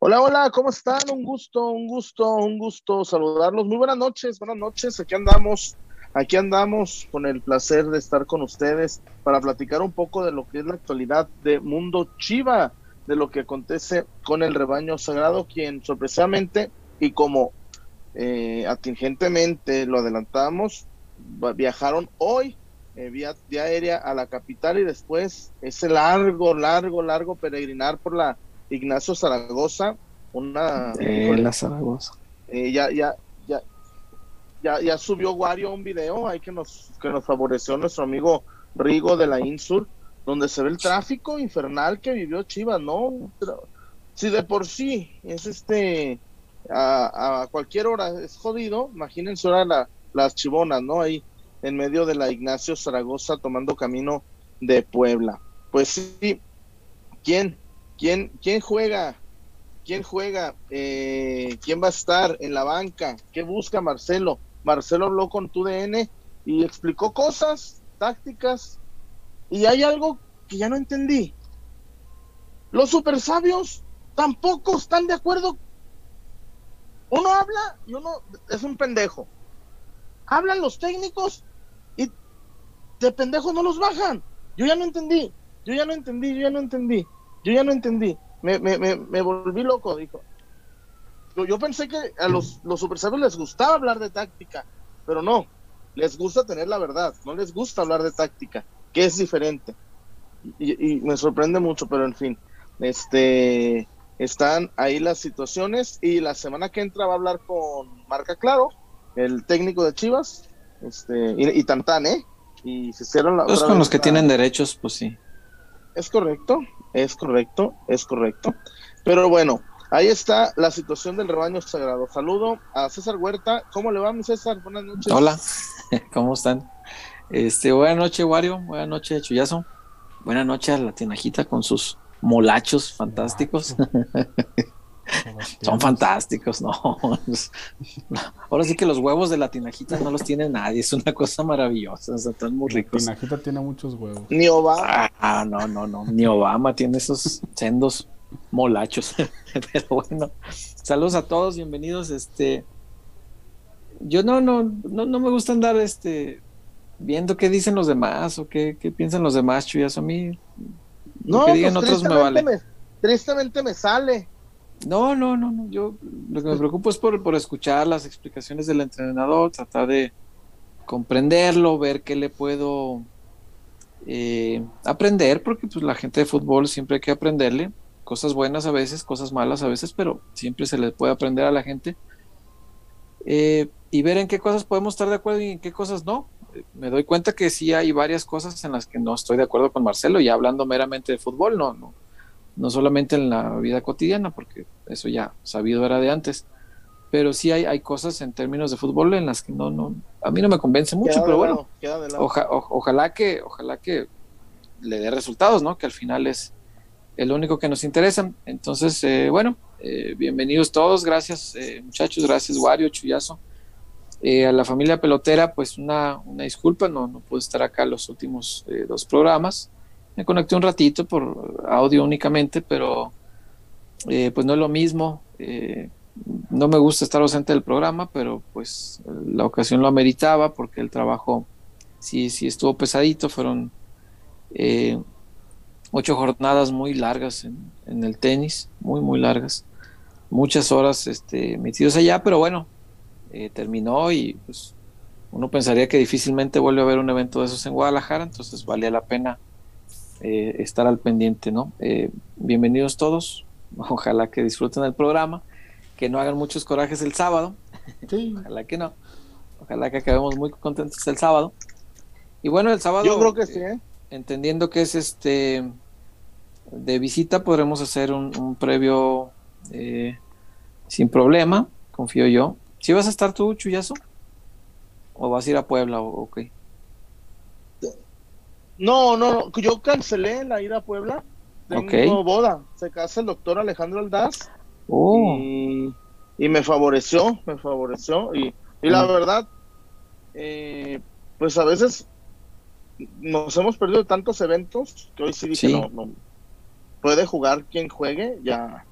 Hola, hola, ¿cómo están? Un gusto, un gusto, un gusto saludarlos. Muy buenas noches, buenas noches. Aquí andamos, aquí andamos con el placer de estar con ustedes para platicar un poco de lo que es la actualidad de Mundo Chiva, de lo que acontece con el rebaño sagrado, quien sorpresivamente y como eh, atingentemente lo adelantamos, viajaron hoy eh, vía, vía aérea a la capital y después ese largo, largo, largo peregrinar por la Ignacio Zaragoza, una... Eh, la Zaragoza. Eh, ya, ya, ya, ya, ya subió Wario un video ahí que nos, que nos favoreció nuestro amigo Rigo de la Insur, donde se ve el tráfico infernal que vivió Chivas, ¿no? Si de por sí es este, a, a cualquier hora es jodido, imagínense ahora la, las chivonas, ¿no? Ahí en medio de la Ignacio Zaragoza tomando camino de Puebla. Pues sí, ¿quién? ¿Quién, quién juega? ¿Quién juega? Eh, ¿Quién va a estar en la banca? ¿Qué busca Marcelo? Marcelo habló con tu DN y explicó cosas, tácticas, y hay algo que ya no entendí. Los super sabios tampoco están de acuerdo. Uno habla y uno es un pendejo. Hablan los técnicos y de pendejos no los bajan. Yo ya no entendí. Yo ya no entendí, yo ya no entendí. Yo ya no entendí. Me, me, me, me volví loco, dijo. Yo, yo, pensé que a los, los super sabios les gustaba hablar de táctica, pero no. Les gusta tener la verdad, no les gusta hablar de táctica, que es diferente. Y, y me sorprende mucho, pero en fin. Este están ahí las situaciones y la semana que entra va a hablar con Marca Claro, el técnico de Chivas, este, y, y Tantán, ¿eh? Y se hicieron la. Pues con los que la... tienen derechos, pues sí. Es correcto, es correcto, es correcto. Pero bueno, ahí está la situación del rebaño sagrado. Saludo a César Huerta. ¿Cómo le va, mi César? Buenas noches. Hola, ¿cómo están? Este, buenas noches, Wario. Buenas noches, Chuyazo. Buenas noches a la tinajita con sus molachos fantásticos. Son fantásticos, ¿no? Ahora sí que los huevos de la tinajita no los tiene nadie, es una cosa maravillosa, o sea, están muy ricos. La tinajita tiene muchos huevos. Ni Obama. Ah, no, no, no, ni Obama tiene esos sendos molachos. Pero bueno, saludos a todos, bienvenidos. Este, yo no, no, no, no me gusta andar este viendo qué dicen los demás o qué, qué piensan los demás, chuyas a mí. No, que digan pues, otros me vale. Me, tristemente me sale. No, no, no, no. Yo lo que me preocupo es por, por escuchar las explicaciones del entrenador, tratar de comprenderlo, ver qué le puedo eh, aprender, porque pues la gente de fútbol siempre hay que aprenderle, cosas buenas a veces, cosas malas a veces, pero siempre se le puede aprender a la gente. Eh, y ver en qué cosas podemos estar de acuerdo y en qué cosas no. Me doy cuenta que sí hay varias cosas en las que no estoy de acuerdo con Marcelo, ya hablando meramente de fútbol, no, no, no solamente en la vida cotidiana, porque eso ya sabido era de antes, pero sí hay, hay cosas en términos de fútbol en las que no, no, a mí no me convence mucho, queda pero bueno, lado, oja, o, ojalá que, ojalá que le dé resultados, ¿no? Que al final es el único que nos interesa. Entonces, eh, bueno, eh, bienvenidos todos, gracias eh, muchachos, gracias Wario, Chuyazo. a la familia pelotera, pues una, una disculpa, no, no pude estar acá los últimos dos programas me conecté un ratito por audio únicamente, pero eh, pues no es lo mismo. Eh, no me gusta estar ausente del programa, pero pues la ocasión lo ameritaba porque el trabajo sí, sí estuvo pesadito. Fueron eh, ocho jornadas muy largas en, el tenis, muy, muy largas. Muchas horas este, metidos allá, pero bueno, eh, terminó y pues uno pensaría que difícilmente vuelve a haber un evento de esos en Guadalajara, entonces valía la pena eh, estar al pendiente, ¿no? Eh, bienvenidos todos, ojalá que disfruten el programa, que no hagan muchos corajes el sábado, sí. ojalá que no, ojalá que acabemos muy contentos el sábado. Y bueno, el sábado, yo creo que sí, ¿eh? entendiendo que es este de visita, podremos hacer un, un previo eh, sin problema, confío yo. ¿Si vas a estar tú, Chuyazo? ¿O vas a ir a Puebla o ok? No, no, yo cancelé la ida a Puebla. Tengo okay. boda. Se casa el doctor Alejandro Aldaz. Oh. Y, y, me favoreció, me favoreció. Y, y la verdad, eh, pues a veces nos hemos perdido tantos eventos que hoy sí dije, sí. no, no, puede jugar quien juegue, ya,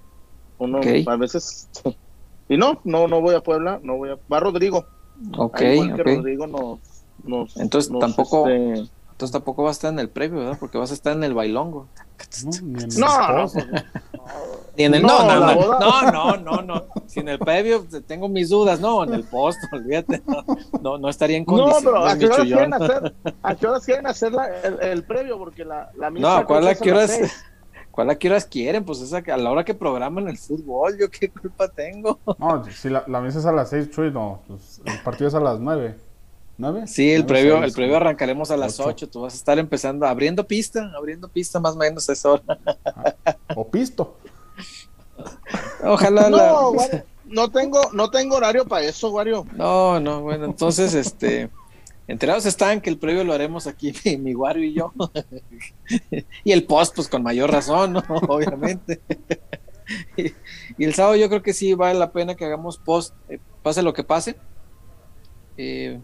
Uno a veces y no, no, no voy a Puebla, no voy a va Rodrigo. Ok, Rodrigo nos, entonces tampoco este, entonces tampoco vas a estar en el previo, ¿verdad? Porque vas a estar en el bailongo. No, ni en el no, no, no, no, no, no, no, Si en el previo tengo mis dudas, no, en el post, olvídate, no, no, estaría en condiciones. No, pero ¿a qué horas quieren hacer, ¿a qué horas quieren hacer el, previo? Porque la, la misa No, ¿cuál a qué horas? ¿Cuál a qué horas quieren? Pues esa a la hora que programan el fútbol, yo qué culpa tengo. No, si la, la misa es a las seis, Chuy, no, pues el partido es a las nueve. ¿Nueve? Sí, el previo, el previo arrancaremos a las 8. Tú vas a estar empezando, abriendo pista, abriendo pista más o menos a esa hora. o pisto. Ojalá no, no tengo, no tengo horario para eso, Wario. No, no, bueno, entonces este enterados están que el previo lo haremos aquí, mi, Wario y yo. y el post, pues con mayor razón, ¿no? Obviamente. y, el sábado yo creo que sí vale la pena que hagamos post, eh, pase lo que pase. Eh,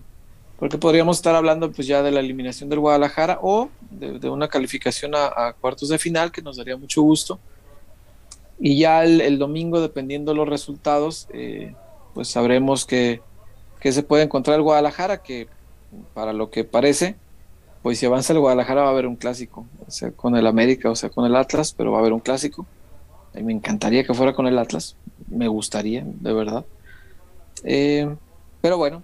porque podríamos estar hablando pues ya de la eliminación del Guadalajara o de, una calificación a, cuartos de final que nos daría mucho gusto. Y ya el, domingo, dependiendo de los resultados, eh, pues sabremos que, se puede encontrar el Guadalajara, que para lo que parece, pues si avanza el Guadalajara va a haber un clásico, o sea con el América o sea con el Atlas, pero va a haber un clásico. A mí me encantaría que fuera con el Atlas, me gustaría, de verdad. Eh, pero bueno,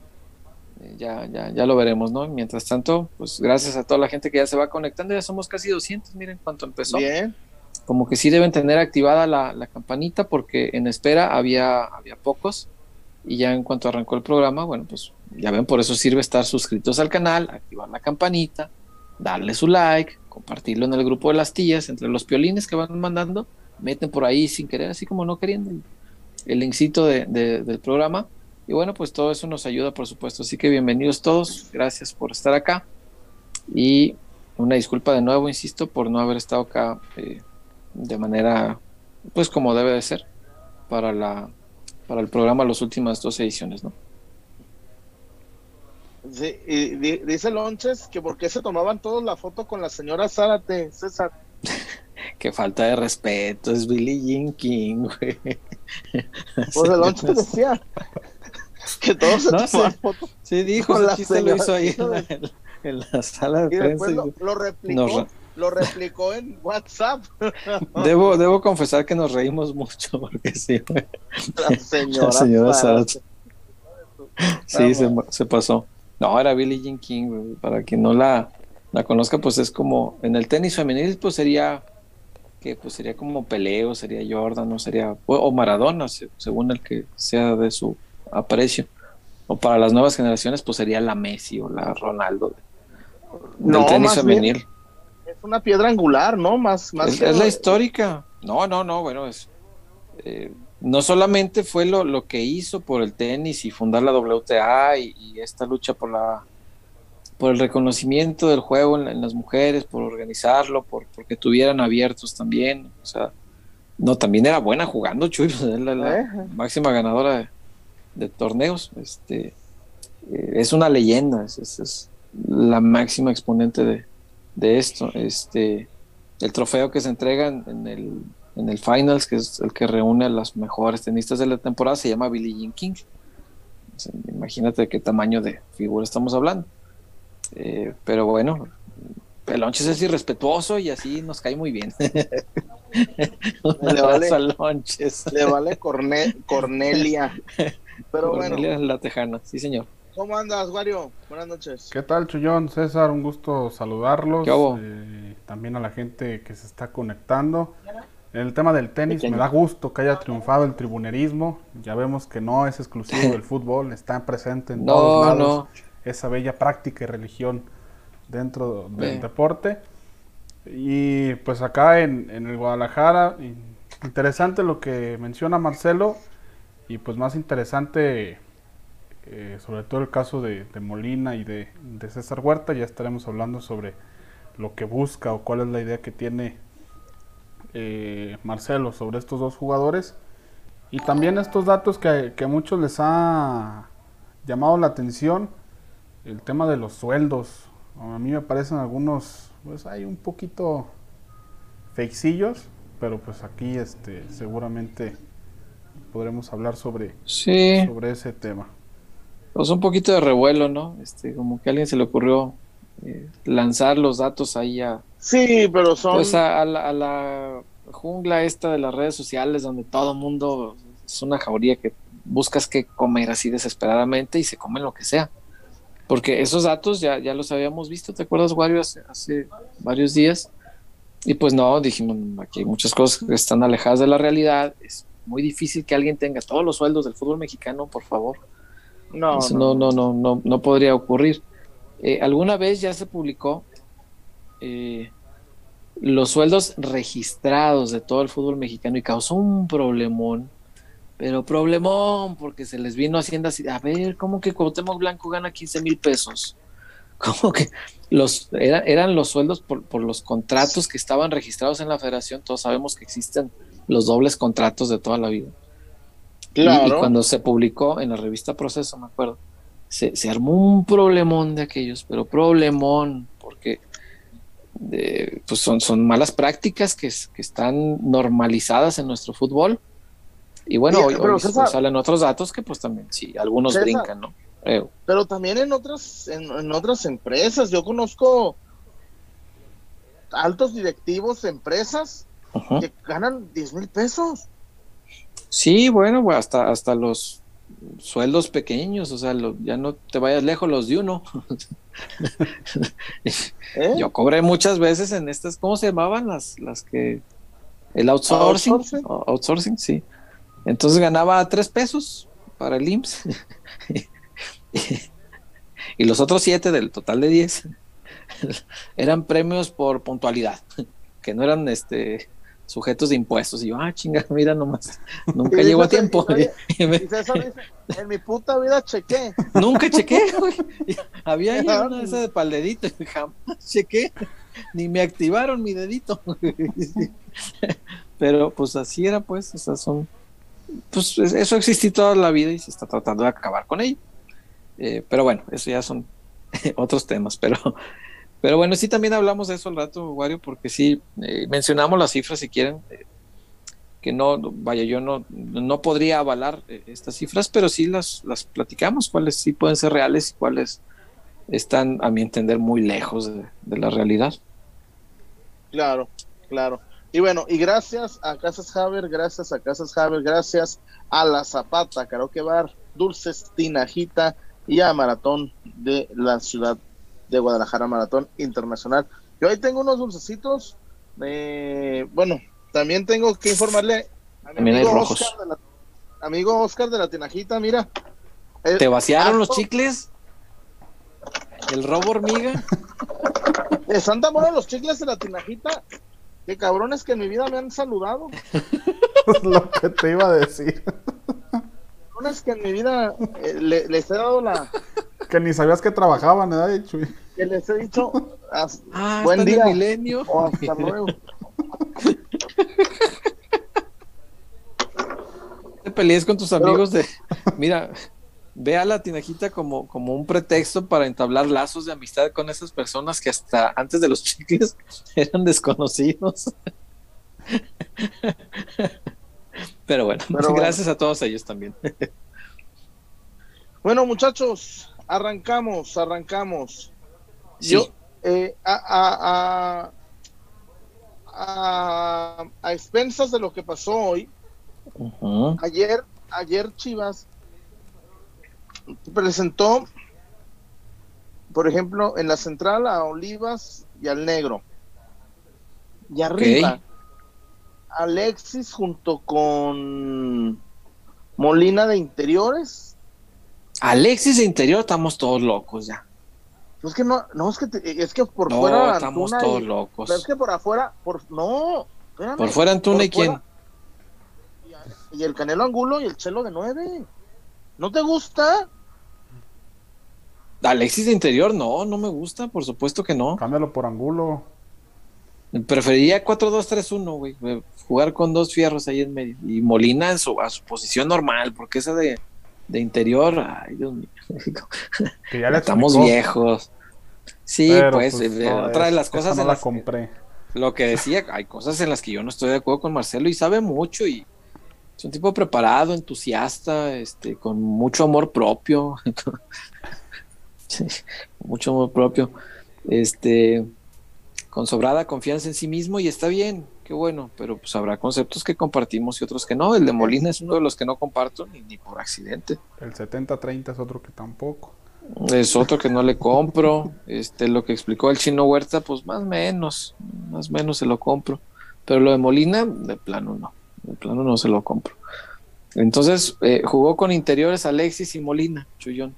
ya, ya, ya lo veremos, ¿no? Mientras tanto, pues gracias a toda la gente que ya se va conectando, ya somos casi 200, miren cuánto empezó. Bien. Como que sí deben tener activada la, campanita porque en espera había, había pocos y ya en cuanto arrancó el programa, bueno, pues ya ven, por eso sirve estar suscritos al canal, activar la campanita, darle su like, compartirlo en el grupo de las tías, entre los piolines que van mandando, meten por ahí sin querer, así como no queriendo, el, linkcito de, del programa y bueno, pues todo eso nos ayuda, por supuesto. Así que bienvenidos todos, gracias por estar acá. Y una disculpa de nuevo, insisto, por no haber estado acá eh, de manera, pues como debe de ser, para, la, para el programa las últimas dos ediciones, ¿no? Sí, y dice Lonches que por qué se tomaban todos la foto con la señora Zárate, César. Qué falta de respeto, es Billy Jean King, güey. Pues el Lonches decía, que todos se no, toman fotos. Sí, dijo, con chiste lo hizo ahí en la, sala de y prensa. Después lo, replicó, lo replicó en WhatsApp. Debo, debo confesar que nos reímos mucho porque sí. La señora, la Sí, se, se, pasó. No, era Billie Jean King, para quien no la, la conozca, pues es como en el tenis femenil, pues sería que pues sería como Peleo, sería Jordan, no sería o Maradona, según el que sea de su aprecio. O para las nuevas generaciones, pues sería la Messi o la Ronaldo no, tenis femenil. es una piedra angular, ¿no? Más, más es, la histórica. No, no, no, bueno, es. Eh, no solamente fue lo, lo, que hizo por el tenis y fundar la WTA y, esta lucha por la por el reconocimiento del juego en, las mujeres, por organizarlo, por porque tuvieran abiertos también, o sea, no, también era buena jugando, Chuy, pues, la, la eh. máxima ganadora de, torneos. Este, eh, es una leyenda, es, la máxima exponente de, de, esto. Este, el trofeo que se entrega en, el, en el Finals, que es el que reúne a las mejores tenistas de la temporada, se llama Billie Jean King. imagínate de qué tamaño de figura estamos hablando. Eh, pero bueno, Pelonches es irrespetuoso y así nos cae muy bien. le vale, le vale Cornelia. Pero bueno. La Tejana, sí, señor. ¿Cómo andas, Wario? Buenas noches. ¿Qué tal, Chullón? César, un gusto saludarlos. ¿Qué eh, también a la gente que se está conectando. En el tema del tenis, me da gusto que haya triunfado el tribunerismo. Ya vemos que no es exclusivo del fútbol, está presente en todos lados esa bella práctica y religión dentro del deporte. Y pues acá en, en el Guadalajara, interesante lo que menciona Marcelo y pues más interesante, eh, sobre todo el caso de, Molina y de, César Huerta, ya estaremos hablando sobre lo que busca o cuál es la idea que tiene eh, Marcelo sobre estos dos jugadores. Y también estos datos que, a muchos les ha llamado la atención, el tema de los sueldos. A mí me parecen algunos, pues hay un poquito feixillos, pero pues aquí este seguramente podremos hablar sobre, sobre ese tema. Pues un poquito de revuelo, ¿no? Este, como que a alguien se le ocurrió eh, lanzar los datos ahí a... Sí, pero son... Pues a, la, jungla esta de las redes sociales donde todo mundo es una jauría que buscas que comer así desesperadamente y se comen lo que sea. Porque esos datos ya, ya los habíamos visto, ¿te acuerdas, Wario? Hace, hace varios días. Y pues no, dijimos, aquí hay muchas cosas que están alejadas de la realidad. Es muy difícil que alguien tenga todos los sueldos del fútbol mexicano, por favor. No, no, no, no, no, no, podría ocurrir. Eh, alguna vez ya se publicó eh, los sueldos registrados de todo el fútbol mexicano y causó un problemón, pero problemón, porque se les vino haciendo así, a ver, ¿cómo que Cuauhtémoc Blanco gana 15 mil pesos? ¿Cómo que los eran los sueldos por, por, los contratos que estaban registrados en la federación? Todos sabemos que existen los dobles contratos de toda la vida. Y, cuando se publicó en la revista Proceso, me acuerdo, se, armó un problemón de aquellos, pero problemón, porque pues son, son malas prácticas que, están normalizadas en nuestro fútbol. Y bueno, hoy, pues salen otros datos que pues también, sí, algunos brincan, ¿no? Pero también en otras, en, otras empresas, yo conozco altos directivos de empresas que ganan 10 mil pesos. Sí, bueno, hasta, hasta los sueldos pequeños, o sea, ya no te vayas lejos los de uno. ¿Eh? Yo cobré muchas veces en estas, ¿cómo se llamaban las, las que? El outsourcing. Outsourcing, outsourcing sí. Entonces ganaba tres pesos para el IMSS. y los otros siete del total de diez eran premios por puntualidad, que no eran este sujetos de impuestos. Y yo, ah, chinga, mira nomás, nunca llego a tiempo. en mi puta vida chequé. Nunca chequé, güey. Había ahí una de esas de pal dedito, jamás chequé, ni me activaron mi dedito. Pero pues así era, pues, o sea, son, pues eso existió toda la vida y se está tratando de acabar con ello. Eh, pero bueno, eso ya son otros temas, pero pero bueno, sí también hablamos de eso al rato, Wario, porque sí, eh, mencionamos las cifras si quieren, eh, que no, vaya, yo no, no podría avalar eh, estas cifras, pero sí las, las platicamos, cuáles sí pueden ser reales y cuáles están, a mi entender, muy lejos de, la realidad. Claro, claro. Y bueno, y gracias a Casas Haber, gracias a Casas Haber, gracias a La Zapata, Karaoke Bar, Dulces Tinajita y a Maratón de la Ciudad de Guadalajara Maratón Internacional. Yo ahí tengo unos dulcecitos. Eh, bueno, también tengo que informarle a mi amigo, Oscar de la, amigo Oscar de la Tinajita, mira. ¿Te vaciaron los chicles? ¿El robo hormiga? Están tan buenos los chicles de la Tinajita. Qué cabrones que en mi vida me han saludado. Lo que te iba a decir. Cabrones que en mi vida eh, les he dado la, que ni sabías que trabajaban, ¿verdad, Chuy? Que les he dicho ah, buen día milenio. o hasta luego. te pelees con tus amigos de, mira, ve a la tinajita como, como un pretexto para entablar lazos de amistad con esas personas que hasta antes de los chicles eran desconocidos. Pero bueno, gracias a todos ellos también. Bueno, muchachos, arrancamos, arrancamos. Yo, eh, a, a, a, expensas de lo que pasó hoy, ayer, ayer Chivas presentó, por ejemplo, en la central a Olivas y al Negro. Y arriba, Alexis junto con Molina de Interiores Alexis de interior estamos todos locos ya. Es que no, no es que es que por no, fuera estamos todos locos. Pero es que por afuera, por no, por fuera Antuna y quién. Y, el Canelo Angulo y el Chelo de nueve. ¿No te gusta? Alexis de interior, no, no me gusta, por supuesto que no. Cámbialo por Angulo. Preferiría 4-2-3-1, güey. Jugar con dos fierros ahí en medio. Y Molina en su, a su posición normal, porque esa de de interior, ay Dios mío, estamos viejos. Sí, pues, pues eh, otra de las cosas en las compré. lo que decía, hay cosas en las que yo no estoy de acuerdo con Marcelo y sabe mucho y, Es un tipo preparado, entusiasta, este, con mucho amor propio. mucho amor propio. Este, con sobrada confianza en sí mismo y está bien, qué bueno, pero pues habrá conceptos que compartimos y otros que no. El de Molina es uno de los que no comparto ni, ni por accidente. El 70-30 es otro que tampoco. Es otro que no le compro. Este, lo que explicó el chino Huerta, pues más o menos, más o menos se lo compro. Pero lo de Molina, de plano no de plano no se lo compro. Entonces, eh, jugó con interiores Alexis y Molina, Chuyón.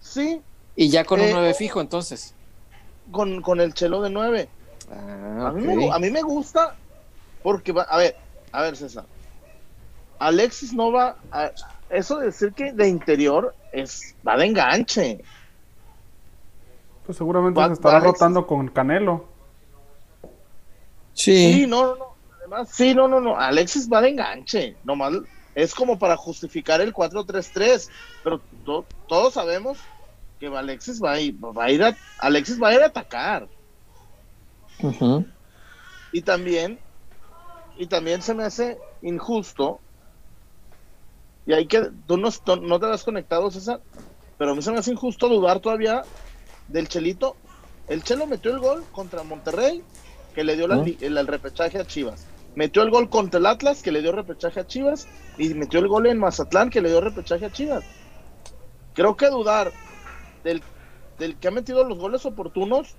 Sí. Y ya con un 9 eh, fijo, entonces. Con, con el chelo de 9. Ah, a, mí me, gusta porque, va, a ver, a ver, César. Alexis no va. A, eso de decir que de interior es va de enganche. Pues seguramente se estará rotando con Canelo. Sí. Sí, no, no sí, no, no, no. Alexis va de enganche. Nomás es como para justificar el 4-3-3. Pero todos sabemos que Alexis va a ir, va a, ir a, Alexis va a ir a atacar. Y también, y también se me hace injusto. Y hay que, tú no, no te has conectado, César, pero a mí se me hace injusto dudar todavía del Chelito. El Chelo metió el gol contra Monterrey, que le dio el, repechaje a Chivas. Metió el gol contra el Atlas, que le dio repechaje a Chivas, y metió el gol en Mazatlán, que le dio repechaje a Chivas. Creo que dudar del, que ha metido los goles oportunos,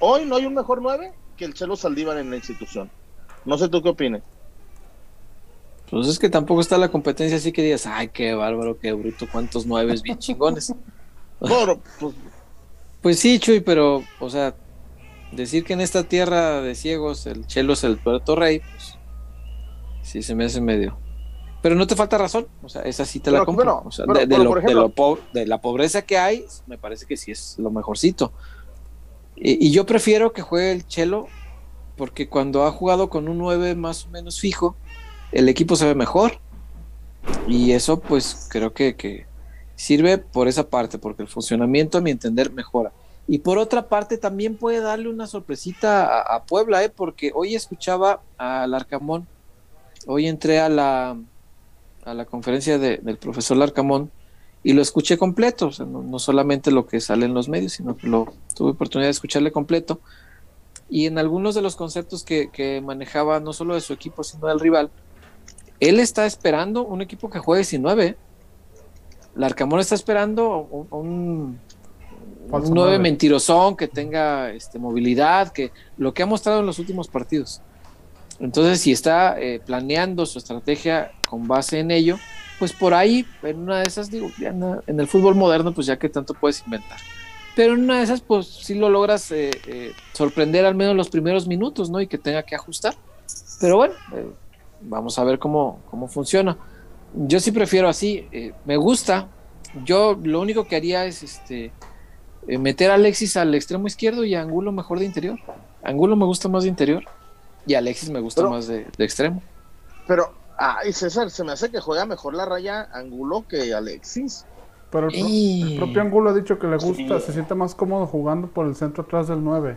hoy no hay un mejor 9 que el Chelo Saldívar en la institución. No sé tú qué opinas. Pues es que tampoco está la competencia así que digas, ay, qué bárbaro, qué bruto, cuántos nueves bien chingones. pues, pues sí, Chuy, pero, o sea, decir que en esta tierra de ciegos el Chelo es el Puerto Rey, pues sí se me hace medio. Pero no te falta razón, o sea, esa sí te la compro. o sea, de, de, la pobreza que hay, me parece que sí es lo mejorcito. Y, yo prefiero que juegue el Chelo, porque cuando ha jugado con un 9 más o menos fijo, el equipo se ve mejor. Y eso, pues creo que, que sirve por esa parte, porque el funcionamiento, a mi entender, mejora. Y por otra parte, también puede darle una sorpresita a, Puebla, ¿eh? porque hoy escuchaba al Arcamón, hoy entré a la, a la conferencia del profesor Larcamón y lo escuché completo, o sea, no, solamente lo que sale en los medios, sino que lo tuve oportunidad de escucharle completo. Y en algunos de los conceptos que, manejaba, no solo de su equipo, sino del rival, él está esperando un equipo que juegue 19. ¿eh? Larcamón está esperando un un nueve mentirosón que tenga este, movilidad, que lo que ha mostrado en los últimos partidos. Entonces, si está eh, planeando su estrategia con base en ello, pues por ahí, en una de esas, digo, en el fútbol moderno, pues ya que tanto puedes inventar. Pero en una de esas, pues sí lo logras eh, eh, sorprender al menos los primeros minutos, ¿no? Y que tenga que ajustar. Pero bueno, vamos a ver cómo, cómo funciona. Yo sí prefiero así, me gusta. Yo lo único que haría es este meter a Alexis al extremo izquierdo y a Angulo mejor de interior. Angulo me gusta más de interior y Alexis me gusta más de, extremo. Pero, ay, César, se me hace que juega mejor la raya Angulo que Alexis. Pero el, propio Angulo ha dicho que le gusta, se siente más cómodo jugando por el centro atrás del 9.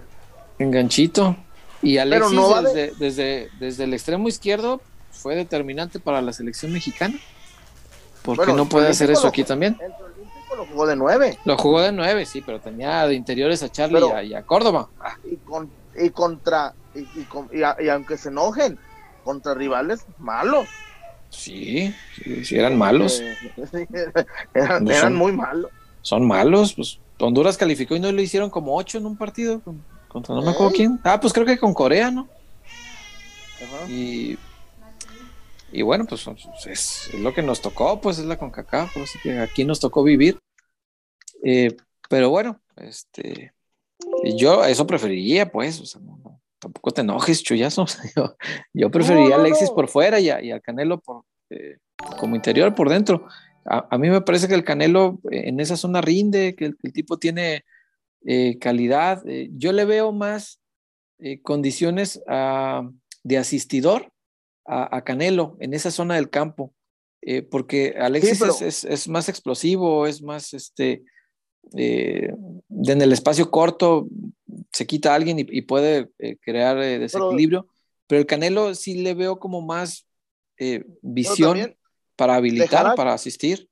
Enganchito. Y Alexis desde, desde, desde, el extremo izquierdo fue determinante para la selección mexicana. porque no puede hacer eso aquí también? lo jugó de nueve. Lo jugó de nueve, sí, pero tenía de interiores a Charlie y, a, Córdoba. Y, con, y contra, y, y, aunque se enojen, contra rivales malos. Sí, sí, eran malos. eran, muy malos. Son malos, pues Honduras calificó y no lo hicieron como ocho en un partido contra no me acuerdo quién. Ah, pues creo que con Corea, ¿no? Y y bueno, pues es, lo que nos tocó, pues es la CONCACAF, así que aquí nos tocó vivir. Eh, pero bueno, este, yo eso preferiría, pues, o sea, tampoco te enojes, chullazo. yo, yo preferiría a Alexis por fuera y, a, Canelo por, eh, como interior por dentro. A, mí me parece que el Canelo en esa zona rinde, que el, tipo tiene eh, calidad. yo le veo más condiciones ah, de asistidor a, Canelo en esa zona del campo, eh, porque Alexis es, más explosivo, es más, este, eh, en el espacio corto se quita a alguien y, puede eh, crear desequilibrio, pero, el Canelo sí le veo como más eh, visión para habilitar, para asistir.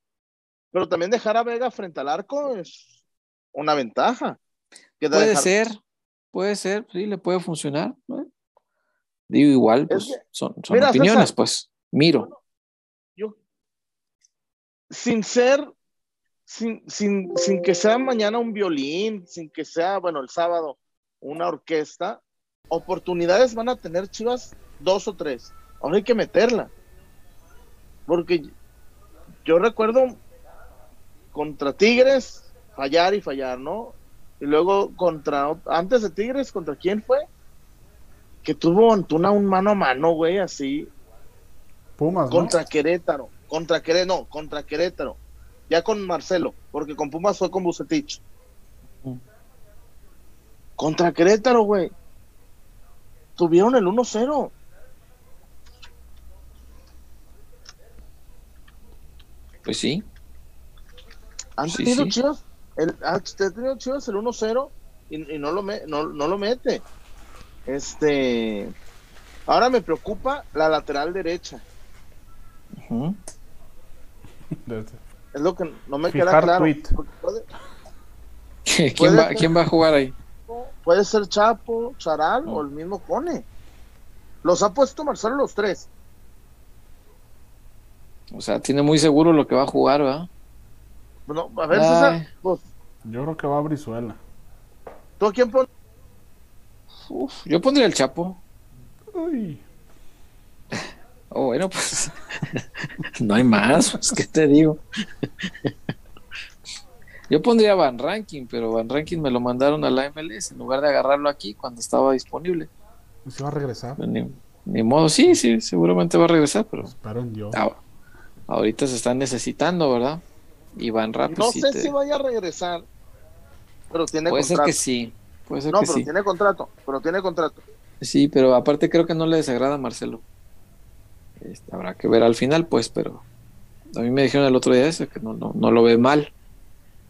Pero también dejar a Vega frente al arco es una ventaja. Puede ser, puede ser, sí, le puede funcionar. Digo, igual, pues, son, opiniones, pues, miro. Yo, sin ser, sin, sin, sin que sea mañana un violín, sin que sea, bueno, el sábado una orquesta, oportunidades van a tener Chivas dos o tres. Ahora hay que meterla. Porque yo recuerdo contra Tigres fallar y fallar, ¿no? Y luego contra, antes de Tigres, ¿contra quién fue? Que tuvo Antuna un mano a mano, güey, así. Pumas, Contra Querétaro, contra Querétaro, no, contra Querétaro. Ya con Marcelo, porque con Pumas fue con Bucetich. Contra Querétaro, güey. Tuvieron el 1-0. Pues sí. Han tenido Chivas, el, ha tenido Chivas el 1-0 y, y, no, lo no, no lo mete. Este. Ahora me preocupa la lateral derecha. es lo que no me queda claro. ¿Quién, va, ¿Quién va a jugar ahí? Puede ser Chapo, Charal o el mismo Cone. Los ha puesto Marcelo los tres. O sea, tiene muy seguro lo que va a jugar, ¿verdad? Bueno, a ver, César, pues, Yo creo que va a Brizuela. ¿Tú a quién pones? yo pondría el Chapo. Uy. Oh, bueno, pues no hay más, pues, ¿qué te digo? Yo pondría Van Ranking, pero Van Ranking me lo mandaron a la MLS en lugar de agarrarlo aquí cuando estaba disponible. ¿Se va a regresar? Ni, modo, sí, sí, seguramente va a regresar, pero. Espero en Dios. ahorita se están necesitando, ¿verdad? Y Van Ranking. No sé si vaya a regresar, pero tiene Puede ser que sí. Puede ser no, pero tiene contrato, pero tiene contrato. Sí, pero aparte creo que no le desagrada a Marcelo. Este, habrá que ver al final, pues, pero a mí me dijeron el otro día eso, que no, no, no lo ve mal.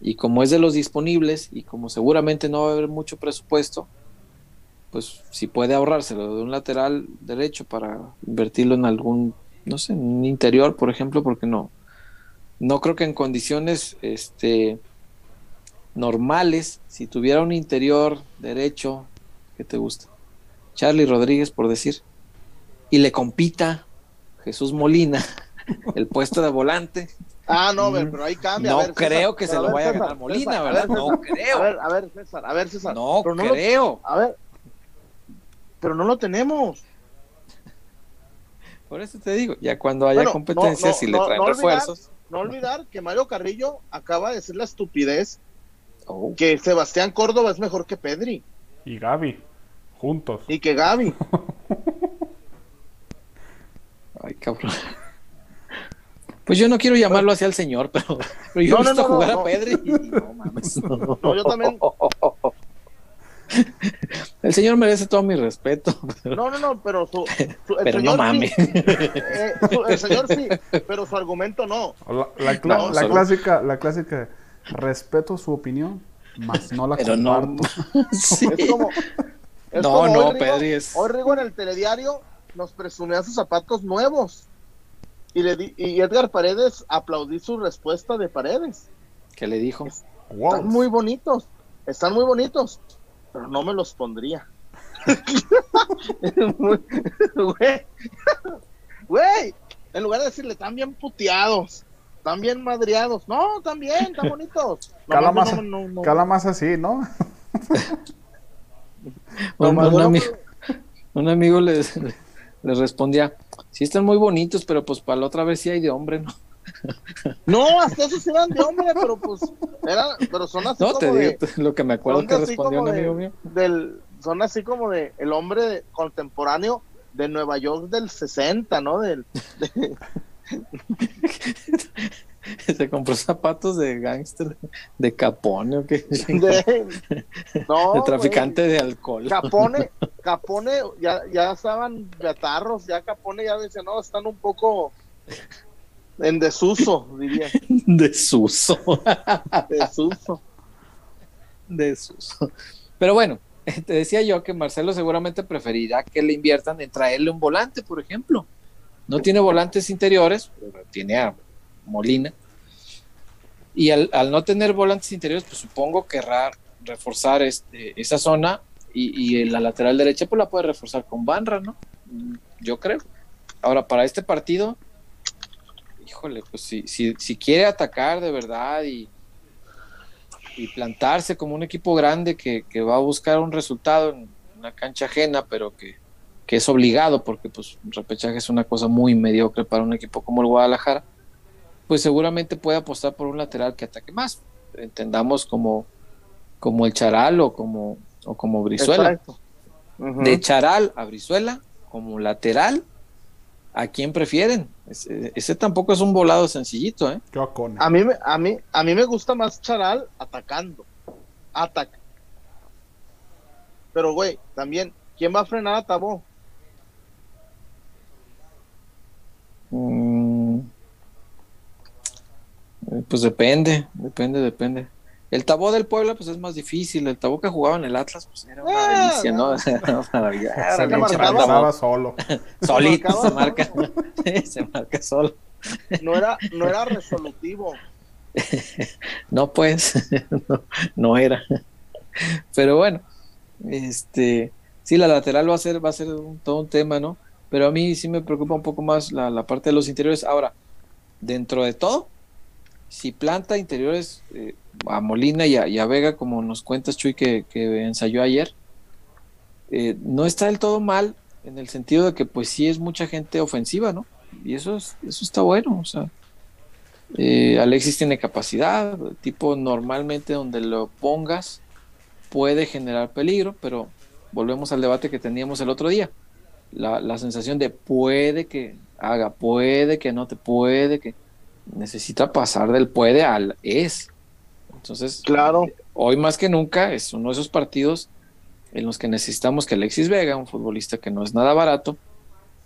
Y como es de los disponibles y como seguramente no va a haber mucho presupuesto, pues si puede ahorrárselo de un lateral derecho para invertirlo en algún, no sé, en un interior, por ejemplo, porque no. No creo que en condiciones este, normales, si tuviera un interior derecho, que te gusta? Charlie Rodríguez, por decir, y le compita Jesús Molina el puesto de volante, Ah, no, pero ahí cambia. No creo que se lo vaya a ganar Molina, ¿verdad? no creo. A ver, a ver, César, a ver, César. No, creo. a ver, pero no lo tenemos. Por eso te digo, ya cuando haya competencia, si le traen refuerzos. no olvidar que Mario Carrillo acaba de decir la estupidez oh. que Sebastián Córdoba es mejor que Pedri. Y Gaby, juntos. Y que Gaby. Ay, cabrón. Pues yo no quiero llamarlo así al señor, pero, yo no, he visto jugar a Pedri y no mames. No, yo también. El señor merece todo mi respeto. No, no, no, pero su, pero no mames. Eh, el señor sí, pero su argumento no. La, clásica, la clásica, respeto su opinión, más no la pero comparto. No, sí. Es como, no, no, Pedri es. Hoy Rigo en el telediario nos presumía sus zapatos nuevos. Y, le y Edgar Paredes aplaudí su respuesta de Paredes. ¿Qué le dijo? Están muy bonitos, están muy bonitos, pero no me los pondría. Güey, en lugar de decirle, están bien puteados, están bien madreados. No, están bien, están bonitos. cala, más, así, ¿no? un, amigo, un amigo le, le respondía, sí están muy bonitos, pero pues para la otra vez sí hay de hombre, ¿no? No, hasta esos eran de hombre, pero pues eran, pero son así no, como te digo, lo que me acuerdo que respondió un amigo mío. Del, son así como de el hombre contemporáneo de Nueva York del 60, ¿no? Del, de... Se compró zapatos de gángster, de Capone o qué. De, no, de traficante de alcohol. Capone, Capone, ya, ya estaban gatarros, ya Capone ya dice, no, están un poco en desuso, diría. Desuso. Desuso. Desuso. Pero bueno, te decía yo que Marcelo seguramente preferirá que le inviertan en traerle un volante, por ejemplo No tiene volantes interiores, tiene a Molina. Y al, no tener volantes interiores, pues supongo querrá reforzar este, esa zona y, la lateral derecha pues la puede reforzar con Banra, ¿no? Yo creo. Ahora, para este partido, híjole, pues si, si, quiere atacar de verdad y, y plantarse como un equipo grande que, va a buscar un resultado en una cancha ajena, pero que, es obligado, porque pues un repechaje es una cosa muy mediocre para un equipo como el Guadalajara, pues seguramente puede apostar por un lateral que ataque más. Entendamos como, como el Charal o como, o como Brizuela. De Charal a Brizuela, como lateral, ¿a quién prefieren? Ese, tampoco es un volado sencillito, ¿eh? a, mí, a, mí, a mí me gusta más Charal atacando. Ataca. Pero, güey, también, ¿quién va a frenar a Tabó? Mm. Pues depende, depende, depende. El tabó del Puebla, pues es más difícil. El tabó que jugaba en el Atlas, pues era una ah, delicia, ¿no? se marcaba solo. Solito se marca. se marca solo. No era, no era resolutivo. no, pues, no, era. Pero bueno, este, sí, la lateral va a ser, va a ser todo un tema, ¿no? Pero a mí sí me preocupa un poco más la, la parte de los interiores. Ahora, dentro de todo, si planta interiores eh, a Molina y a, Vega, como nos cuentas Chuy que, ensayó ayer, eh, no está del todo mal en el sentido de que pues sí es mucha gente ofensiva, ¿no? Y eso, es, eso está bueno, o sea, eh, Alexis tiene capacidad, tipo normalmente donde lo pongas puede generar peligro, pero volvemos al debate que teníamos el otro día. La, la sensación de puede que haga, puede que no te puede que necesita pasar del puede al es. Entonces, claro. hoy más que nunca es uno de esos partidos en los que necesitamos que Alexis Vega, un futbolista que no es nada barato,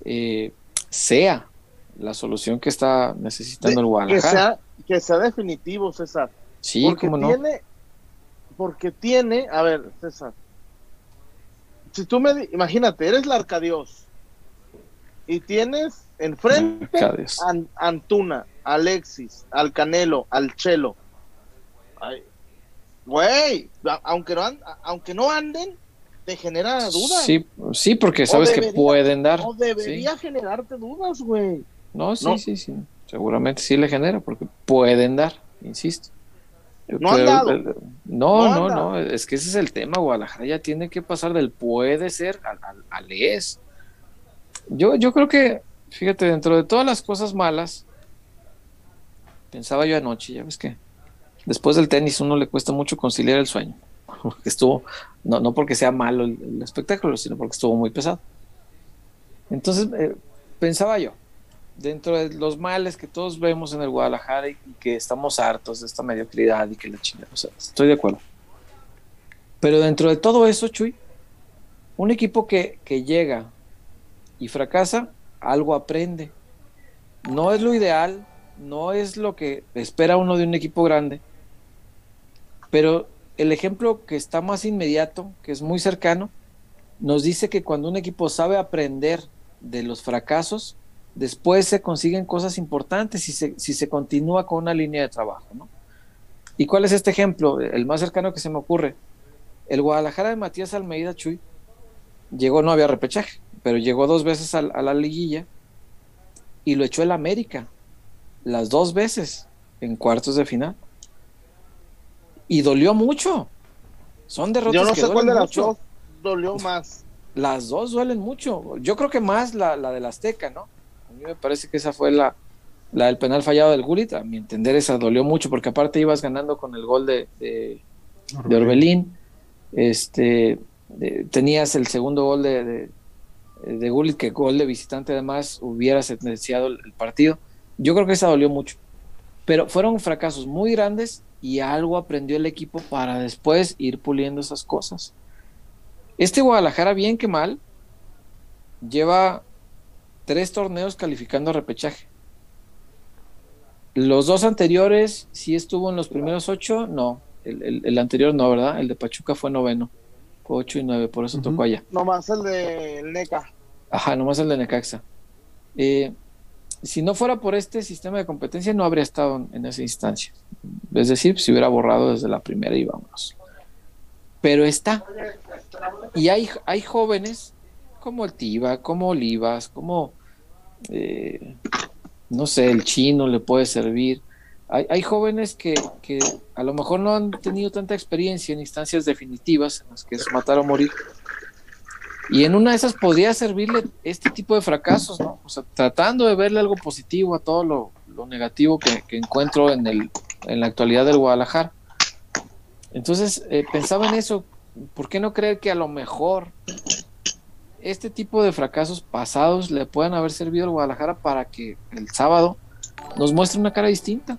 eh, sea la solución que está necesitando el Guadalajara. Que sea, definitivo, César. Sí, porque no. Tiene, porque tiene, a ver, César, si tú me, imagínate, eres la Arcadios y tienes enfrente a Antuna, Alexis, al Canelo, al Chelo. Güey, aunque no, aunque no anden, te genera dudas. Sí, sí porque sabes que pueden dar. No debería generarte dudas, güey. No, sí, sí, sí. Seguramente sí le genera porque pueden dar, insisto. No han dado. No, no, no, es que ese es el tema. Guadalajara ya tiene que pasar del puede ser al, al es. Yo, yo creo que, fíjate, dentro de todas las cosas malas, Pensaba yo anoche, ya ves que después del tenis uno le cuesta mucho conciliar el sueño. estuvo, no, no porque sea malo el, espectáculo, sino porque estuvo muy pesado. Entonces, eh, pensaba yo, dentro de los males que todos vemos en el Guadalajara y, que estamos hartos de esta mediocridad y que la chingada, o sea, estoy de acuerdo. Pero dentro de todo eso, Chuy, un equipo que, que llega y fracasa, algo aprende. No es lo ideal, no es lo que espera uno de un equipo grande, pero el ejemplo que está más inmediato, que es muy cercano, nos dice que cuando un equipo sabe aprender de los fracasos, después se consiguen cosas importantes si se, si se continúa con una línea de trabajo. ¿Y cuál es este ejemplo? El más cercano que se me ocurre. El Guadalajara de Matías Almeida Chuy llegó, no había repechaje, pero llegó dos veces a, a la liguilla y lo echó el América las dos veces en cuartos de final. Y dolió mucho. Son derrotas Yo no sé cuál de las dos dolió más. Las dos duelen mucho. Yo creo que más la, la del Azteca, ¿no? A mí me parece que esa fue la, la del penal fallado del Gulit. A mi entender, esa dolió mucho porque aparte ibas ganando con el gol de, de, Orbelín. Este, tenías el segundo gol de, de, de Gullit, que gol de visitante además hubiera sentenciado el partido. Yo creo que esa dolió mucho. Pero fueron fracasos muy grandes y algo aprendió el equipo para después ir puliendo esas cosas. Este Guadalajara, bien que mal, lleva tres torneos calificando a repechaje. Los dos anteriores, sí estuvo en los primeros ocho, no. El, anterior no, ¿verdad? El de Pachuca fue noveno. Fue ocho y nueve, por eso tocó allá. Nomás el de Neca. Ajá, nomás el de Necaxa. Eh, si no fuera por este sistema de competencia, no habría estado en esa instancia. Es decir, si hubiera borrado desde la primera y vámonos. Pero está. Y hay, hay jóvenes como el Tiva, como Olivas, como, eh, no sé, el chino le puede servir. Hay, hay jóvenes que, que, a lo mejor no han tenido tanta experiencia en instancias definitivas, en las que es matar o morir, y en una de esas podría servirle este tipo de fracasos, ¿no? O sea, tratando de verle algo positivo a todo lo, negativo que, encuentro en, el, en la actualidad del Guadalajara. Entonces, eh, pensaba en eso, ¿por qué no creer que a lo mejor este tipo de fracasos pasados le puedan haber servido al Guadalajara para que el sábado nos muestre una cara distinta?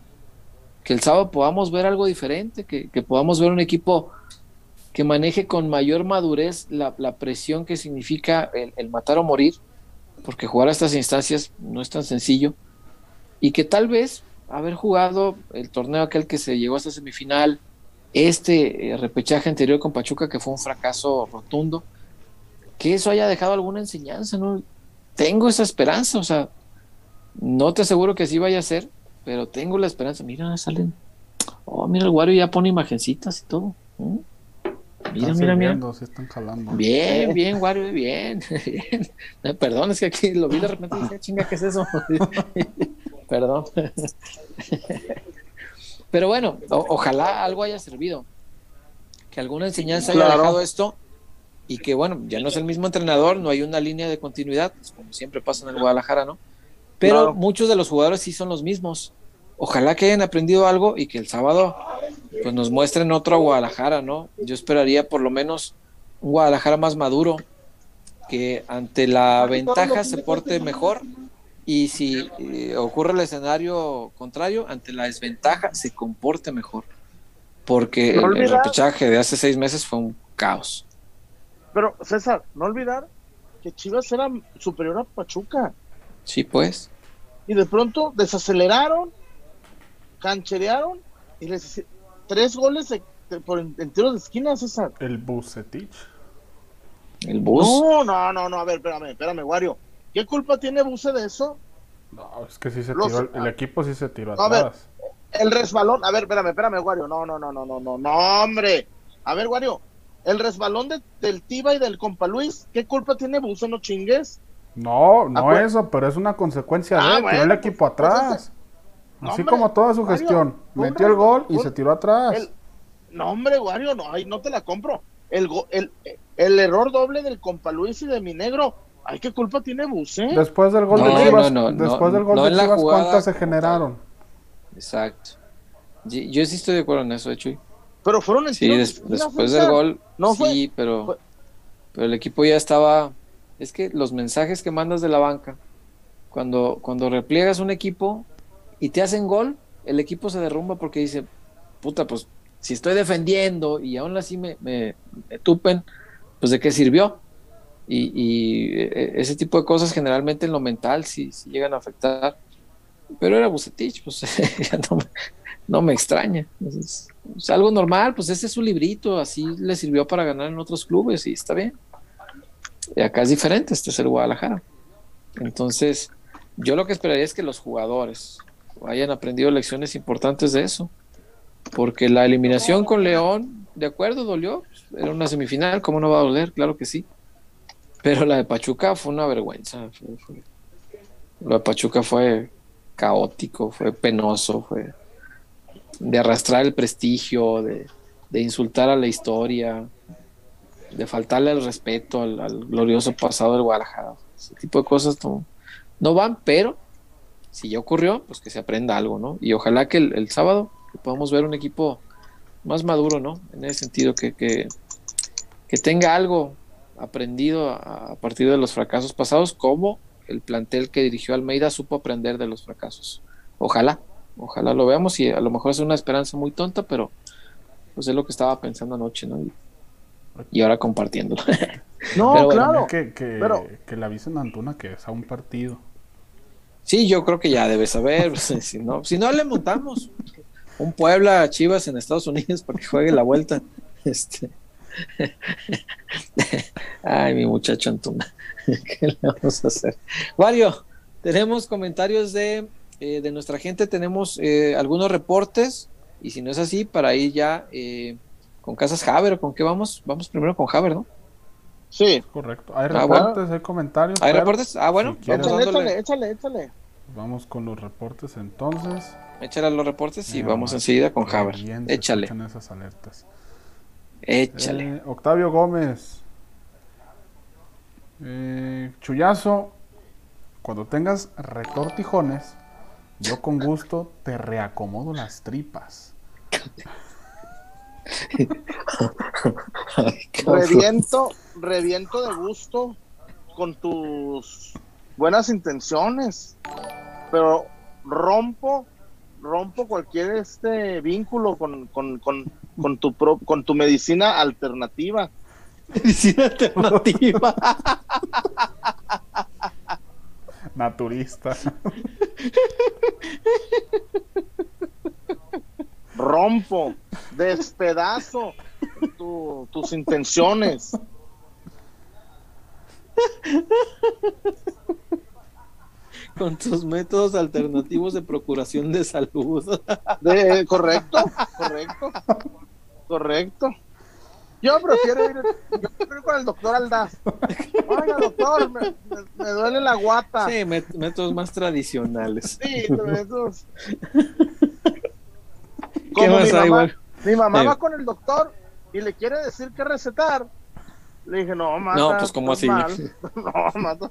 Que el sábado podamos ver algo diferente, que, que podamos ver un equipo que maneje con mayor madurez la, presión que significa el, matar o morir, porque jugar a estas instancias no es tan sencillo, y que tal vez haber jugado el torneo aquel que se llegó hasta semifinal, este eh, repechaje anterior con Pachuca que fue un fracaso rotundo, que eso haya dejado alguna enseñanza, ¿no? Tengo esa esperanza, o sea, no te aseguro que así vaya a ser, pero tengo la esperanza. Mira, salen. Oh, mira, el Wario ya pone imagencitas y todo. Mira, mira, mira. Se están jalando. Bien, bien, Wario, bien. bien. Perdón, es que aquí lo vi de repente y dije, chinga, ¿qué es eso? Perdón. Pero bueno, ojalá algo haya servido. Que alguna enseñanza haya dejado esto y que bueno, ya no es el mismo entrenador, no hay una línea de continuidad, pues, como siempre pasa en el Guadalajara, ¿no? Pero muchos de los jugadores sí son los mismos. Ojalá que hayan aprendido algo y que el sábado pues nos muestren otro Guadalajara, ¿no? Yo esperaría por lo menos un Guadalajara más maduro, que ante la ventaja se porte mejor y si eh, ocurre el escenario contrario, ante la desventaja se comporte mejor. Porque el, el repechaje de hace seis meses fue un caos. Pero César, no olvidar que Chivas era superior a Pachuca. Sí, pues. Y de pronto desaceleraron, cancherearon y les tres goles por en, tiros de esquina, César. El Bucetich. ¿El Bus? No, no, no, no, a ver, espérame, espérame, Wario. ¿Qué culpa tiene Buse de eso? No, es que sí se tiró, el equipo sí se tiró atrás. A ver, el resbalón, a ver, espérame, espérame, Wario. No, no, no, no, no, no, no, hombre. A ver, Wario, el resbalón del Tiba y del compa Luis, ¿qué culpa tiene Buse? No chingues. No, no eso, pero es una consecuencia de ah, tiró el equipo pues Así como toda su gestión. metió el gol y se tiró atrás. no, hombre, Wario, no, ahí no te la compro. El, el, el error doble del compa Luis y de mi negro. Ay, ¿qué culpa tiene Buse? Después del gol de Chivas, después del gol de Chivas, ¿cuántas se generaron? Exacto. Yo, sí estoy de acuerdo en eso, Chuy. Pero fueron en Sí, después del gol, no sí, pero, pero el equipo ya estaba... Es que los mensajes que mandas de la banca, cuando, cuando repliegas un equipo, y te hacen gol, el equipo se derrumba porque dice, puta, pues si estoy defendiendo y aún así me, tupen, pues de qué sirvió. Y, e, ese tipo de cosas generalmente en lo mental sí, llegan a afectar. Pero era Bucetich, pues no, me extraña. Es, algo normal, pues ese es su librito, así le sirvió para ganar en otros clubes y está bien. Y acá es diferente, este es el Guadalajara. Entonces, yo lo que esperaría es que los jugadores, hayan aprendido lecciones importantes de eso. Porque la eliminación con León, de acuerdo, dolió. Era una semifinal, ¿cómo no va a doler? Claro que sí. Pero la de Pachuca fue una vergüenza. La de Pachuca fue caótico, fue penoso, fue de arrastrar el prestigio, de, insultar a la historia, de faltarle el respeto al, glorioso pasado del Guadalajara. Ese tipo de cosas no van, pero si ya ocurrió, pues que se aprenda algo, ¿no? Y ojalá que el, sábado podamos ver un equipo más maduro, ¿no? En ese sentido, que, que, tenga algo aprendido a, partir de los fracasos pasados, como el plantel que dirigió Almeida supo aprender de los fracasos. Ojalá, ojalá lo veamos y a lo mejor es una esperanza muy tonta, pero pues es lo que estaba pensando anoche, ¿no? Y, ahora compartiéndolo. No, claro. Que, que, que le avisen a Antuna que es a un partido. Sí, yo creo que ya debe saber. Pues, si, no, si no, le montamos un Puebla Chivas en Estados Unidos para que juegue la vuelta. Este. Ay, mi muchacho Antuna. ¿Qué le vamos a hacer? Wario, tenemos comentarios de, eh, de nuestra gente, tenemos eh, algunos reportes, y si no es así, para ir ya eh, con Casas Haber, ¿con qué vamos? Vamos primero con Haber, ¿no? Sí. Correcto. Hay ah, reportes, hay comentarios. ¿Hay reportes? Ah, bueno. échale, échale, échale, Vamos con los reportes entonces. Échale los reportes y vamos enseguida con Haber. Échale. esas alertas. Échale. Octavio Gómez. Eh, Chuyazo, cuando tengas retortijones, yo con gusto te reacomodo las tripas. reviento, reviento de gusto con tus buenas intenciones, pero rompo, rompo cualquier este vínculo con, con, con, con tu con tu medicina alternativa. Medicina alternativa. Naturista. Rompo, despedazo tus intenciones. Con tus métodos alternativos de procuración de salud. correcto, correcto, correcto. Yo prefiero ir, yo con el doctor Aldaz. Oiga, doctor, me, duele la guata. Sí, métodos más tradicionales. Sí, esos. ¿Qué más mi mamá, igual? Mi mamá va con el doctor y le quiere decir qué recetar. Le dije, no, mata. No, pues, ¿cómo así? No, mata.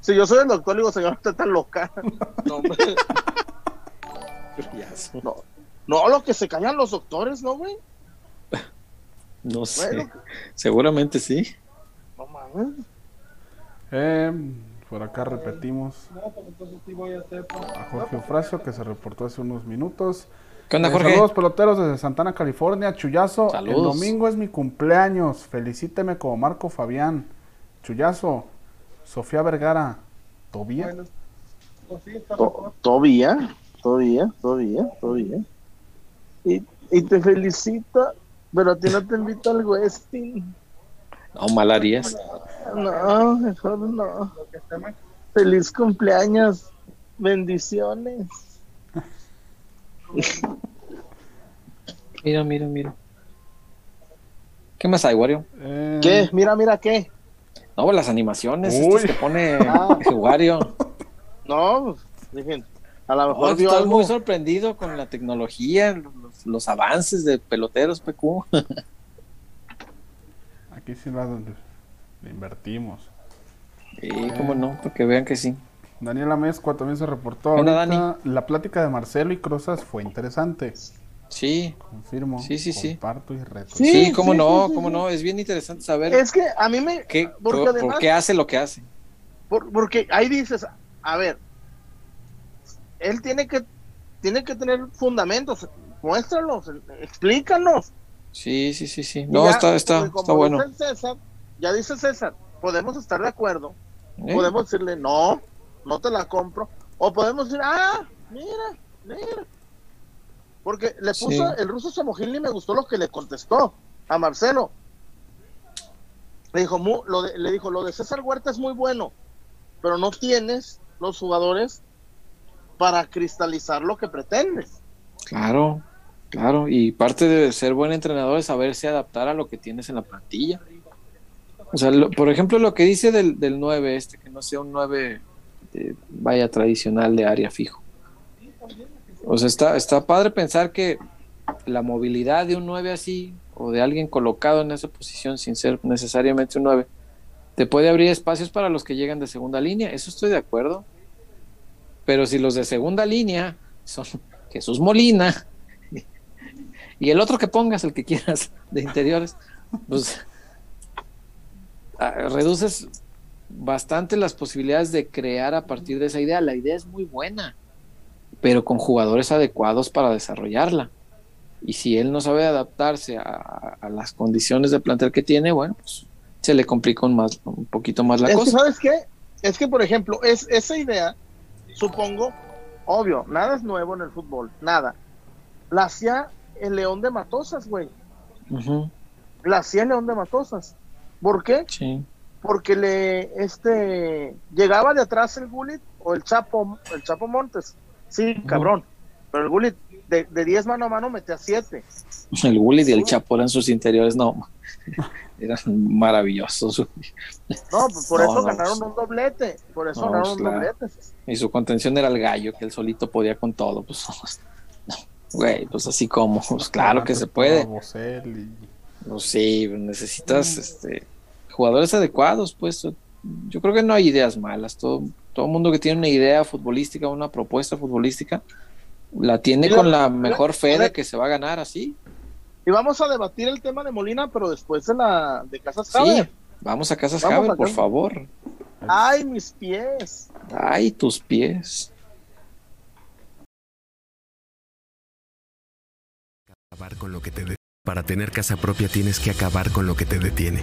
Si yo soy el doctor, le digo, señor, usted está loca. No, no, no, lo que se callan los doctores, ¿no, güey? No sé. Seguramente sí. No mames. Eh, por acá repetimos a Jorge Ofracio que se reportó hace unos minutos. ¿Qué onda, eh, saludos peloteros desde Santana, California. Chuyazo, el domingo es mi cumpleaños. Felicíteme como Marco Fabián. Chuyazo, Sofía Vergara, ¿Tobía? ¿Tobía? ¿Tobía? ¿Tobía? ¿Tobía? Y, y te felicita pero a ti no te invito al Westin. No, mal harías. No, mejor no. Feliz cumpleaños. Bendiciones. mira, mira, mira. ¿Qué más hay, Wario? Eh, ¿Qué? Mira, mira, ¿qué? No, las animaciones que pone ah. Wario. No, dije, a lo mejor estoy muy sorprendido con la tecnología, los, avances de peloteros, PQ. Aquí sí lo, invertimos. Sí, cómo no, para que vean que sí. Daniela Mezcua también se reportó. La plática de Marcelo y Crozas fue interesante. Sí. Confirmo. Sí, sí, sí. Comparto y reto. Sí, cómo no, cómo no. Es bien interesante saber. Es que a mí me. ¿Qué, por, qué hace lo que hace? porque ahí dices, a ver, él tiene que, tiene que tener fundamentos, muéstralos, explícanos. Sí, sí, sí, sí. No, está, está, está bueno. César, ya dice César, podemos estar de acuerdo. Podemos decirle, no, no te la compro. O podemos decir, ah, mira, mira. Porque le puso, el ruso Samogilny me gustó lo que le contestó a Marcelo. Le dijo, lo le dijo, lo de César Huerta es muy bueno, pero no tienes los jugadores para cristalizar lo que pretendes. Claro, claro, y parte de ser buen entrenador es saberse adaptar a lo que tienes en la plantilla. O sea, por ejemplo, lo que dice del, del 9, este, que no sea un 9, vaya tradicional de área fijo. O sea, está, está padre pensar que la movilidad de un 9 así, o de alguien colocado en esa posición sin ser necesariamente un 9, te puede abrir espacios para los que llegan de segunda línea. Eso estoy de acuerdo. Pero si los de segunda línea son Jesús Molina y el otro que pongas, el que quieras, de interiores, pues ah, reduces bastante las posibilidades de crear a partir de esa idea. La idea es muy buena, pero con jugadores adecuados para desarrollarla. Y si él no sabe adaptarse a, las condiciones de plantel que tiene, bueno, pues se le complica un, más, un poquito más la cosa. ¿Sabes qué? Es que, por ejemplo, es, esa idea supongo, obvio, nada es nuevo en el fútbol, nada. La hacía el León de Matosas, güey. La hacía el León de Matosas. ¿Por qué? Sí. Porque le, este, llegaba de atrás el Gullit o el Chapo, el Chapo Montes. Sí, cabrón. Pero el Gullit de, de 10 mano a mano mete a 7. El Gullit y el Chapo eran sus interiores, no. Eran maravillosos. No, pues por eso ganaron un doblete. Por eso ganaron un doblete. Y su contención era el gallo, que él solito podía con todo. Pues, güey, pues así como, pues claro que se puede. Pues sí, necesitas este, jugadores adecuados, pues. Yo creo que no hay ideas malas. Todo, todo mundo que tiene una idea futbolística, una propuesta futbolística, la tiene con la mejor fe de que se va a ganar así. Y vamos a debatir el tema de Molina, pero después de la de Casas Javier. Sí, vamos a Casas Javier, por favor. Ay, mis pies. Ay, tus pies. Acabar con lo que te Para tener casa propia tienes que acabar con lo que te detiene.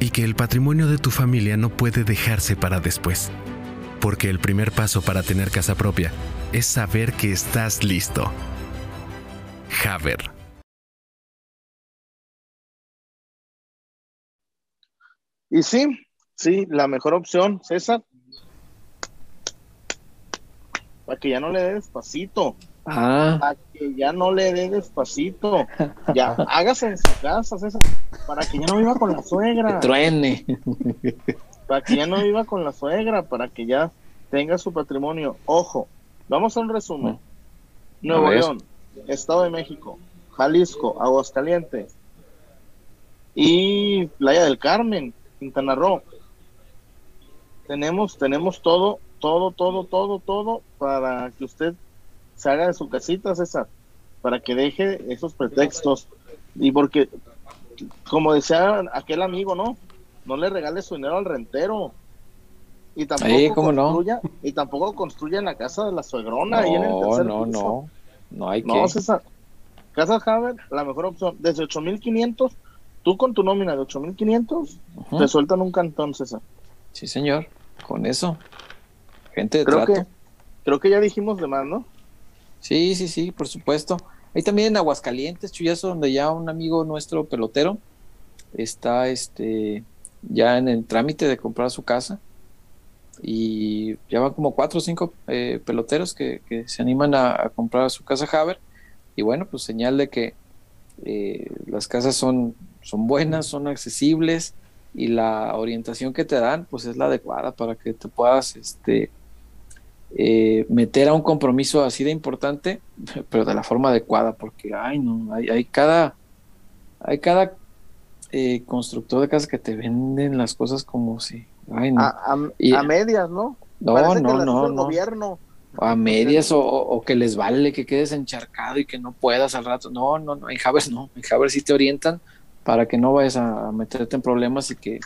y que el patrimonio de tu familia no puede dejarse para después. Porque el primer paso para tener casa propia es saber que estás listo. Haber. Y sí, sí, la mejor opción, César. Para que ya no le dé despacito. Ah. Para que ya no le dé despacito. Ya, hágase en su casa, César. Para que ya no viva con la suegra. truene. Para que ya no viva con la suegra, para que ya tenga su patrimonio. Ojo, vamos a un resumen. Nuevo León, Estado de México, Jalisco, Aguascalientes y Playa del Carmen. Quintana Roo. Tenemos, tenemos todo, todo, todo, todo, todo para que usted salga de su casita, César, para que deje esos pretextos. Y porque, como decía aquel amigo, ¿no? No le regale su dinero al rentero. Y tampoco, construya, y tampoco construya en la casa de la suegrona. No, no, no. No hay no, César. Casa Haber, la mejor opción. Desde 8500 tú con tu nómina de 8500 te sueltan un cantón, César. Sí, señor, con eso. Gente de creo Que, creo que ya dijimos de más, ¿no? Sí, sí, sí, por supuesto. Hay también en Aguascalientes, Chuyazo, donde ya un amigo nuestro pelotero está este ya en el trámite de comprar su casa y ya van como cuatro o cinco eh, peloteros que, se animan a, comprar su casa Haber y bueno, pues señal de que eh, las casas son son buenas, son accesibles y la orientación que te dan pues es la adecuada para que te puedas este, eh, meter a un compromiso así de importante, pero de la forma adecuada, porque ay no, hay, hay cada hay cada eh, constructor de casas que te venden las cosas como si ay no. a, medias, ¿no? No, no, no, no. Gobierno. A medias o, que les vale que quedes encharcado y que no puedas al rato. No, no, no, en Javers no. En sí te orientan para que no vayas a meterte en problemas y que,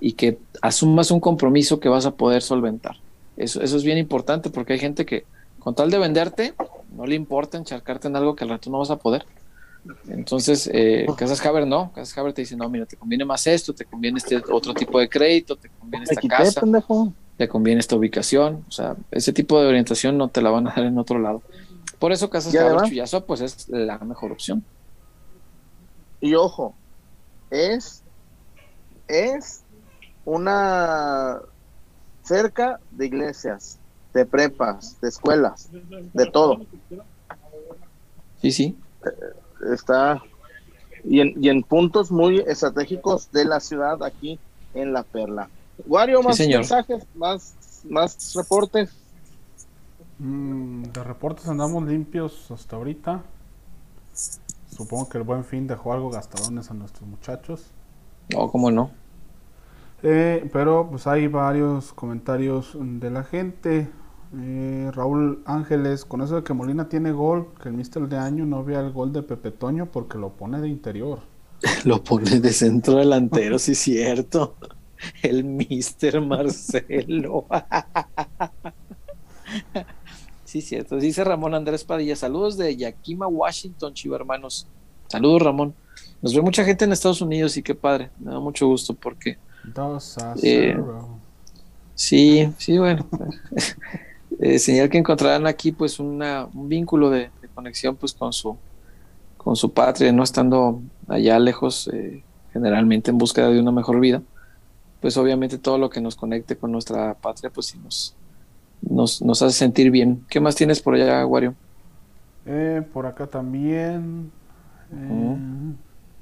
y que asumas un compromiso que vas a poder solventar. Eso, eso es bien importante porque hay gente que con tal de venderte, no le importa encharcarte en algo que al rato no vas a poder. Entonces, eh, Casas Haber no, Casas Haber te dice, no, mira, te conviene más esto, te conviene este otro tipo de crédito, te conviene esta casa, te conviene esta ubicación, o sea, ese tipo de orientación no te la van a dar en otro lado. Por eso Casas Haber Chuyazo, pues es la mejor opción. Y ojo, es, es una cerca de iglesias, de prepas, de escuelas, de todo. Sí, sí. Está y en, y en puntos muy estratégicos de la ciudad aquí en La Perla. Wario, más mensajes, más, más reportes. Mm, de reportes andamos limpios hasta ahorita. Supongo que el buen fin dejó algo gastadones a nuestros muchachos. No, cómo no. Eh, pero pues hay varios comentarios de la gente. Eh, Raúl Ángeles, con eso de que Molina tiene gol, que el mister de año no vea el gol de Pepe Toño porque lo pone de interior. lo pone de centro delantero, sí, cierto. el Mister Marcelo. sí, cierto. Dice Ramón Andrés Padilla. Saludos de Yakima, Washington, chivo hermanos. Saludos, Ramón. Nos ve mucha gente en Estados Unidos y qué padre. Me da mucho gusto porque. Dos a eh, sí, sí, bueno. eh, señal que encontrarán aquí, pues, una, un vínculo de, conexión, pues, con su, con su patria, no estando allá lejos, eh, generalmente en búsqueda de una mejor vida pues obviamente todo lo que nos conecte con nuestra patria, pues sí nos, nos, hace sentir bien. ¿Qué más tienes por allá, Wario? Eh, por acá también. Eh,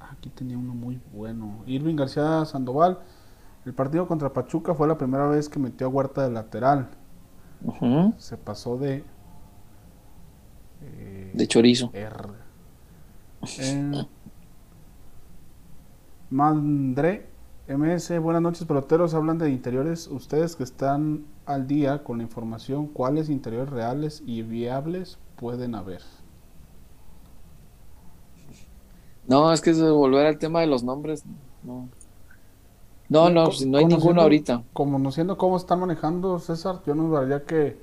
aquí tenía uno muy bueno. Irving García Sandoval. El partido contra Pachuca fue la primera vez que metió a Huerta de lateral. Se pasó de. Eh, de chorizo. Mandré MS, buenas noches, peloteros. Hablan de interiores. Ustedes que están al día con la información, ¿cuáles interiores reales y viables pueden haber? No, es que es volver al tema de los nombres. No, no, no, no hay ninguno ahorita. Conociendo cómo están manejando, César, yo nos daría que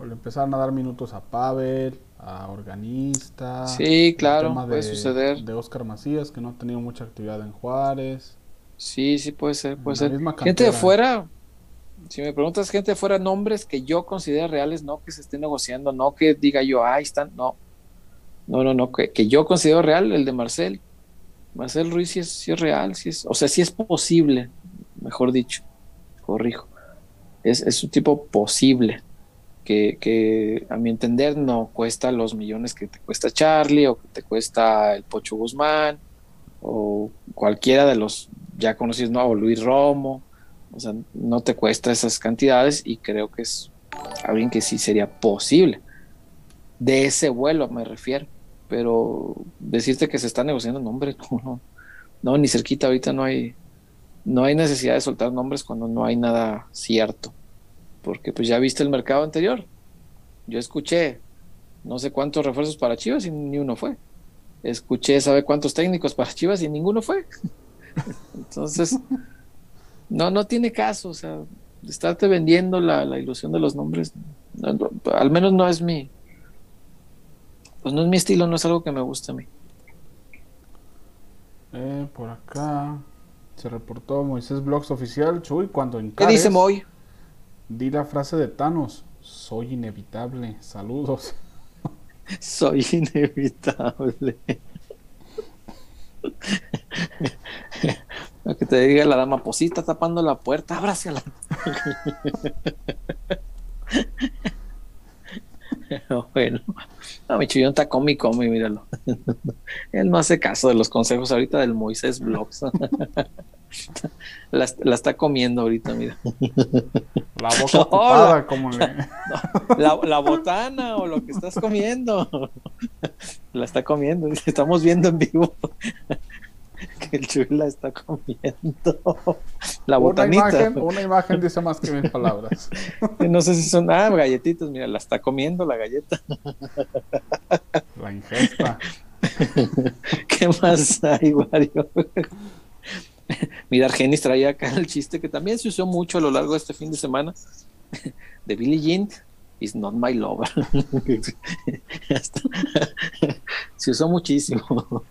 le empezaran a dar minutos a Pavel, a Organista. Sí, claro, puede suceder. De Oscar Macías, que no ha tenido mucha actividad en Juárez. Sí, sí puede ser, puede ser. Gente de fuera, si me preguntas gente de fuera, nombres que yo considero reales, no que se estén negociando, no que diga yo, ahí están, no. No, no, no, que, yo considero real el de Marcel. Marcel Ruiz sí es, es real, sí es, o sea, sí es posible, mejor dicho, corrijo. Es, es un tipo posible, que, que, a mi entender no cuesta los millones que te cuesta Charlie o que te cuesta el Pocho Guzmán o cualquiera de los ya conocidos, ¿no? O Luis Romo, o sea, no te cuesta esas cantidades y creo que es alguien que sí sería posible. De ese vuelo me refiero, pero decirte que se está negociando nombres, no, no, no, ni cerquita ahorita no hay, no hay necesidad de soltar nombres cuando no hay nada cierto, porque pues ya viste el mercado anterior, yo escuché no sé cuántos refuerzos para Chivas y ni uno fue. Escuché, ¿sabe cuántos técnicos para Chivas y ninguno fue? Entonces, no, no tiene caso, o sea, estarte vendiendo la, ilusión de los nombres, al menos no es mi, pues no es mi estilo, no es algo que me guste a mí. Eh, por acá se reportó Moisés Blogs oficial, Chuy, cuando en ¿Qué dice Moy? Di la frase de Thanos, soy inevitable, saludos. soy inevitable. que te diga la dama, pues sí, está tapando la puerta, ábrase la. bueno, no, mi chillón está come y come, míralo. Él no hace caso de los consejos ahorita del Moisés Blogs. la, está comiendo ahorita, mira. La boca ocupada, como la, la, botana o lo que estás comiendo. La está comiendo, estamos viendo en vivo. que el Chuy la está comiendo. La botanita. Una imagen, una imagen dice más que mil palabras. no sé si son, ah, galletitas, mira, la está comiendo la galleta. La ingesta. ¿Qué más hay, Wario? Mira, Argenis traía acá el chiste que también se usó mucho a lo largo de este fin de semana de Billy Jean is not my lover. se usó muchísimo.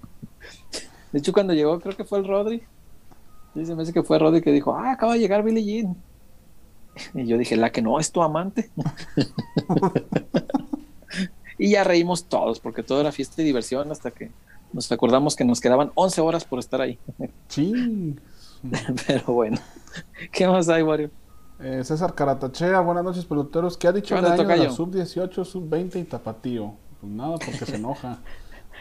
De hecho, cuando llegó, creo que fue el Rodri. Dice, me dice que fue Rodri que dijo, ah, acaba de llegar Billie Jean. Y yo dije, la que no es tu amante. y ya reímos todos, porque todo era fiesta y diversión hasta que nos acordamos que nos quedaban 11 horas por estar ahí. Sí. Pero bueno, ¿qué más hay, Wario? Eh, César Caratachea, buenas noches, peloteros. ¿Qué ha dicho el año de la sub-18, sub-20 y tapatío? Pues nada, porque se enoja.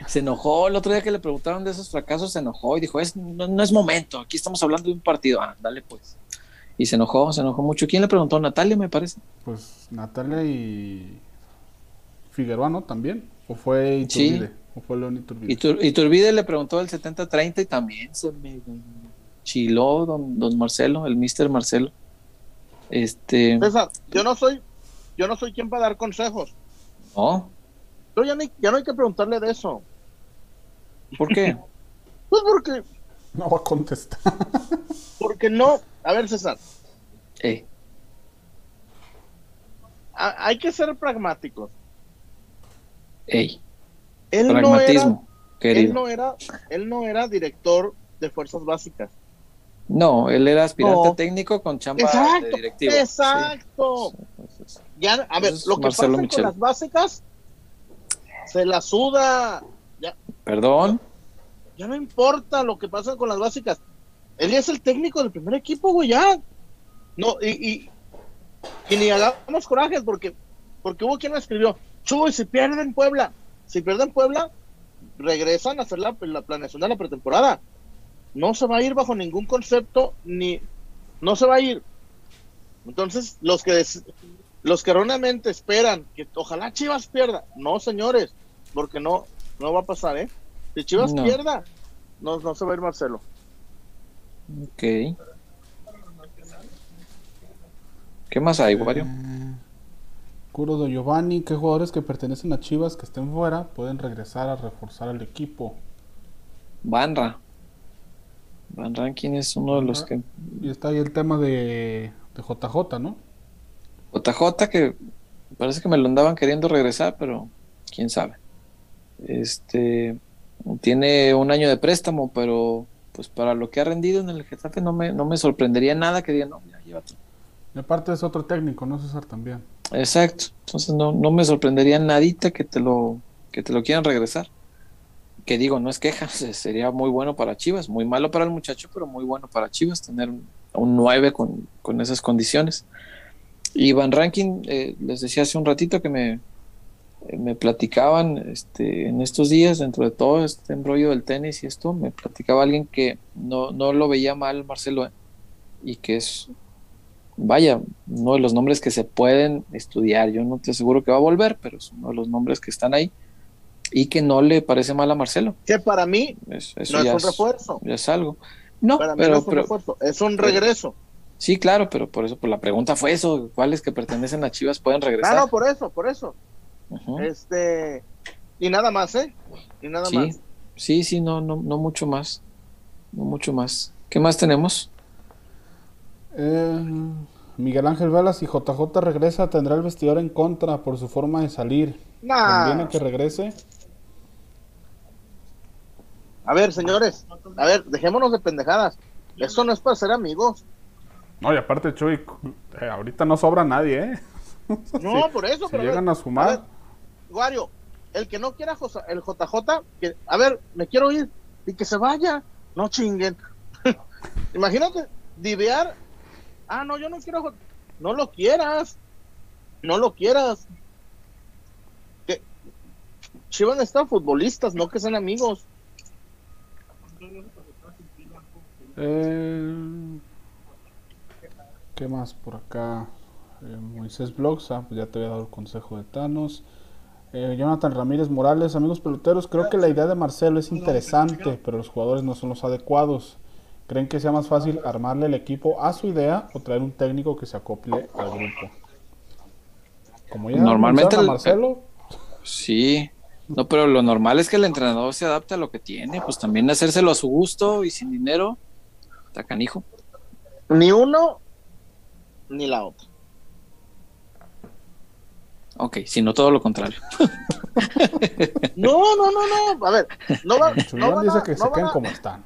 Se enojó el otro día que le preguntaron de esos fracasos, se enojó y dijo, es, no, es momento, aquí estamos hablando de un partido, ah, dale pues. Y se enojó, se enojó mucho. ¿Quién le preguntó? Natalia, me parece. Pues Natalia y Figueroa, ¿no? También. ¿O fue Iturbide? ¿O fue León Iturbide? Iturbide le preguntó el 70-30 y también se me chiló don, don Marcelo, el mister Marcelo. Este... César, yo no soy, yo no soy quien para dar consejos. No. Pero ya, ya no hay que preguntarle de eso. ¿Por qué? Pues porque No va a contestar. Porque no, a ver César. Eh. hay que ser pragmáticos. Ey. Él Pragmatismo, no era, Él no era, él no era director de fuerzas básicas. No, él era aspirante técnico con chamba de directivo. Exacto. Ya, a ver, lo que pasa con las básicas se la suda. Ya. Perdón. Ya no importa lo que pasa con las básicas. Él es el técnico del primer equipo, güey, ya. No, y, y, y ni hagamos corajes porque, porque hubo quien me escribió, Chuy, si pierden Puebla, si pierden Puebla, regresan a hacer la, planeación de la pretemporada. No se va a ir bajo ningún concepto, ni no se va a ir. Entonces, los que los que erróneamente esperan que ojalá Chivas pierda, no señores, porque no, no va a pasar, ¿eh? Si Chivas pierda, no, no se va a ir Marcelo. Ok. ¿Qué más hay, Wario? Curo de Giovanni, ¿qué jugadores que pertenecen a Chivas que estén fuera pueden regresar a reforzar el equipo? Banra. Van Rankin es uno de los que. Y está ahí el tema de, de JJ, ¿no? JJ que parece que me lo andaban queriendo regresar, pero quién sabe. Este tiene un año de préstamo, pero pues para lo que ha rendido en el Getafe no me, no me sorprendería nada que diga, no, ya llévate. Y aparte es otro técnico, ¿no, César? También. Exacto. Entonces no, no me sorprendería nadita que te lo, que te lo quieran regresar. Que digo, no es queja, sería muy bueno para Chivas, muy malo para el muchacho, pero muy bueno para Chivas tener un, un 9 con, con esas condiciones. Y Van Ranking, eh, les decía hace un ratito que me, me platicaban este, en estos días, dentro de todo este embrollo del tenis y esto, me platicaba alguien que no, no lo veía mal Marcelo ¿eh? y que es, vaya, uno de los nombres que se pueden estudiar. Yo no te aseguro que va a volver, pero es uno de los nombres que están ahí y que no le parece mal a Marcelo. Que para mí es, no es un refuerzo. es algo. No, pero, no es un refuerzo, es un regreso. Sí, claro, pero por eso, pues la pregunta fue eso, ¿cuáles que pertenecen a Chivas pueden regresar? No, por eso, por eso. Este, y nada más, ¿eh? Y nada sí, más. Sí, sí, no, no, no mucho más. No mucho más. ¿Qué más tenemos? Eh, Miguel Ángel Velas y JJ regresa, tendrá el vestidor en contra por su forma de salir. Nah. ¿Conviene que regrese? A ver, señores, a ver, dejémonos de pendejadas. Eso no es para ser amigos. No, y aparte, Chuy, eh, ahorita no sobra nadie, ¿eh? No, por eso. pero llegan a, sumar. Guario, el que no quiera el JJ, que, a ver, me quiero ir y que se vaya. No chinguen. Imagínate, divear. Ah, no, yo no quiero. No lo quieras. No lo quieras. Que Chivas están futbolistas, no que sean amigos. Eh, ¿Qué más por acá? Eh, Moisés Blogs, ah, pues ya te había dado el consejo de Thanos. Eh, Jonathan Ramírez Morales, amigos peloteros, creo que la idea de Marcelo es interesante, pero los jugadores no son los adecuados. ¿Creen que sea más fácil armarle el equipo a su idea o traer un técnico que se acople al grupo? Como ya normalmente a Marcelo. Sí, no, pero lo normal es que el entrenador se adapte a lo que tiene, pues también hacérselo a su gusto y sin dinero, está canijo. Ni uno ni la otra. Ok, sino todo lo contrario. no, no, no, no. A ver, no va. No dice que se queden como están.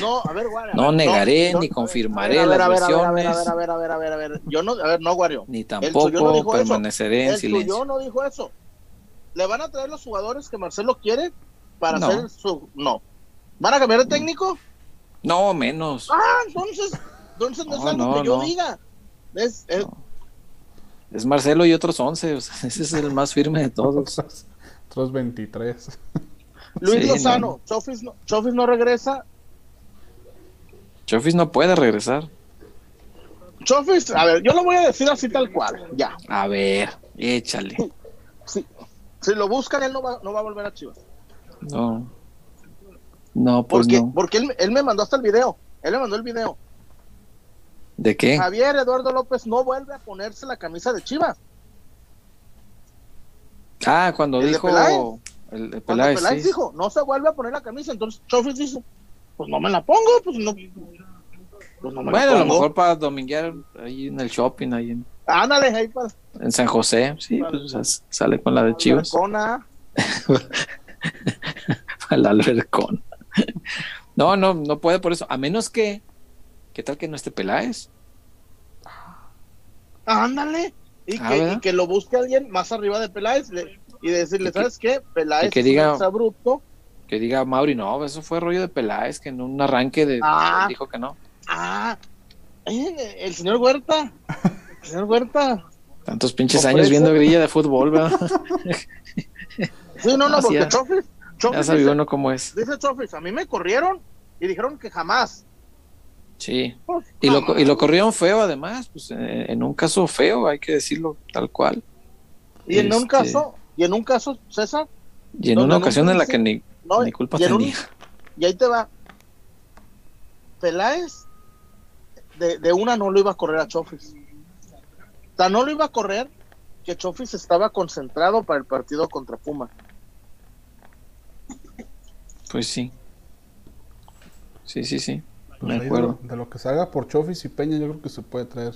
No, a ver, Wario. No negaré ni confirmaré las versiones. A ver, a ver, a ver, a ver, Yo no, a ver, no, Wario. Ni tampoco permaneceré en silencio. Yo no dijo eso. ¿Le van a traer los jugadores que Marcelo quiere para hacer su. No. ¿Van a cambiar de técnico? No, menos. Ah, entonces. Entonces no, es algo que yo diga. Es, es... Marcelo y otros 11, ese es el más firme de todos. otros 23. Luis Lozano, Chofis, no, Chofis no regresa. Chofis no puede regresar. Chofis, a ver, yo lo voy a decir así tal cual, ya. A ver, échale. Si lo buscan, él no va, no va a volver a Chivas. No. No, pues porque, Porque él, él me mandó hasta el video. Él me mandó el video. ¿De qué? Javier Eduardo López no vuelve a ponerse la camisa de Chivas. Ah, cuando dijo el, Peláez, dijo, no se vuelve a poner la camisa, entonces Chofis dice, pues no me la pongo, pues no. Pues no me bueno, a lo mejor para dominguear ahí en el shopping, ahí en. Ándale, ahí para. En San José, sí, pues sale con la de Chivas. Albercona. la albercón. no, no, no puede por eso. A menos que. ¿Qué tal que no esté Peláez? Ándale. Y, ah, que, lo busque alguien más arriba de Peláez y decirle, ¿sabes qué? Peláez que diga, es abrupto. Que diga Mauri, no, eso fue rollo de Peláez, que en un arranque de, ah, dijo que no. Ah, eh, el señor Huerta. El señor Huerta. Tantos pinches años viendo grilla de fútbol, ¿verdad? sí, no, no, porque Chofis, Ya sabía uno cómo es. Dice Chofis, a mí me corrieron y dijeron que jamás. Sí. Y, lo, y lo corrieron feo, además, pues eh, en un caso feo, hay que decirlo tal cual. Y en un este, caso, y en un caso, César. Y en una ocasión en la que ni, culpa tenía. y ahí te va. Peláez de, de, una no lo iba a correr a Chofis. O sea, no lo iba a correr que Chofis estaba concentrado para el partido contra Puma. Pues sí. Sí, sí, sí. Pues de, lo, de, lo, que salga por Chofis y Peña, yo creo que se puede traer,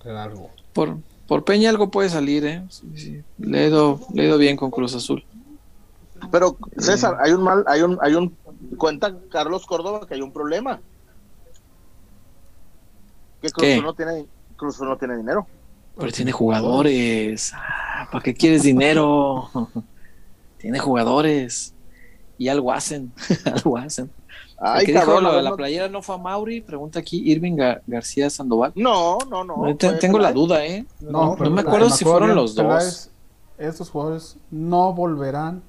traer algo. Por, por Peña algo puede salir, ¿eh? Le, he ido, bien con Cruz Azul. Pero, César, hay un mal, hay un, hay un, cuenta Carlos Córdoba que hay un problema. Que Cruz Azul no tiene, Cruz no tiene dinero. Pero tiene jugadores. Ah, ¿Para qué quieres dinero? tiene jugadores. Y algo hacen, algo hacen. Ay, dijo lo de la playera no fue a Mauri? Pregunta aquí Irving García Sandoval. No, no, no. tengo la duda, ¿eh? No, no, me acuerdo si fueron los dos. estos jugadores no volverán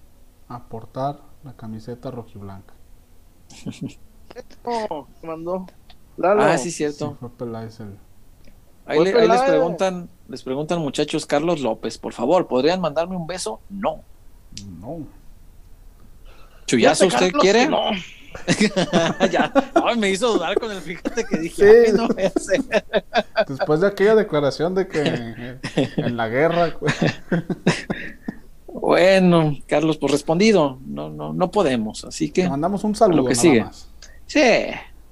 a portar la camiseta rojiblanca. no, mandó. Ah, sí, cierto. Ahí, les preguntan, les preguntan muchachos, Carlos López, por favor, ¿podrían mandarme un beso? No. No. Chuyazo, ¿usted quiere? No. ya, me hizo dudar con el fíjate que dije, no voy a hacer. Después de aquella declaración de que en la guerra. bueno, Carlos, pues respondido, no, no, no podemos, así que. mandamos un saludo. Lo que sigue. Sí,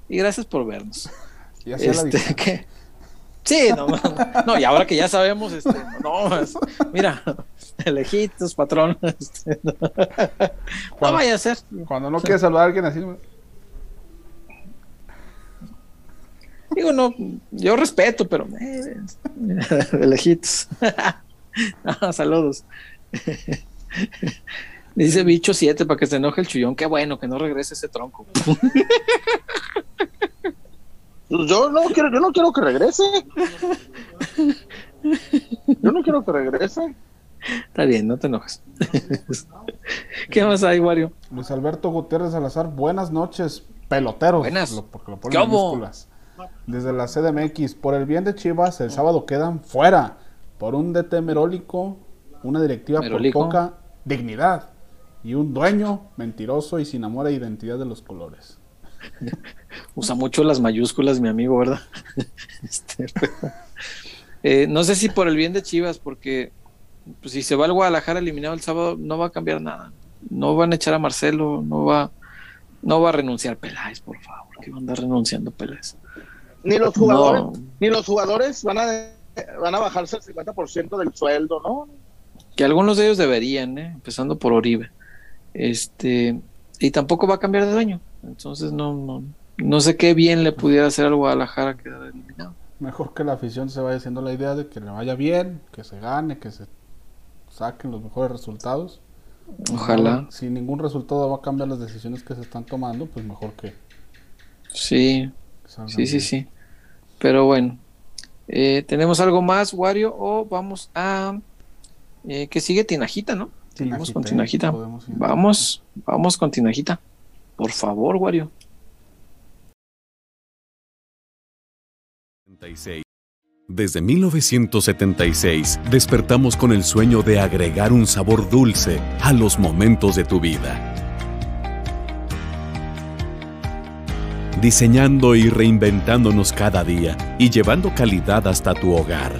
y gracias por vernos. este, Sí, no, no, y ahora que ya sabemos, este, no, mira, lejitos, patrón. Este, no, vaya a ser. Cuando no quieres saludar a alguien así. Digo, no, yo respeto, pero eh, de lejitos. saludos. Dice bicho 7 para que se enoje el chullón. Qué bueno que no regrese ese tronco. Yo no quiero, yo no quiero que regrese. Yo no quiero que regrese. Está bien, no te enojes. ¿Qué más hay, Wario? Luis Alberto Gutiérrez Salazar, buenas noches, peloteros. Buenas. Porque lo ponen Desde la CDMX, por el bien de Chivas, el sábado quedan fuera por un DT merólico, una directiva por poca dignidad y un dueño mentiroso y sin amor e identidad de los colores. Usa mucho las mayúsculas, mi amigo, ¿verdad? Este, eh, no sé si por el bien de Chivas, porque pues, si se va al Guadalajara eliminado el sábado, no va a cambiar nada. No van a echar a Marcelo, no va, no va a renunciar Peláez, por favor, que va a andar renunciando Peláez. Ni los jugadores, ni los jugadores van a, van a bajarse el 50% del sueldo, ¿no? Que algunos de ellos deberían, ¿eh? empezando por Oribe. Este, y tampoco va a cambiar de dueño. Entonces no, no, no sé qué bien le pudiera hacer al Guadalajara quedar eliminado. Mejor que la afición se vaya haciendo la idea de que le vaya bien, que se gane, que se saquen los mejores resultados. Ojalá. si ningún resultado va a cambiar las decisiones que se están tomando, pues mejor que. Sí, sí, sí, sí. Pero bueno, eh, ¿tenemos algo más, Wario? O vamos a. Eh, que sigue Tinajita, ¿no? Vamos con Tinajita. Vamos, vamos con Tinajita. Por favor, Wario. Desde 1976 despertamos con el sueño de agregar un sabor dulce a los momentos de tu vida. Diseñando y reinventándonos cada día y llevando calidad hasta tu hogar.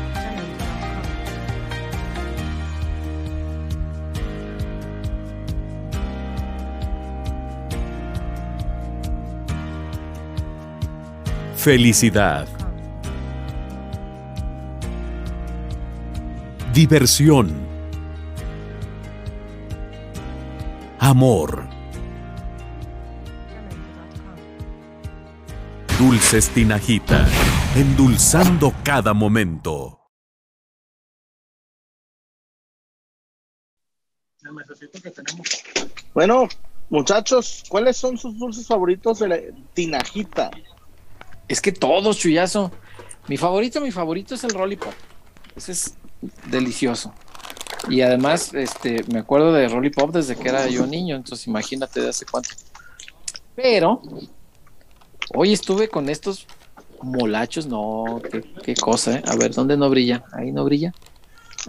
Felicidad. Diversión. Amor. Dulces Tinajita, endulzando cada momento. Bueno, muchachos, ¿cuáles son sus dulces favoritos de la Tinajita? Es que todos, chullazo. Mi favorito, mi favorito es el Rollipop. Ese es delicioso. Y además, este, me acuerdo de Rollipop desde que era yo niño, entonces imagínate de hace cuánto. Pero Hoy estuve con estos molachos, no, qué, cosa, ¿eh? A ver, ¿dónde no brilla? Ahí no brilla.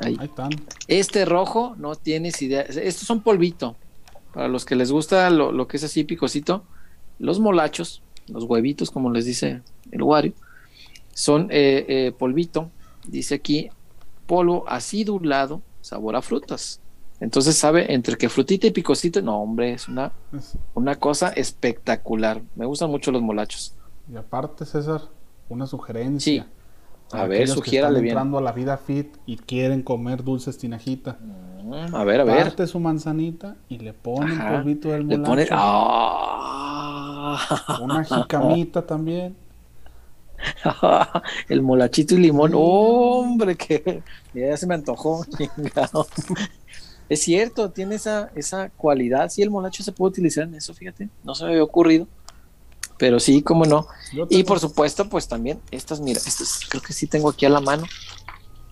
Ahí. están. Este rojo, no tienes idea. Estos son polvito. Para los que les gusta lo, que es así picosito, los molachos, los huevitos, como les dice el Wario, son eh, eh, polvito. Dice aquí, polvo acidulado, sabor a frutas. Entonces sabe entre que frutita y picosito, no hombre, es una, una cosa espectacular. Me gustan mucho los molachos. Y aparte, César, una sugerencia. Sí. A ver, sugiérale bien. entrando a la vida fit y quieren comer dulces tinajita. Mm, a ver, a ver. Parte su manzanita y le ponen polvito del molacho. Le pone... ¡Ah! Una jicamita también. el molachito y limón. ¡Hombre! Que ya se me antojó. Es cierto, tiene esa, esa cualidad. Sí, el molacho se puede utilizar en eso, fíjate. No se me había ocurrido. Pero sí, cómo no. Y por supuesto, pues también estas, mira, estas creo que sí tengo aquí a la mano.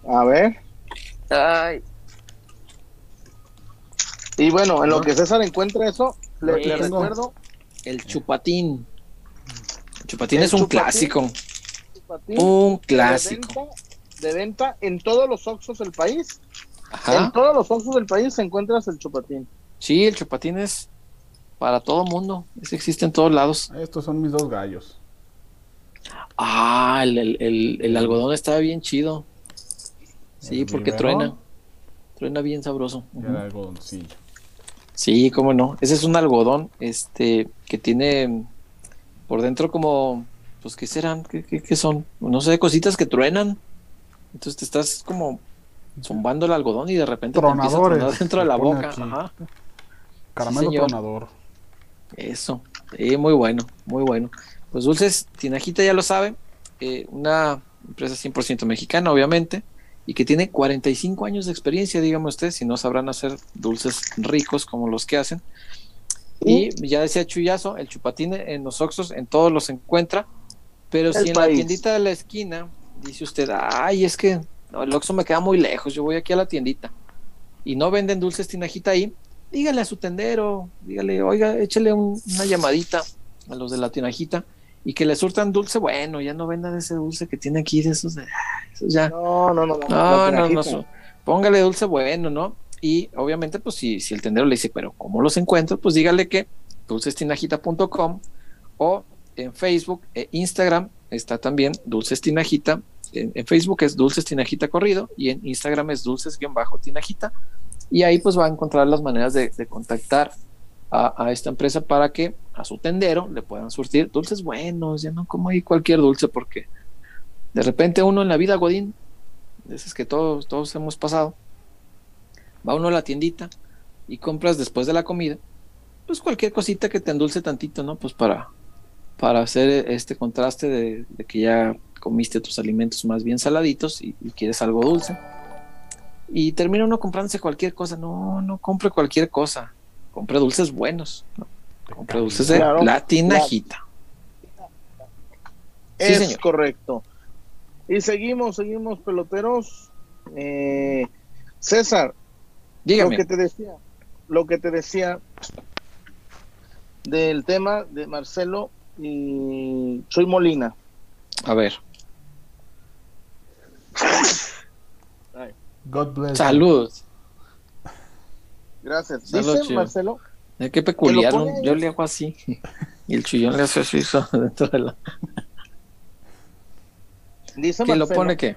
A ver. Ay. Y bueno, en lo que César encuentra eso, le, recuerdo. El chupatín. El chupatín es un clásico. un clásico. De venta, en todos los Oxos del país. En todos los ojos del país se encuentras el chupatín. Sí, el chupatín es para todo mundo. Ese existe en todos lados. Estos son mis dos gallos. Ah, el, algodón está bien chido. Sí, porque truena. Truena bien sabroso. sí. Sí, cómo no. Ese es un algodón este, que tiene por dentro como, pues, ¿qué serán? ¿Qué, qué son? No sé, cositas que truenan. Entonces te estás como zumbando el algodón y de repente te empieza a dentro de la boca. Ajá. Caramelo tronador. Eso, sí, muy bueno, muy bueno. Pues Dulces Tinajita ya lo sabe, eh, una empresa 100% mexicana, obviamente, y que tiene 45 años de experiencia, dígame usted, si no sabrán hacer dulces ricos como los que hacen. Y ya decía Chuyazo, el chupatín en los Oxos en todos los encuentra, pero si en la tiendita de la esquina dice usted, ay, es que no, el Oxxo me queda muy lejos, yo voy aquí a la tiendita y no venden dulces tinajita ahí, dígale a su tendero, dígale, oiga, échale una llamadita a los de la tinajita y que le surtan dulce bueno, ya no vendan ese dulce que tiene aquí de esos, de, esos ya. No, no, no, no, no, no, póngale dulce bueno, ¿no? Y obviamente, pues si, si el tendero le dice, pero ¿cómo los encuentro? Pues dígale que dulcestinajita.com o en Facebook e Instagram está también Dulces Tinajita en, Facebook es Dulces Tinajita Corrido y en Instagram es Dulces-Tinajita. Y ahí pues va a encontrar las maneras de, contactar a, esta empresa para que a su tendero le puedan surtir dulces buenos, ya no como ahí cualquier dulce, porque de repente uno en la vida, Godín, de esas que todos, todos hemos pasado, va uno a la tiendita y compras después de la comida, pues cualquier cosita que te endulce tantito, ¿no? Pues para, para hacer este contraste de, que ya comiste otros alimentos más bien saladitos y, quieres algo dulce. Y termina uno comprándose cualquier cosa. No, no compre cualquier cosa. Compre dulces buenos. Compre dulces de la tinajita. es correcto. Y seguimos, seguimos, peloteros. Eh, César, Dígame. lo que te decía, lo que te decía del tema de Marcelo y soy Molina. A ver. God bless. Salud. Gracias. Dice Marcelo. Qué peculiar. Yo le hago así. Y el chillón le hace así dentro de la. Dice ¿Que lo pone qué?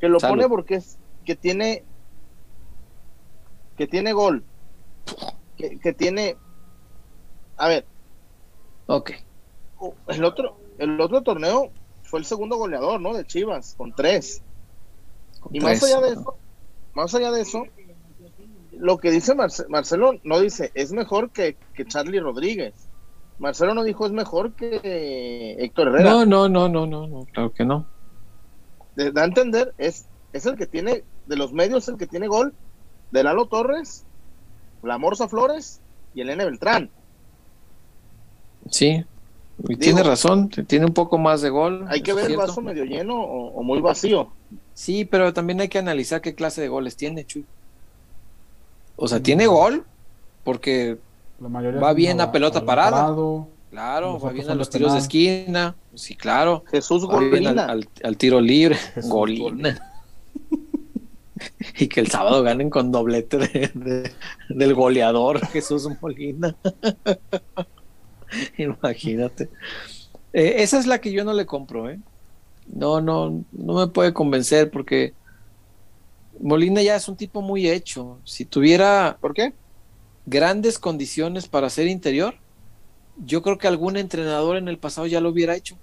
Que lo pone porque es que tiene que tiene gol. Que, que tiene a ver. Ok. El otro, el otro torneo fue el segundo goleador, ¿no? De Chivas, con tres. y más allá de eso, más allá de eso, lo que dice Marcelo no dice es mejor que, que Charlie Rodríguez. Marcelo no dijo es mejor que Héctor Herrera. No, no, no, no, no, no claro que no. Da a entender, es, es el que tiene, de los medios, el que tiene gol de Lalo Torres, la Morza Flores y el N Beltrán. Sí, y tiene razón, tiene un poco más de gol. Hay que ver el vaso medio lleno o, muy vacío. Sí, pero también hay que analizar qué clase de goles tiene, Chuy. O sea, tiene gol porque va bien a pelota parada. claro, va bien a los tiros de esquina. Sí, claro. Jesús Golina. Al, tiro libre. Golina. y que el sábado ganen con doblete del goleador Jesús Molina. Imagínate. Eh, esa es la que yo no le compro, ¿eh? No, no, no me puede convencer porque Molina ya es un tipo muy hecho. Si tuviera ¿Por qué? grandes condiciones para ser interior, yo creo que algún entrenador en el pasado ya lo hubiera hecho.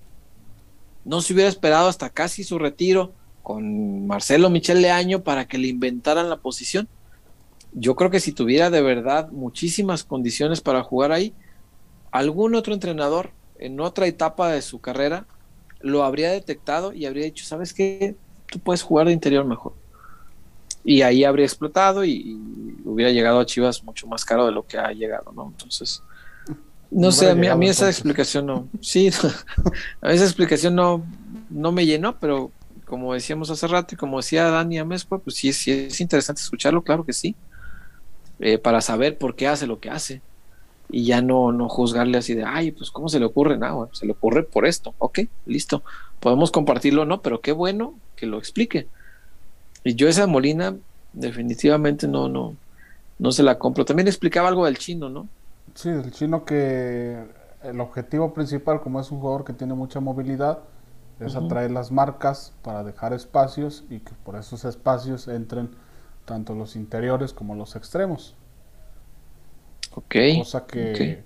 No se hubiera esperado hasta casi su retiro con Marcelo Michel Leaño para que le inventaran la posición. Yo creo que si tuviera de verdad muchísimas condiciones para jugar ahí, algún otro entrenador en otra etapa de su carrera lo habría detectado y habría dicho, ¿sabes qué? Tú puedes jugar de interior mejor. Y ahí habría explotado y, hubiera llegado a Chivas mucho más caro de lo que ha llegado, ¿no? Entonces, no, sé, a mí, esa explicación no, sí, a esa explicación no, no me llenó, pero como decíamos hace rato y como decía Dani Amezcua, pues sí, sí es interesante escucharlo, claro que sí, eh, para saber por qué hace lo que hace y ya no, no juzgarle así de, ay, pues cómo se le ocurre, no, se le ocurre por esto, ok, listo, podemos compartirlo, no, pero qué bueno que lo explique. Y yo esa Molina definitivamente no, no, no se la compro. También explicaba algo del chino, ¿no? Sí, del chino que el objetivo principal, como es un jugador que tiene mucha movilidad, es atraer las marcas para dejar espacios y que por esos espacios entren tanto los interiores como los extremos. Cosa que,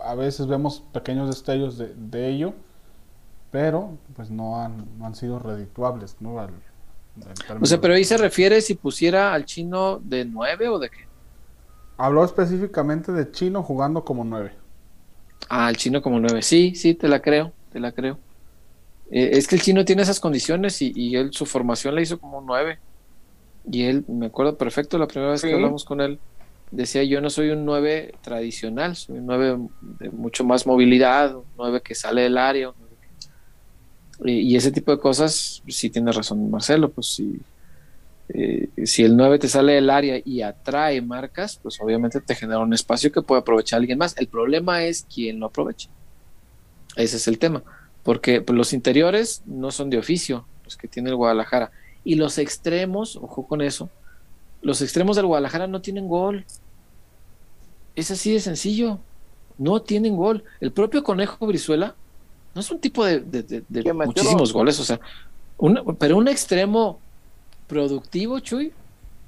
a veces vemos pequeños destellos de, ello, pero pues no han, no han sido redituables, ¿no? O sea, pero ahí se refiere si pusiera al chino de 9 o de qué? Habló específicamente de chino jugando como 9. Ah, el chino como 9. Sí, sí, te la creo, te la creo. Eh, es que el chino tiene esas condiciones y, él su formación la hizo como 9. Y él, me acuerdo perfecto la primera vez que hablamos con él, decía yo no soy un 9 tradicional, soy un 9 de mucho más movilidad, un 9 que sale del área. Y, ese tipo de cosas, sí tiene razón Marcelo, pues si, eh, el 9 te sale del área y atrae marcas, pues obviamente te genera un espacio que puede aprovechar alguien más. El problema es quién lo aprovecha. Ese es el tema, porque pues, los interiores no son de oficio, los que tiene el Guadalajara. Y los extremos, ojo con eso, los extremos del Guadalajara no tienen gol. Es así de sencillo. No tienen gol. El propio Conejo Brizuela no es un tipo de, muchísimos goles, o sea, pero un extremo productivo, Chuy.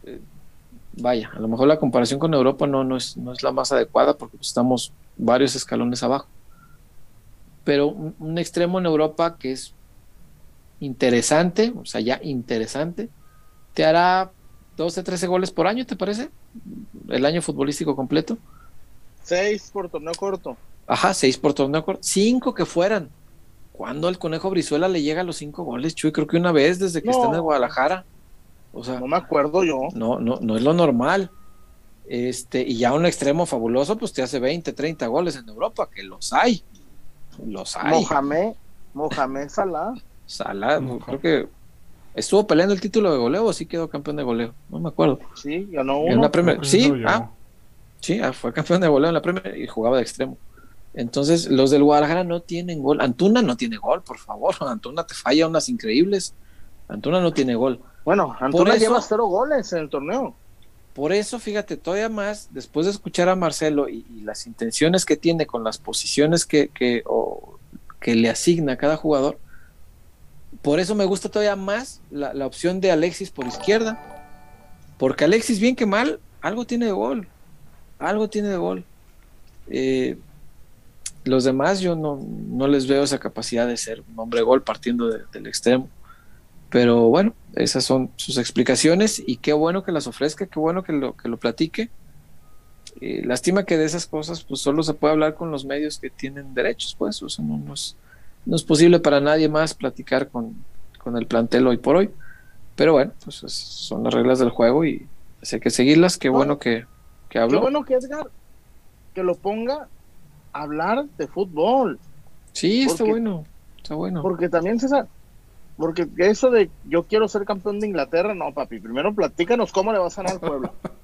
Eh, vaya, a lo mejor la comparación con Europa no, no, es, no es la más adecuada porque estamos varios escalones abajo. Pero un extremo en Europa que es interesante, o sea, ya interesante, te hará 12, 13 goles por año, ¿te parece? El año futbolístico completo. 6 por torneo corto. Ajá, 6 por torneo corto. 5 que fueran. ¿Cuándo el Conejo Brizuela le llega a los cinco goles, Chuy? Creo que una vez desde que está en el Guadalajara. O sea, no me acuerdo yo. No, no, no es lo normal. Este, y ya un extremo fabuloso, pues te hace 20, 30 goles en Europa, que los hay. Los hay. Mohamed, Mohamed Salah. Salah, creo que estuvo peleando el título de goleo o sí quedó campeón de goleo. No me acuerdo. Sí, ganó uno. sí, ah, sí, ah, fue campeón de goleo en la Premier y jugaba de extremo. Entonces, los del Guadalajara no tienen gol. Antuna no tiene gol, por favor. Antuna te falla unas increíbles. Antuna no tiene gol. Bueno, Antuna lleva cero goles en el torneo. Por eso, fíjate, todavía más, después de escuchar a Marcelo y, las intenciones que tiene con las posiciones que, que, que le asigna a cada jugador, por eso me gusta todavía más la, la, opción de Alexis por izquierda. Porque Alexis, bien que mal, algo tiene de gol. Algo tiene de gol. Eh, los demás yo no, no, les veo esa capacidad de ser un hombre gol partiendo del extremo. Pero bueno, esas son sus explicaciones y qué bueno que las ofrezca, qué bueno que lo, que lo platique. Eh, lástima que de esas cosas pues solo se puede hablar con los medios que tienen derechos, pues, o no, no, es, no es posible para nadie más platicar con, con, el plantel hoy por hoy. Pero bueno, pues son las reglas del juego y hay que seguirlas. Qué bueno que, que habló. Qué bueno que Edgar que lo ponga hablar de fútbol. Sí, está bueno, está bueno. Porque también, César, porque eso de yo quiero ser campeón de Inglaterra, no, papi, primero platícanos cómo le vas a ganar al pueblo.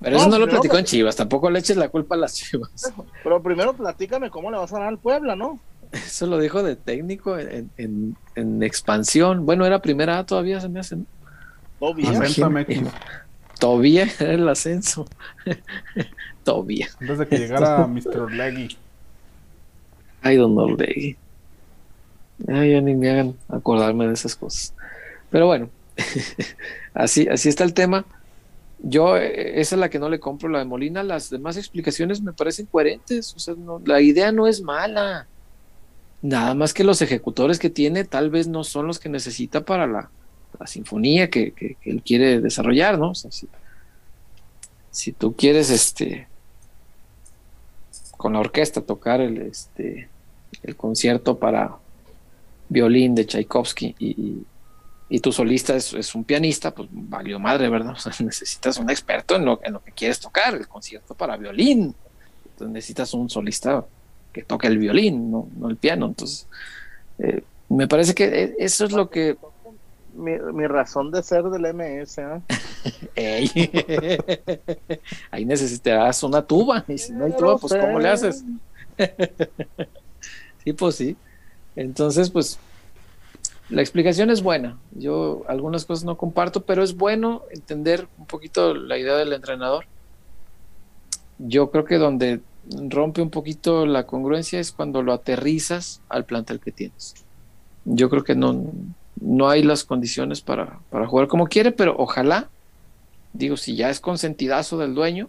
Pero eso no lo platicó en Chivas, tampoco le eches la culpa a las Chivas. Pero primero platícame cómo le vas a ganar al Puebla, ¿no? Eso lo dijo de técnico en, en, expansión. Bueno, era primera A todavía, se me hace, ¿no? Todavía. Todavía era el ascenso. Todavía. Antes de que llegara Mr. Leggy. Ay, don Leggy. Ay, ya ni me hagan acordarme de esas cosas. Pero bueno, así, así está el tema. Yo, eh, esa es la que no le compro, la de Molina. Las demás explicaciones me parecen coherentes. O sea, la idea no es mala. Nada más que los ejecutores que tiene tal vez no son los que necesita para la, sinfonía que, que, él quiere desarrollar, ¿no? Si, tú quieres este con la orquesta tocar el, este, el concierto para violín de Tchaikovsky y, y, tu solista es, un pianista, pues valió madre, ¿verdad? necesitas un experto en lo, en lo que quieres tocar, el concierto para violín. Entonces necesitas un solista que toque el violín, no, no el piano. Entonces, eh, me parece que e, eso es lo que mi, razón de ser del MS. ¿eh? Ahí necesitarás una tuba. Y si no hay tuba, pues ¿cómo le haces? sí, pues sí. Entonces, pues la explicación es buena. Yo algunas cosas no comparto, pero es bueno entender un poquito la idea del entrenador. Yo creo que donde rompe un poquito la congruencia es cuando lo aterrizas al plantel que tienes. Yo creo que no, no hay las condiciones para, jugar como quiere, pero ojalá, digo, si ya es consentidazo del dueño,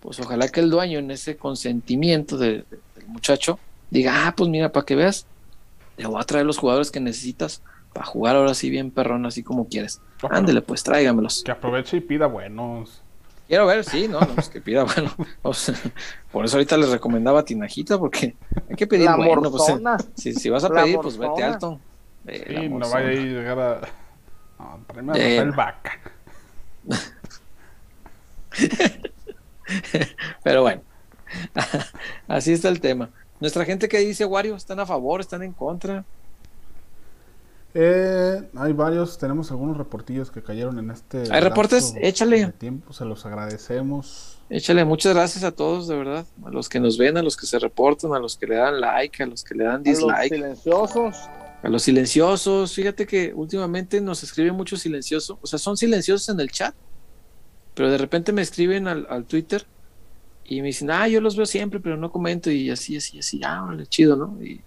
pues ojalá que el dueño en ese consentimiento del muchacho diga, ah, pues mira, para que veas, te voy a traer los jugadores que necesitas para jugar ahora sí bien perrón, así como quieres. Ándele, pues tráigamelos. Que aproveche y pida buenos. Quiero ver, sí, no, no, es que pida bueno. por eso ahorita les recomendaba Tinajita, porque hay que pedir bueno. Pues, si, si, vas a pedir, pues vete alto. Sí, no vaya a llegar a. No, tráeme a el Vaca. Pero bueno, así está el tema. Nuestra gente que dice, Wario, ¿están a favor? ¿Están en contra? Eh, hay varios, tenemos algunos reportillos que cayeron en este. Hay reportes, échale. Tiempo, se los agradecemos. Échale, muchas gracias a todos, de verdad. A los que nos ven, a los que se reportan, a los que le dan like, a los que le dan dislike. A los silenciosos. A los silenciosos, fíjate que últimamente nos escriben mucho silencioso, o sea, son silenciosos en el chat, pero de repente me escriben al, Twitter y me dicen, ah, yo los veo siempre, pero no comento y así, así, así, ah, vale, chido, ¿no? Y,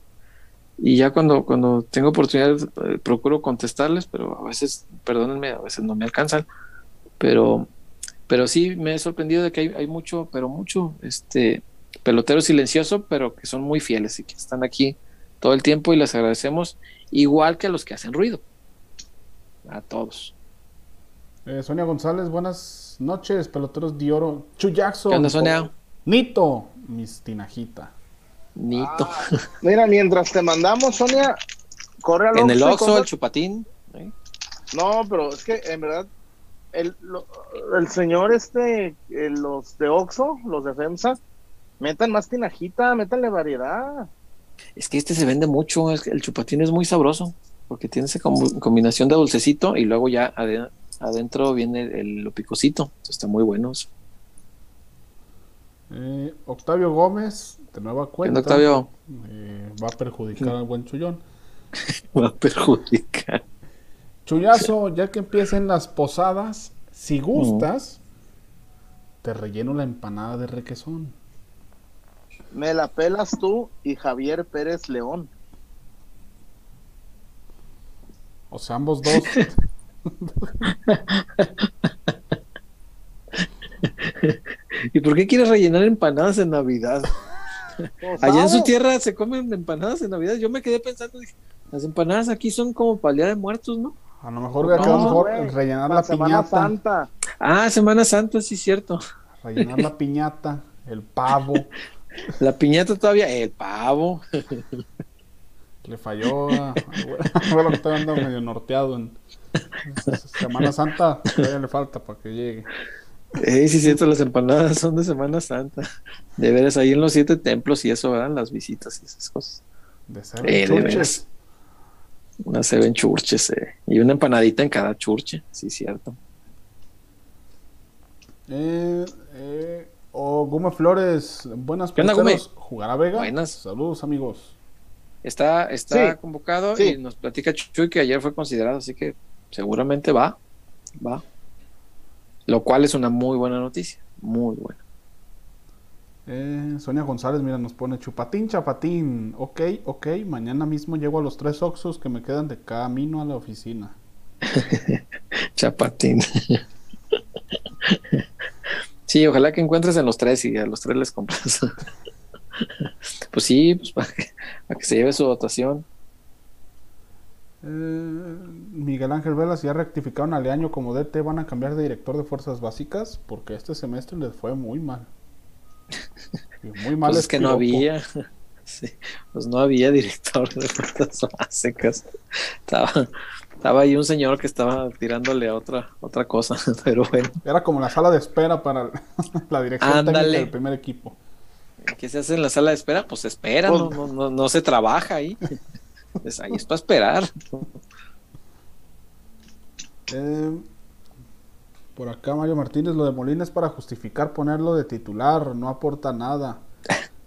y ya cuando, cuando tengo oportunidad eh, procuro contestarles, pero a veces, perdónenme, a veces no me alcanzan, pero, pero sí me he sorprendido de que hay, hay mucho, pero mucho, este, pelotero silencioso, pero que son muy fieles y que están aquí todo el tiempo y les agradecemos, igual que a los que hacen ruido. A todos. Eh, Sonia González, buenas noches, peloteros de oro. Chuyaxo. ¿Qué onda, Sonia? Nito, mis tinajita. Nito. mira, mientras te mandamos, Sonia, corre al En el Oxxo, el chupatín. No, pero es que en verdad el, el señor este, eh, los de Oxxo, los de FEMSA, metan más tinajita, métanle variedad. Es que este se vende mucho, el chupatín es muy sabroso, porque tiene esa combinación de dulcecito y luego ya adentro viene el, lo picosito, está muy bueno eh, Octavio Gómez, de nueva cuenta, Octavio? Eh, va a perjudicar al buen Chullón. va a perjudicar. Chullazo, ya que empiecen las posadas, si gustas, te relleno la empanada de requesón. Me la pelas tú y Javier Pérez León. O sea, ambos dos. ¿Y por qué quieres rellenar empanadas en Navidad? Pues Allá en su tierra se comen empanadas en Navidad. Yo me quedé pensando, las empanadas aquí son como Día de Muertos, ¿no? A lo mejor voy a mejor rellenar la Semana Santa. Ah, Semana Santa, sí, cierto. Rellenar la piñata, el pavo. La piñata todavía, el pavo. Le falló. bueno, que estoy andando medio norteado en Semana Santa. Todavía le falta para que llegue. Eh, sí, cierto, las empanadas son de Semana Santa. De veras, ahí en los siete templos y eso, ¿verdad? Las visitas y esas cosas. De ser eh, de veras. Una seven churches, eh. Y una empanadita en cada churche, sí, cierto. Eh, eh, o Gume Flores, buenas tardes. ¿Jugará Vega? Buenas. Saludos, amigos. Está, está convocado y nos platica Chuy que ayer fue considerado, así que seguramente va, va. Lo cual es una muy buena noticia, muy buena. Eh, Sonia González, mira, nos pone chupatín, chapatín. Ok, ok, mañana mismo llego a los tres oxos que me quedan de camino a la oficina. chapatín. sí, ojalá que encuentres en los tres y a los tres les compras. pues sí, pues para que, se lleve su dotación. Eh, Miguel Ángel Velas ya rectificaron a Leaño como DT, van a cambiar de director de fuerzas básicas porque este semestre les fue muy mal. Muy mal. Pues es que no había. pues no había director de fuerzas básicas. Estaba, estaba ahí un señor que estaba tirándole a otra, otra cosa, pero bueno. Era como la sala de espera para la dirección técnica del primer equipo. ¿Qué se hace en la sala de espera? Pues espera, pues no, no, no, se trabaja ahí. Pues ahí es para esperar. Eh, por acá Mario Martínez, lo de Molina es para justificar ponerlo de titular, no aporta nada.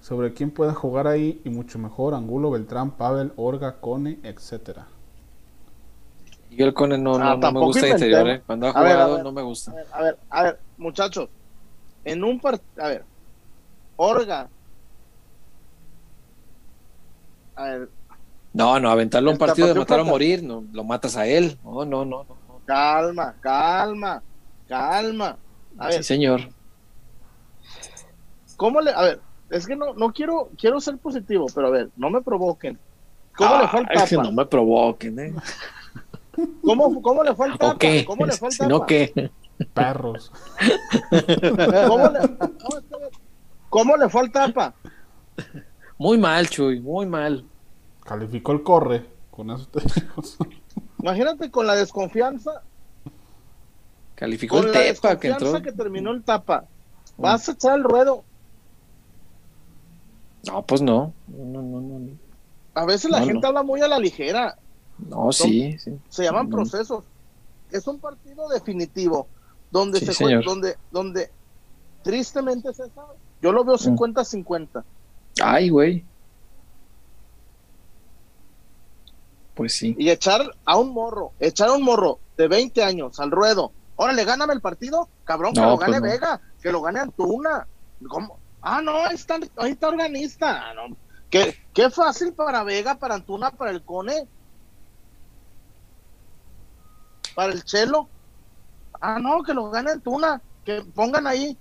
Sobre quién puede jugar ahí y mucho mejor, Angulo, Beltrán, Pavel, Orga, Cone, etcétera. Yo el Cone no, no, ah, me gusta interior, ¿eh? Cuando ha jugado no me gusta. A ver, a ver, muchachos, en un partido, a ver, Orga. A ver. No, no, aventarlo a un partido de matar o morir, no, lo matas a él. No, no, no, no. Calma, calma. Calma. A sí, señor. ¿Cómo le.? A ver, es que no, no quiero, quiero ser positivo, pero a ver, no me provoquen. ¿Cómo le fue al Tapa? Es que no me provoquen, ¿eh? ¿Cómo, cómo le fue al Tapa? qué? ¿Cómo le fue al Si no, ¿qué? Perros. ¿Cómo le, ¿Cómo le fue al Tapa? Muy mal, Chuy, muy mal. Calificó el corre con eso Imagínate con la desconfianza Calificó el Tepa que entró. que terminó el Tapa. ¿Vas a echar el ruedo? No, pues no. No, no, no, A veces la gente habla muy a la ligera. No, sí, sí. Se llaman procesos. Es un partido definitivo donde se donde donde tristemente se sabe. Yo lo veo 50-50. Ay, güey. Pues sí. Y echar a un morro, echar a un morro de 20 años al ruedo Órale, gáname el partido, cabrón, que lo pues gane Vega, que lo gane Antuna. ¿Cómo? Ah, no, ahí está, ahí está organista. Ah, qué, qué fácil para Vega, para Antuna, para el Cone. Para el Chelo. Ah, no, que lo gane Antuna, que pongan ahí.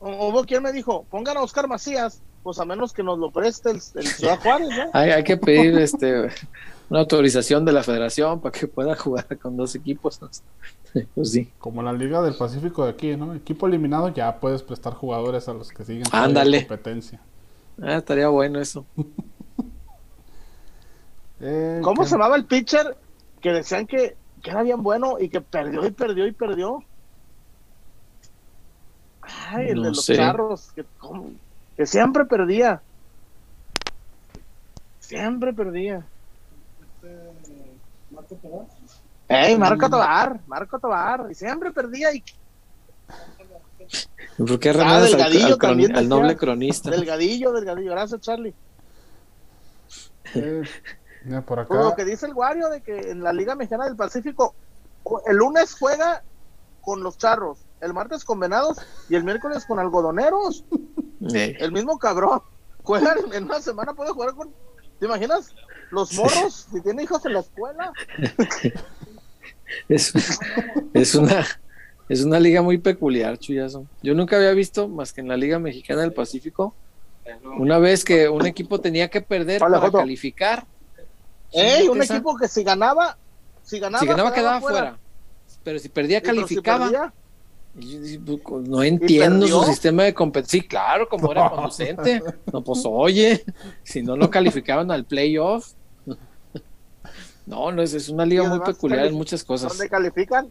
Hubo quien me dijo, pongan a Oscar Macías, pues a menos que nos lo preste el, Ciudad Juárez, ¿no? Hay, hay que pedir este una autorización de la federación para que pueda jugar con dos equipos. pues sí. Como la Liga del Pacífico de aquí, ¿no? Equipo eliminado ya puedes prestar jugadores a los que siguen Ándale. competencia. Ah, estaría bueno eso. Eh, ¿Cómo se llamaba el pitcher que decían que, era bien bueno y que perdió y perdió y perdió? Ay, el de los carros, que, que siempre perdía. Siempre perdía. Marco Tobar. Ey, Marco Tobar, Marco Tobar, y siempre perdía y ¿Por qué ah, delgadillo al, al, noble cronista? Delgadillo, delgadillo. Gracias, Charlie. Eh, por acá. lo que dice el Wario de que en la Liga Mexicana del Pacífico el lunes juega con los charros, el martes con venados y el miércoles con algodoneros. El mismo cabrón. Juegan en una semana, puede jugar con. ¿Te imaginas? Los morros, si tiene hijos en la escuela. es, es una es una liga muy peculiar, Chuyazo. Yo nunca había visto más que en la Liga Mexicana del Pacífico. Una vez que un equipo tenía que perder para calificar. ¡Ey! Un equipo que si ganaba, si ganaba, quedaba fuera. Pero si perdía, calificaba. no entiendo su sistema de competencia. Sí, claro, como era conducente. No, pues oye, si no lo calificaban al playoff. No, no es, es una liga muy peculiar en muchas cosas. ¿Dónde califican?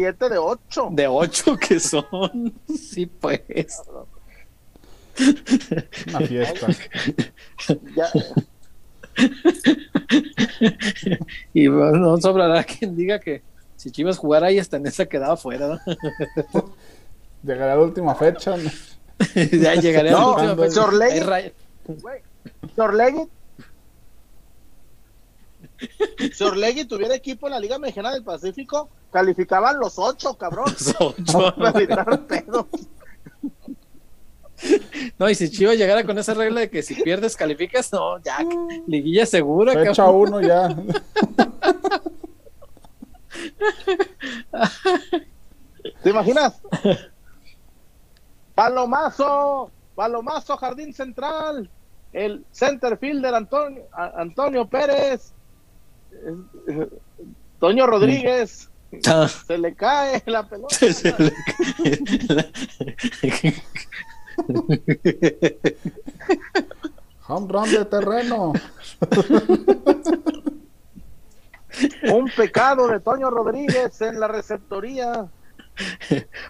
siete de ocho. De ocho que son. sí, pues. Una fiesta. y bueno, no sobrará quien diga que si Chivas jugara ahí hasta en esa quedaba fuera. Llegará la última fecha. ya llegaré no, a la última fecha. Si Orlegui tuviera equipo en la Liga Mexicana del Pacífico, calificaban los ocho, cabrón. Los ocho. No, y si Chivas llegara con esa regla de que si pierdes calificas, no, ya, liguilla segura. Fecha uno ya. ¿Te imaginas? Palomazo, Palomazo, Jardín Central, el center fielder Antonio, Antonio Pérez, Toño Rodríguez. Ah. Se le cae la pelota. Se le Home run de terreno. Un pecado de Toño Rodríguez en la receptoría.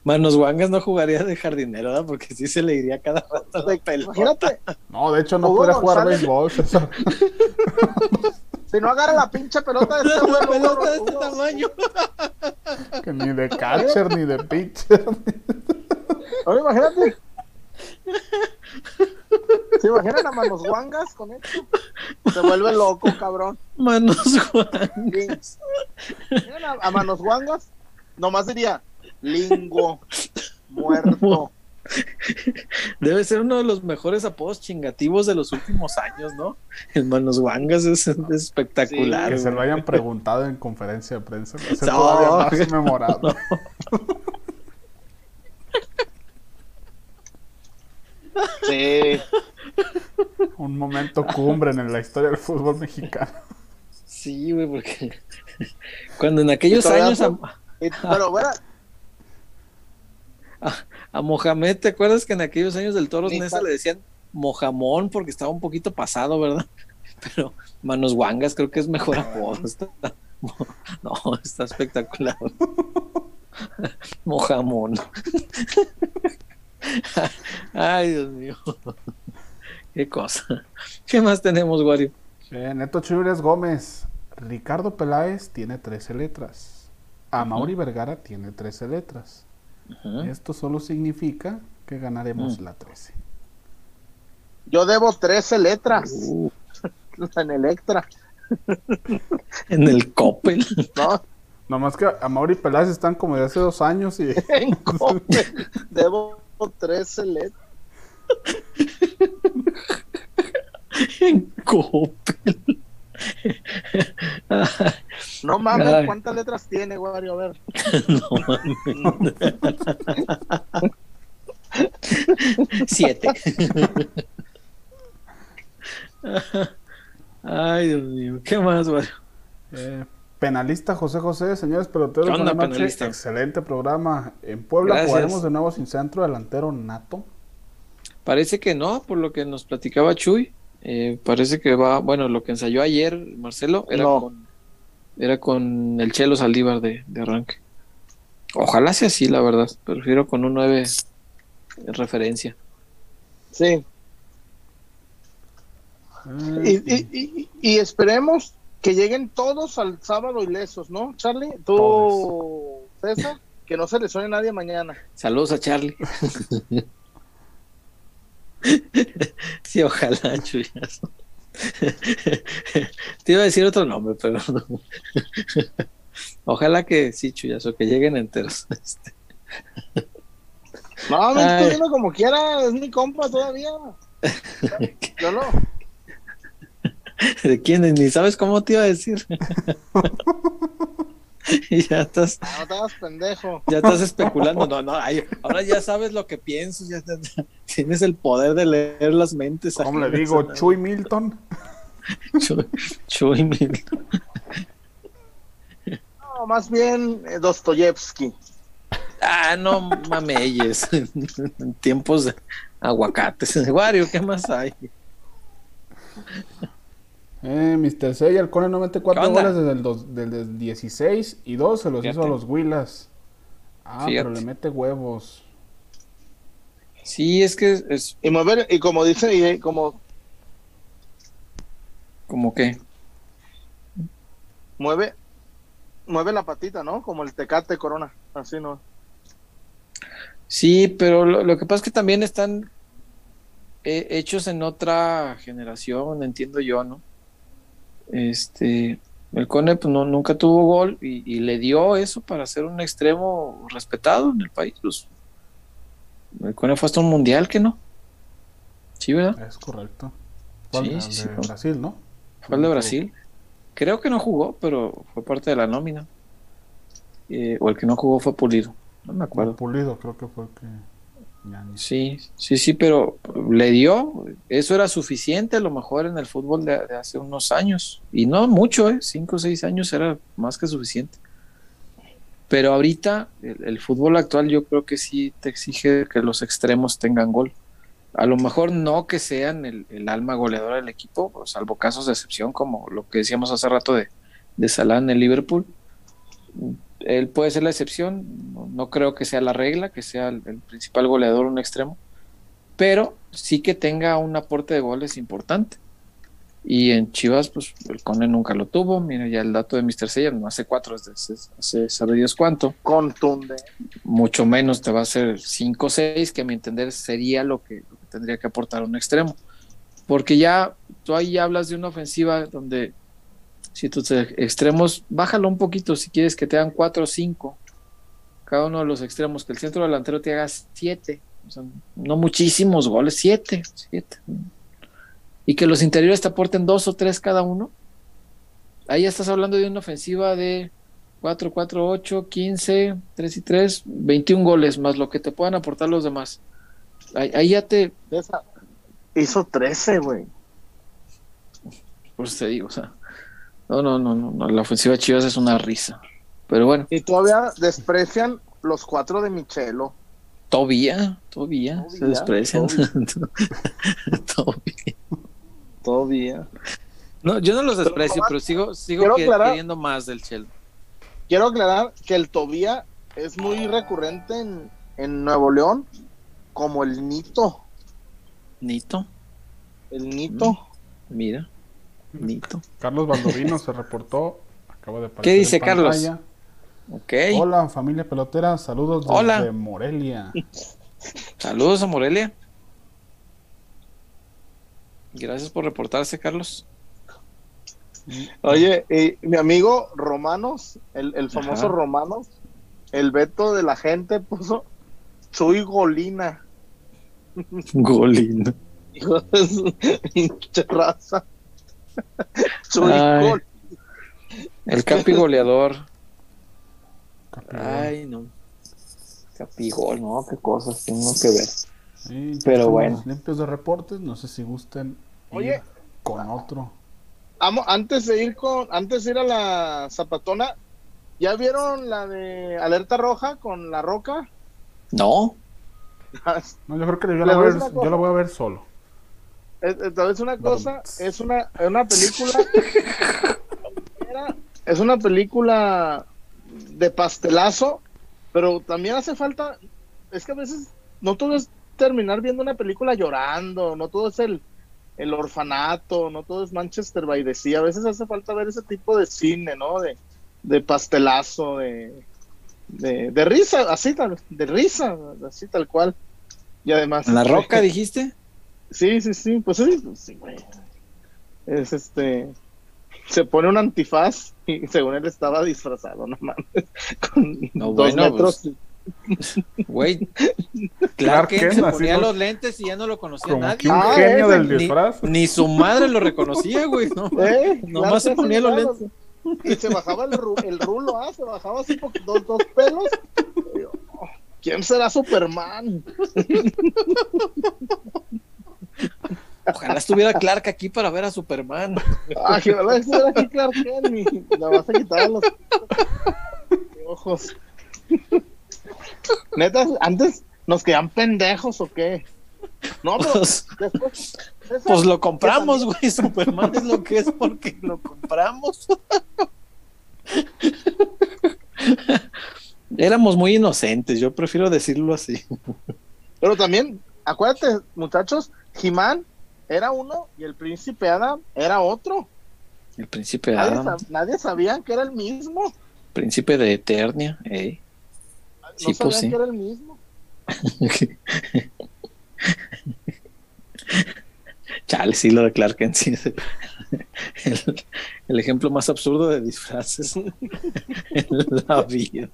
Manos Wangas no jugaría de jardinero, ¿verdad? Porque sí se le iría cada rato la pelota. No, de hecho no puede jugar béisbol. Si no agarra la pinche pelota de este Una pelota de este tamaño. Que ni de catcher ni de pitcher. Ahora imagínate. ¿Se imaginan a Manos Guangas con esto? Se vuelve loco, cabrón. Manos Guangas. A, a, Manos Guangas, nomás diría Lingo, muerto. Debe ser uno de los mejores apodos chingativos de los últimos años, ¿no? El Manos Wangas es, espectacular. que se lo hayan preguntado en conferencia de prensa. Es todavía más memorable. Sí. Un momento cumbre en la historia del fútbol mexicano. Sí, güey, porque cuando en aquellos años. Pero, bueno, a Mohamed, ¿te acuerdas que en aquellos años del Toros Nesa le decían Mojamón porque estaba un poquito pasado, ¿verdad? Pero Manos Wangas creo que es mejor apodo. no, está espectacular. Mojamón. Ay, Dios mío. Qué cosa. ¿Qué más tenemos, Wario? Neto Chivres Gómez. Ricardo Peláez tiene 13 letras. Amauri Vergara tiene 13 letras. Esto solo significa que ganaremos la 13. Yo debo 13 letras uh. en Electra. en el Coppel. No. Nomás que a Mauri Peláez están como de hace dos años y. en Coppel. Debo 13 letras. en Coppel. No mames, ¿cuántas letras tiene, Wario? A ver. no mames. Siete. Ay, Dios mío. ¿Qué más, Wario? Eh, penalista José José, señores peloteros. ¿Qué noche. Excelente programa. En Puebla jugaremos de nuevo sin centro delantero nato. Parece que no, por lo que nos platicaba Chuy. Eh, parece que va, bueno, lo que ensayó ayer Marcelo era, con, era con el Chelo Saldívar de, arranque. Ojalá sea así, la verdad. Prefiero con un 9 en referencia. Sí. Mm, y, esperemos que lleguen todos al sábado ilesos, ¿no, Charlie? Tú, César, que no se le suene nadie mañana. Saludos a Charlie. sí, ojalá, chuyazo. Te iba a decir otro nombre, pero no. Ojalá que sí, chuyazo, que lleguen enteros. No, me estoy viendo como quiera, es mi compa todavía. Yo no. ¿De quién? Ni sabes cómo te iba a decir. y ya estás. No, estás pendejo. Ya estás especulando. No, no, ahora ya sabes lo que pienso. Ya tienes el poder de leer las mentes. ¿Cómo le digo? Chuy Milton. Chuy, Milton. No, más bien eh, Dostoyevsky. Ah, no mameyes. en tiempos de aguacates. Wario, ¿qué más hay? Eh, Mr. Sey, el Cone no mete cuatro goles desde el, dos, 16 y dos se los hizo a los Willas. Ah, pero le mete huevos. Sí, es que es... Y mover, y como dice, y como... ¿Como qué? Mueve, mueve la patita, ¿no? Como el Tecate Corona, así, ¿no? Sí, pero lo, que pasa es que también están eh, hechos en otra generación, entiendo yo, ¿no? Este, el Cone pues, no, nunca tuvo gol y, le dio eso para ser un extremo respetado en el país. Pues, el Cone fue hasta un mundial, que no? Sí, ¿verdad? Es correcto. Fue sí, sí, de Brasil, ¿no? Fue el de Brasil. Creo que no jugó, pero fue parte de la nómina. Eh, o el que no jugó fue Pulido. No me acuerdo. Pulido, creo que fue que. Sí, sí, sí, pero le dio, eso era suficiente a lo mejor en el fútbol de, hace unos años, y no mucho, ¿eh? cinco o seis años era más que suficiente. Pero ahorita el, fútbol actual yo creo que sí te exige que los extremos tengan gol. A lo mejor no que sean el, alma goleadora del equipo, salvo casos de excepción como lo que decíamos hace rato de, de Salah en el Liverpool él puede ser la excepción, no, creo que sea la regla, que sea el, principal goleador un extremo, pero sí que tenga un aporte de goles importante. Y en Chivas, pues el Cone nunca lo tuvo. Mira, ya el dato de Mr. Sella, no hace cuatro, hace, hace sabe Dios cuánto. Contunde. Mucho menos te va a ser cinco o seis, que a mi entender sería lo que, lo que tendría que aportar un extremo. Porque ya tú ahí hablas de una ofensiva donde si tus extremos, bájalo un poquito si quieres que te hagan 4 o 5. Cada uno de los extremos, que el centro delantero te haga 7. no muchísimos goles, 7. Y que los interiores te aporten 2 o 3 cada uno. Ahí ya estás hablando de una ofensiva de 4, 4, 8, 15, 3 y 3, 21 goles, más lo que te puedan aportar los demás. Ahí, ya te. Hizo 13, güey. Por eso te digo, o sea. No, no, no, no, la ofensiva de Chivas es una risa. Pero bueno. Y todavía desprecian los cuatro de Michelo. Todavía, todavía, se desprecian. Todavía. todavía. No, yo no los desprecio, pero, sigo, sigo queriendo más del Chelo. Quiero aclarar que el Tobía es muy recurrente en, Nuevo León, como el Nito. ¿Nito? El Nito. Mm, Carlos Baldovino se reportó. Acaba de ¿Qué dice Carlos? Okay. Hola, familia pelotera. Saludos desde Morelia. Saludos a Morelia. Gracias por reportarse, Carlos. Oye, mi amigo Romanos, el, famoso Romanos, el veto de la gente puso soy Golina. Golina. Hijo de su raza. el Capi goleador. Ay, no. Capigol, no, qué cosas tengo que ver. Pero bueno. Limpios de reportes, no sé si gusten. Oye, con otro. antes de ir con, antes de ir a la zapatona, ¿ya vieron la de alerta roja con la roca? No. no, yo creo que yo la, voy a ver, yo la voy a ver solo. Entonces una cosa, es una, una película es una película de pastelazo, pero también hace falta, es que a veces no todo es terminar viendo una película llorando, no todo es el, el orfanato, no todo es Manchester by the Sea, a veces hace falta ver ese tipo de cine, ¿no? De, de pastelazo, de, de, risa, así tal, de risa, así tal cual. Y además. ¿La roca dijiste? Sí, sí, sí, pues sí, pues sí, güey. Es este. Se pone un antifaz y según él estaba disfrazado, no mames. Con no, dos bueno, metros. Pues, Güey, claro que se ponía los lentes y ya no lo conocía nadie. un ah, genio del disfraz. Ni, su madre lo reconocía, güey. No, ¿Eh? Nomás se ponía los lentes. Y se bajaba el, el rulo, ¿ah? Se bajaba así dos, dos pelos. Oh, ¿Quién será Superman? Ojalá estuviera Clark aquí para ver a Superman. Ah, ojalá estuviera aquí Clark Kent. La vas a quitar los ojos. Neta, antes nos quedan pendejos o qué? No, pero pues, después. pues lo compramos, güey. Superman es lo que es porque lo compramos. Éramos muy inocentes, yo prefiero decirlo así. Pero también, acuérdate, muchachos, Jimán era uno y el príncipe Adam era otro. El príncipe Adam. nadie sabía que era el mismo. Príncipe de Eternia, eh sí, pues sí. que era el mismo. Chale, sí, lo de Clark Kent, sí. El, ejemplo más absurdo de disfraces en la vida.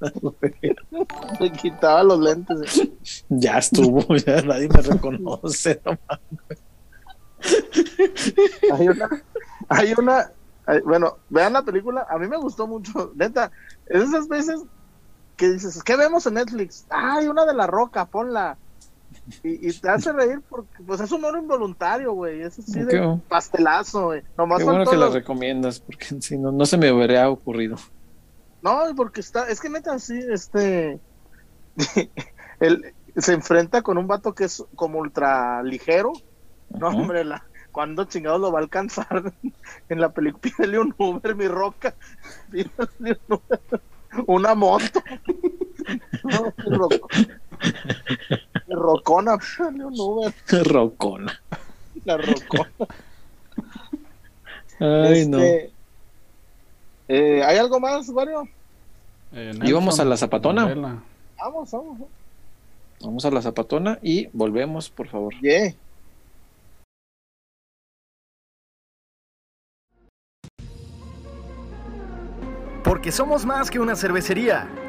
Me quitaba los lentes. Ya estuvo, ya nadie me reconoce. hay una, hay una, bueno, vean la película, a mí me gustó mucho, neta, esas veces que dices, ¿qué vemos en Netflix? Ay, una de la roca, ponla. Y, te hace reír porque pues es un oro involuntario, güey. Es así de pastelazo, güey. Qué bueno que la recomiendas, porque si no, no se me hubiera ocurrido. No, porque está, es que neta, así, este. él se enfrenta con un vato que es como ultra ligero. No, hombre, la, ¿cuándo chingados lo va a alcanzar? en la película, pídele un Uber, mi roca. Pídele un Uber una moto. rocona, un Rocona. La rocona. Ay, no. Este, eh, ¿Hay algo más, Wario? Eh, y vamos a la zapatona. Vamos, vamos. Vamos a la zapatona y volvemos, por favor. Yeah. Porque somos más que una cervecería.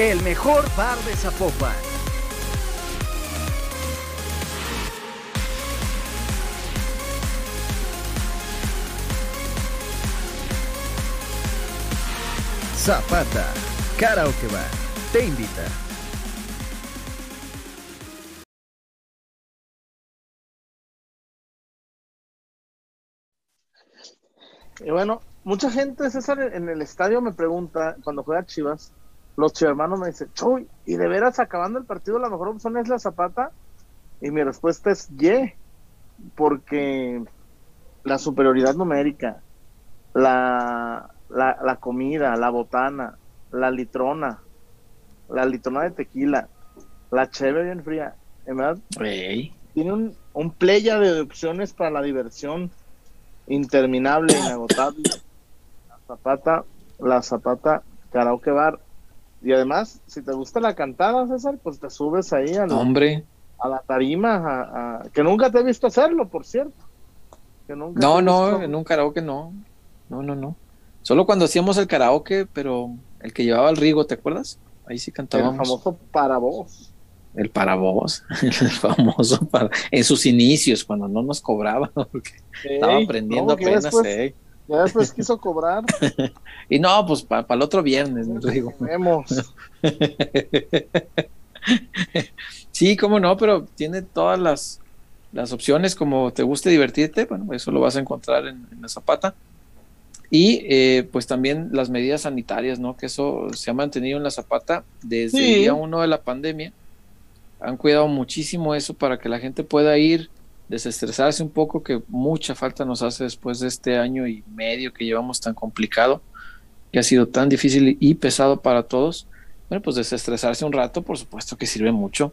El mejor bar de Zapopan. Zapata, Karaoke Bar, te invita. Y bueno, mucha gente, César, en el estadio me pregunta, cuando juega Chivas, los hermanos me dicen, Chuy, ¿y de veras acabando el partido la mejor opción es la Zapata? Y mi respuesta es, ye, porque la superioridad numérica, la, la, comida, la botana, la litrona, la litrona de tequila, la chévere bien fría, verdad, tiene un, un playa de opciones para la diversión interminable, inagotable. La Zapata, la Zapata Karaoke Bar y además, si te gusta la cantada, César, pues te subes ahí a la, Hombre. A la tarima, que nunca te he visto hacerlo, por cierto. no, no, en un karaoke no. No, no, no. Solo cuando hacíamos el karaoke, pero el que llevaba el Rigo, ¿te acuerdas? Ahí sí cantábamos. El famoso para vos. El para vos, el famoso para, en sus inicios, cuando no nos cobraba, porque estaba aprendiendo apenas. Después, Ya después quiso cobrar. y no, pues para el otro viernes, Rigo. Vemos. sí, cómo no, pero tiene todas las, las opciones como te guste divertirte, bueno, eso lo vas a encontrar en, la Zapata. Y eh, pues también las medidas sanitarias, ¿no? Que eso se ha mantenido en la Zapata desde el día uno de la pandemia. Han cuidado muchísimo eso para que la gente pueda ir, desestresarse un poco, que mucha falta nos hace después de este año y medio que llevamos tan complicado, que ha sido tan difícil y pesado para todos. Bueno, pues desestresarse un rato, por supuesto que sirve mucho.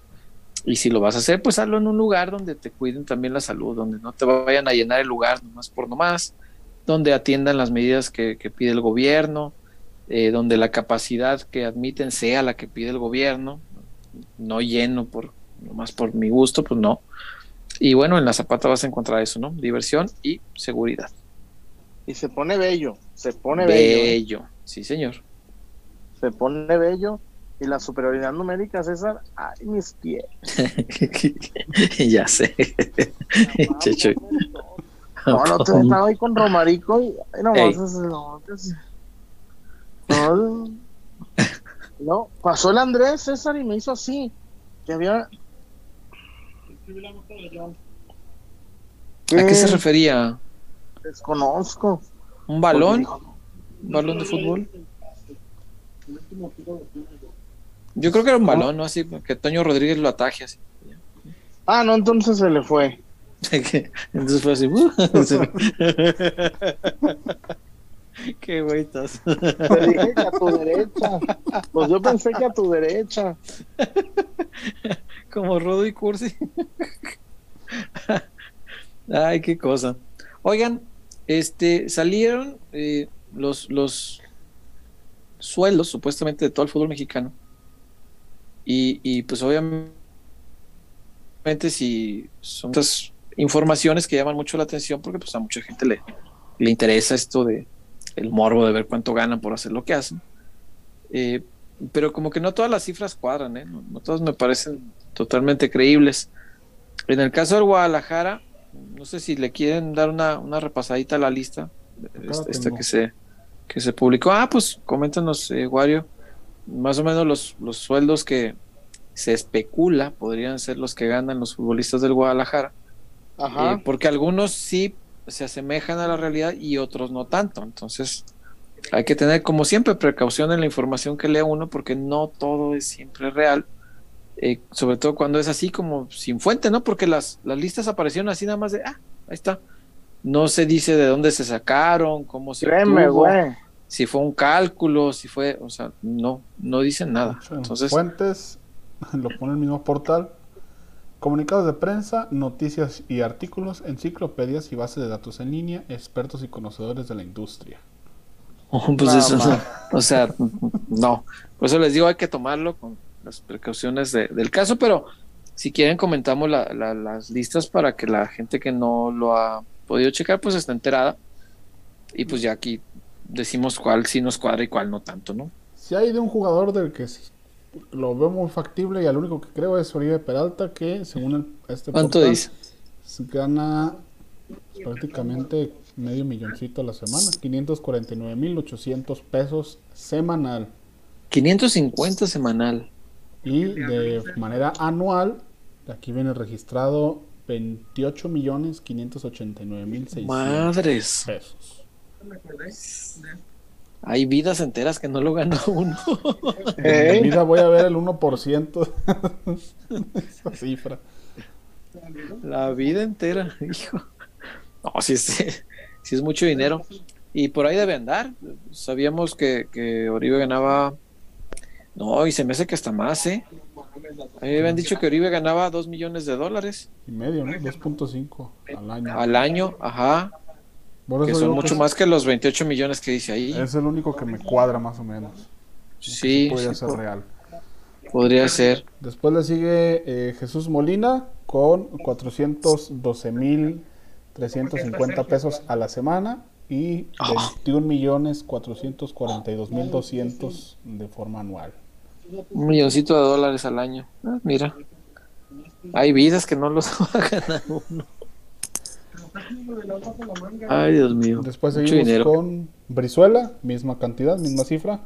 Y si lo vas a hacer, pues hazlo en un lugar donde te cuiden también la salud, donde no te vayan a llenar el lugar nomás por nomás, donde atiendan las medidas que, pide el gobierno, eh, donde la capacidad que admiten sea la que pide el gobierno, no lleno por nomás por mi gusto, pues no. Y bueno, en la zapata vas a encontrar eso, ¿no? Diversión y seguridad. Y se pone bello, se pone bello. ¿eh? Bello, sí, señor. Se pone bello y la superioridad numérica, César, ay, mis pies. ya sé. no, no, te estaba ahí con Romarico y ay, no, no, no, no, pasó el Andrés, César, y me hizo así. Que había. ¿A qué se refería? Desconozco. ¿Un balón? ¿Un balón de fútbol? Yo creo que era un balón, ¿no? Así que Toño Rodríguez lo ataje así. Ah, no, entonces se le fue. entonces fue así. Uh, Qué güey estás. Te dije que a tu derecha. Pues yo pensé que a tu derecha. Como Rodo y Cursi. Ay, qué cosa. Oigan, este, salieron eh, los, los sueldos supuestamente de todo el fútbol mexicano y, pues obviamente si son estas informaciones que llaman mucho la atención porque pues a mucha gente le, le interesa esto de el morbo de ver cuánto ganan por hacer lo que hacen. Eh, pero como que no todas las cifras cuadran, ¿eh? no, todas me parecen totalmente creíbles. En el caso del Guadalajara, no sé si le quieren dar una, una repasadita a la lista, esta, que, se, que se publicó. Ah, pues coméntanos, eh, Wario más o menos los, los sueldos que se especula podrían ser los que ganan los futbolistas del Guadalajara. Ajá. Eh, porque algunos sí se asemejan a la realidad y otros no tanto. Entonces, hay que tener, como siempre, precaución en la información que lee uno, porque no todo es siempre real. Eh, sobre todo cuando es así como sin fuente, ¿no? Porque las, las listas aparecieron así nada más de, ah, ahí está. No se dice de dónde se sacaron, cómo se Créeme, güey si fue un cálculo, si fue, o sea, no, no dicen nada. Entonces, fuentes, lo pone el mismo portal. Comunicados de prensa, noticias y artículos, enciclopedias y bases de datos en línea, expertos y conocedores de la industria. pues eso, o sea, no. Por eso les digo, hay que tomarlo con las precauciones del caso, pero si quieren comentamos las listas para que la gente que no lo ha podido checar, pues esté enterada. Y pues ya aquí decimos cuál sí nos cuadra y cuál no tanto, ¿no? Si hay de un jugador del que lo veo muy factible y al único que creo es Oribe Peralta, que según el, este ¿Cuánto dice? Gana prácticamente medio milloncito a la semana, 549.800 pesos semanal. 550 semanal. Y de manera anual, aquí viene registrado 28 millones 589 mil Madres. pesos. Hay vidas enteras que no lo gana uno. En mi vida voy a ver el 1% esa cifra. La vida entera, hijo. No, si es, es mucho dinero. Y por ahí debe andar. Sabíamos que, que Oribe ganaba. No, y se me hace que hasta más, ¿eh? A mí me habían dicho que Oribe ganaba 2 millones de dólares. Y medio, ¿no? 2.5 al año. Al año, ajá que son mucho más que los 28 millones que dice ahí. Es el único que me cuadra más o menos. Sí. Podría ser real. Podría ser. Después le sigue eh, Jesús Molina con 412 mil 350 pesos a la semana y 21 millones 442 mil 200 de forma anual. Un milloncito de dólares al año. Ah, mira. Hay vidas que no los va a ganar uno. Ay, Dios mío. Después seguimos con Brizuela, misma cantidad, misma cifra.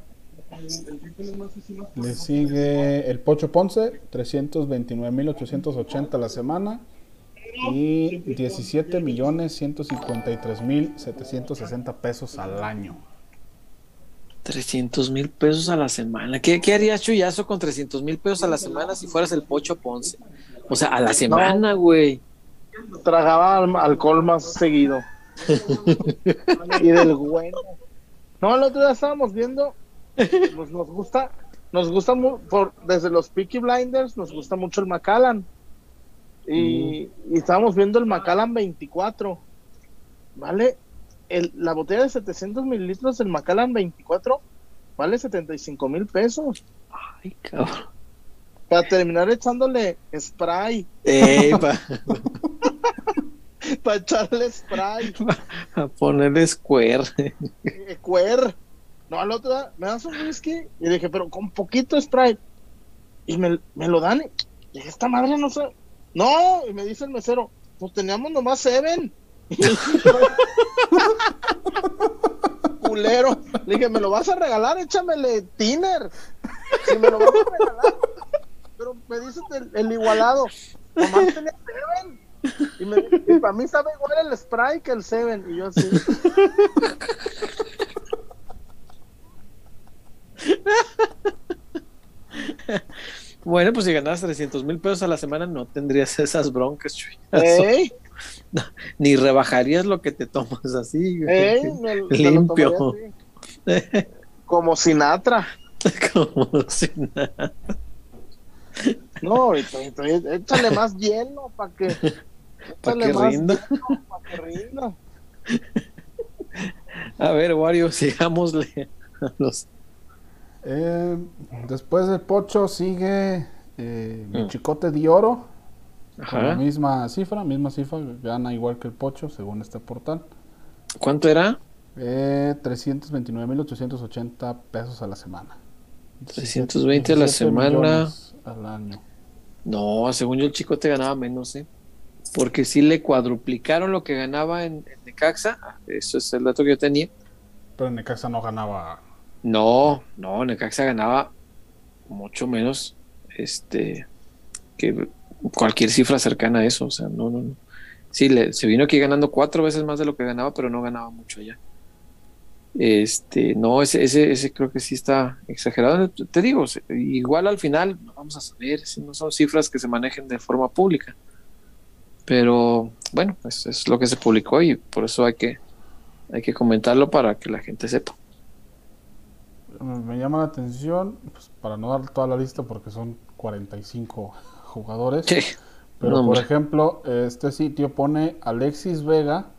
Le sigue el Pocho Ponce, 329.880 la semana. Y 17 millones 153 mil 760 pesos al año. 300 mil pesos a la semana. ¿Qué, qué harías, Chuyazo, con 300 mil pesos a la semana si fueras el Pocho Ponce? O sea, a la semana, güey. tragaba alcohol más seguido. y del bueno. No, el otro día estábamos viendo, pues nos gusta, nos gusta por, desde los Peaky Blinders, nos gusta mucho el Macallan. Y, estábamos viendo el Macallan 24. ¿Vale? El, la botella de 700 mililitros del Macallan 24 vale 75 mil pesos. Ay, cabrón. Para terminar echándole spray. Para echarle spray. A ponerle square. Square. No, al otro me das un whisky y dije, pero con poquito spray. Y me, me lo dan y esta madre no sé, no, y me dice el mesero, pues teníamos nomás Seven. Culero. Le dije, ¿me lo vas a regalar? Échamele Tiner. Si me lo vas a regalar. Pero me dice el, igualado. Nomás tenía Seven. Y, me, y para mí sabe igual el spray que el Seven. Y yo así. Bueno, pues si ganas 300 mil pesos a la semana no tendrías esas broncas, ni rebajarías lo que te tomas así. limpio. Como Sinatra. Como Sinatra. No, échale más hielo para que, para que rinda. que rinda. A ver, Wario, sigámosle a los eh, después del Pocho sigue eh, mm. Chicote de Oro. Con la misma cifra, misma cifra, gana igual que el Pocho, según este portal. ¿Cuánto era? Eh, 329.880 pesos a la semana. 320 a la semana. Al año. No, según yo el Chicote ganaba menos, ¿eh? Porque si le cuadruplicaron lo que ganaba en, en Necaxa. Ah, eso es el dato que yo tenía. Pero en Necaxa no ganaba no, no, Necaxa ganaba mucho menos este que cualquier cifra cercana a eso. O sea, no, no, no. Sí, se vino aquí ganando cuatro veces más de lo que ganaba, pero no ganaba mucho allá. Este, no, ese, ese, ese creo que sí está exagerado. Te digo, igual al final vamos a saber si no son cifras que se manejen de forma pública. Pero bueno, pues es lo que se publicó y por eso hay que, hay que comentarlo para que la gente sepa me llama la atención, pues, para no dar toda la lista porque son 45 jugadores. Pero por ejemplo, este sitio pone Alexis Vega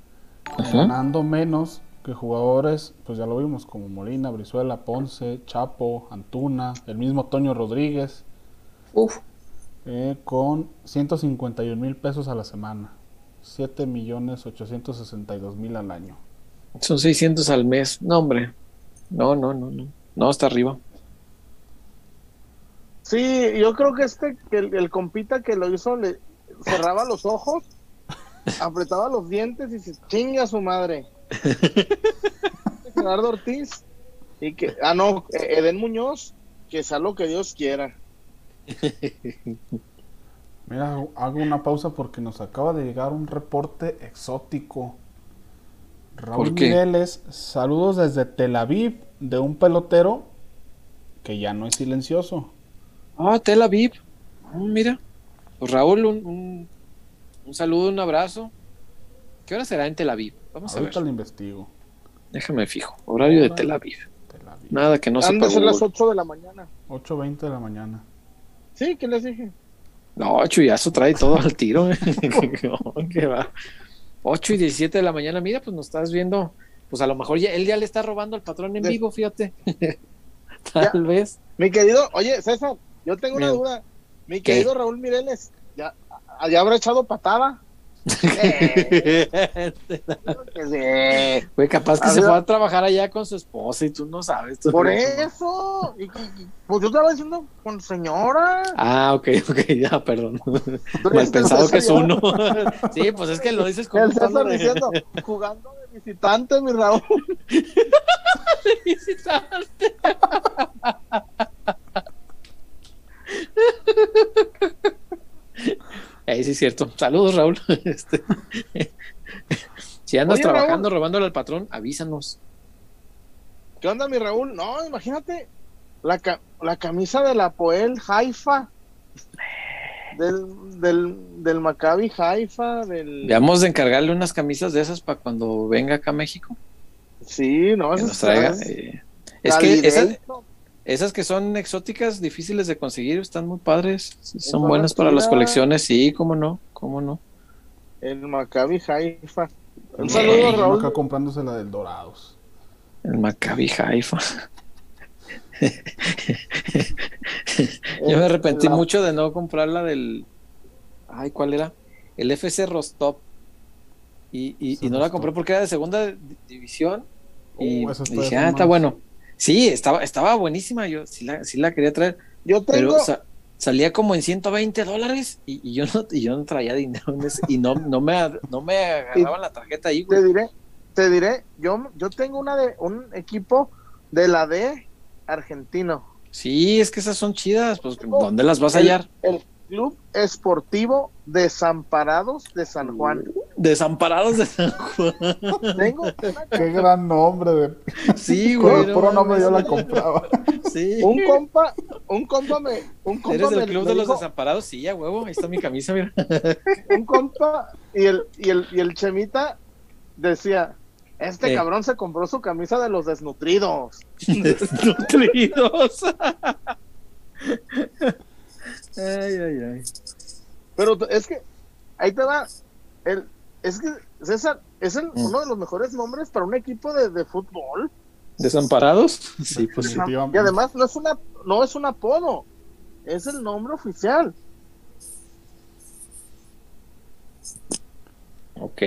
ganando menos que jugadores, pues ya lo vimos, como Molina, Brizuela, Ponce, Chapo, Antuna, el mismo Toño Rodríguez. Uf. Eh, con 151 mil pesos a la semana. 7 millones 862 mil al año. Son 600 al mes. No, hombre. No, no, no, no. No, está arriba. Sí, yo creo que este, que el, compita que lo hizo, le cerraba los ojos, apretaba los dientes y se chinga a su madre. Gerardo Ortiz y que, ah no, Eden Muñoz, que sea lo que Dios quiera. Mira, hago una pausa porque nos acaba de llegar un reporte exótico. Raúl Mireles, saludos desde Tel Aviv de un pelotero que ya no es silencioso. Ah, Tel Aviv. Ah, mira. Pues Raúl, un, un, saludo, un abrazo. ¿Qué hora será en Tel Aviv? Vamos a ver. lo investigo. Déjame fijo. Horario de Tel Aviv. Nada que no sepa. ser las 8 de la mañana. 8.20 de la mañana. Sí, ¿qué les dije? No, Chuyazo trae todo al tiro. ¿Qué va? 8 y 17 de la mañana. Mira, pues nos estás viendo pues a lo mejor ya, él ya le está robando al patrón en vivo, fíjate. Tal vez. Mi querido, oye, César, yo tengo una duda. Mi querido Raúl Mireles, ¿ya, ¿ya habrá echado patada? Güey, capaz que se fue a trabajar allá con su esposa y tú no sabes. Por eso. pues yo estaba diciendo con señora. Ah, ok, ok, ya, perdón. Mal pensado que es uno. sí, pues es que lo dices como. El diciendo, jugando de visitante, mi Raúl. de visitante. Ahí sí es cierto. Saludos, Raúl. Este, si andas trabajando robándole al patrón, avísanos. ¿Qué onda, mi Raúl? No, imagínate la, la camisa de la Poel Haifa. Del, del, del Maccabi Haifa. Del... Veamos de encargarle unas camisas de esas para cuando venga acá a México. Sí, no, que nos traiga. Eh, es que esas que son exóticas, difíciles de conseguir, están muy padres. Son buenas para las colecciones, sí, cómo no, cómo no. El Maccabi Haifa. Un saludo Raúl. Acá comprándose la del Dorados. El Maccabi Haifa. Yo me arrepentí mucho de no comprar la del. Ay, ¿cuál era? El FC Rostov. Y, y, no la compré porque era de segunda división. Y, uh, dije, ah, está bueno. Sí, estaba, estaba buenísima, yo sí la, sí la quería traer. Yo tengo... Pero salía como en 120 dólares y, yo no, y yo no traía dinero y no, no me, no me agarraban la tarjeta ahí, Te diré, te diré, yo, yo tengo una de un equipo de la D argentino. Sí, es que esas son chidas, pues ¿dónde las vas a hallar? El Club Esportivo Desamparados de San Juan. Desamparados de San Juan. Tengo Qué gran nombre. De... Sí, güey. Por puro nombre yo la compraba. Sí. Un compa, un compa me. Un compa ¿Eres del Club de los Desamparados? Sí, a huevo. Ahí está mi camisa, mira. Un compa y el, y el, y el Chemita decía: Este cabrón se compró su camisa de los desnutridos. Desnutridos. Ay, ay, ay. Pero es que ahí te va. El, es que César es el, mm. uno de los mejores nombres para un equipo de, de fútbol. ¿Desamparados? Sí, pues Y además no es una, no es un apodo, es el nombre oficial. Ok.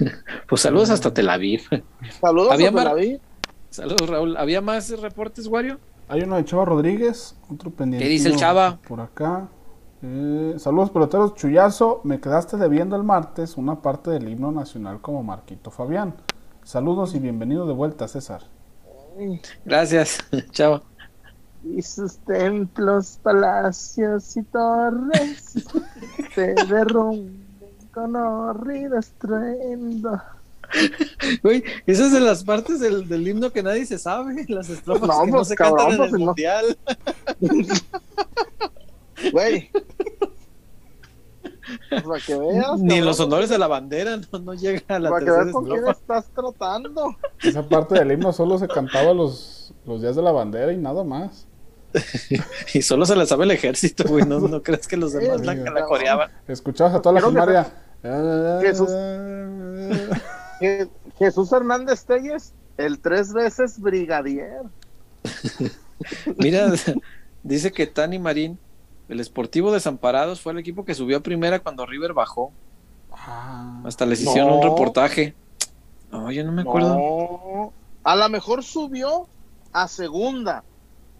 pues saludos hasta Tel Aviv. Saludos a Tel Aviv. Saludos, Raúl. ¿Había más reportes, Wario? Hay uno de Chava Rodríguez, otro pendiente. ¿Qué dice el Chava? Por acá. Eh, saludos peloteros, Chuyazo. Me quedaste debiendo el martes una parte del himno nacional como Marquito Fabián. Saludos y bienvenido de vuelta, César. Gracias, chao. Y sus templos, palacios y torres se derrumben con horrible estruendo. Güey, esa es de las partes del, del, himno que nadie se sabe, las estrofas no, que no pues, se cantan en el pues, mundial. Güey. Para que veas. Ni los honores de la bandera no, no llega a la Para que veas con quién estás tratando. Esa parte del himno solo se cantaba los, los días de la bandera y nada más. y solo se la sabe el ejército, güey. No, no crees que los demás la, la coreaban. Escuchabas a toda la primaria. Jesús, Jesús Hernández Telles, el tres veces brigadier. Mira, dice que Tani Marín el Sportivo Desamparados fue el equipo que subió a primera cuando River bajó. Ah, Hasta les hicieron un reportaje. No, yo no me acuerdo. A lo mejor subió a segunda,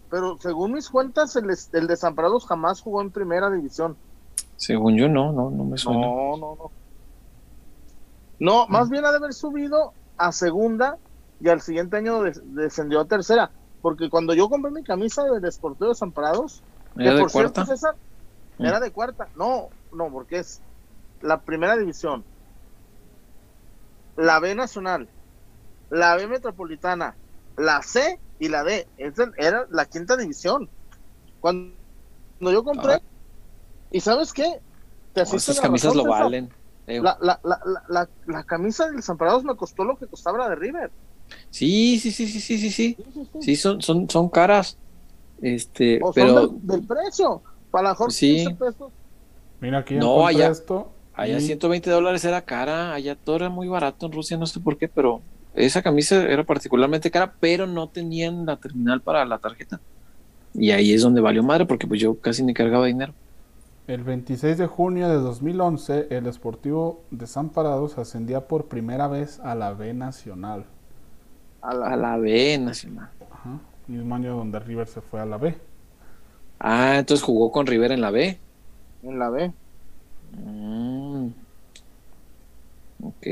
pero según mis cuentas, el, el, Desamparados jamás jugó en primera división. Según yo, no, no, no me suena. No, no, no. No, más bien ha de haber subido a segunda y al siguiente año descendió a tercera. Porque cuando yo compré mi camisa del Sportivo Desamparados, ¿Era de cuarta? Mm. era de cuarta. No, no, porque es la primera división, la B nacional, la B metropolitana, la C y la D. Esa era la quinta división. Cuando, yo compré, ah. ¿y sabes qué? Te esas camisas lo valen. La, la, la, la, camisa del Desamparados me costó lo que costaba la de River. Sí, sí, sí, sí, sí, sí, sí. Sí, son, son, son caras. Este, pero del, precio, para mejor sí. pesos. Mira aquí no, allá, esto allá 120 dólares era cara, allá todo era muy barato en Rusia, no sé por qué, pero esa camisa era particularmente cara, pero no tenían la terminal para la tarjeta. Y ahí es donde valió madre, porque pues yo casi ni cargaba dinero. El 26 de junio de 2011, el Esportivo Desamparados ascendía por primera vez a la B Nacional. A la, B Nacional. Ajá. Mismo año donde River se fue a la B. Ah, entonces jugó con River en la B. En la B. Mm. Ok.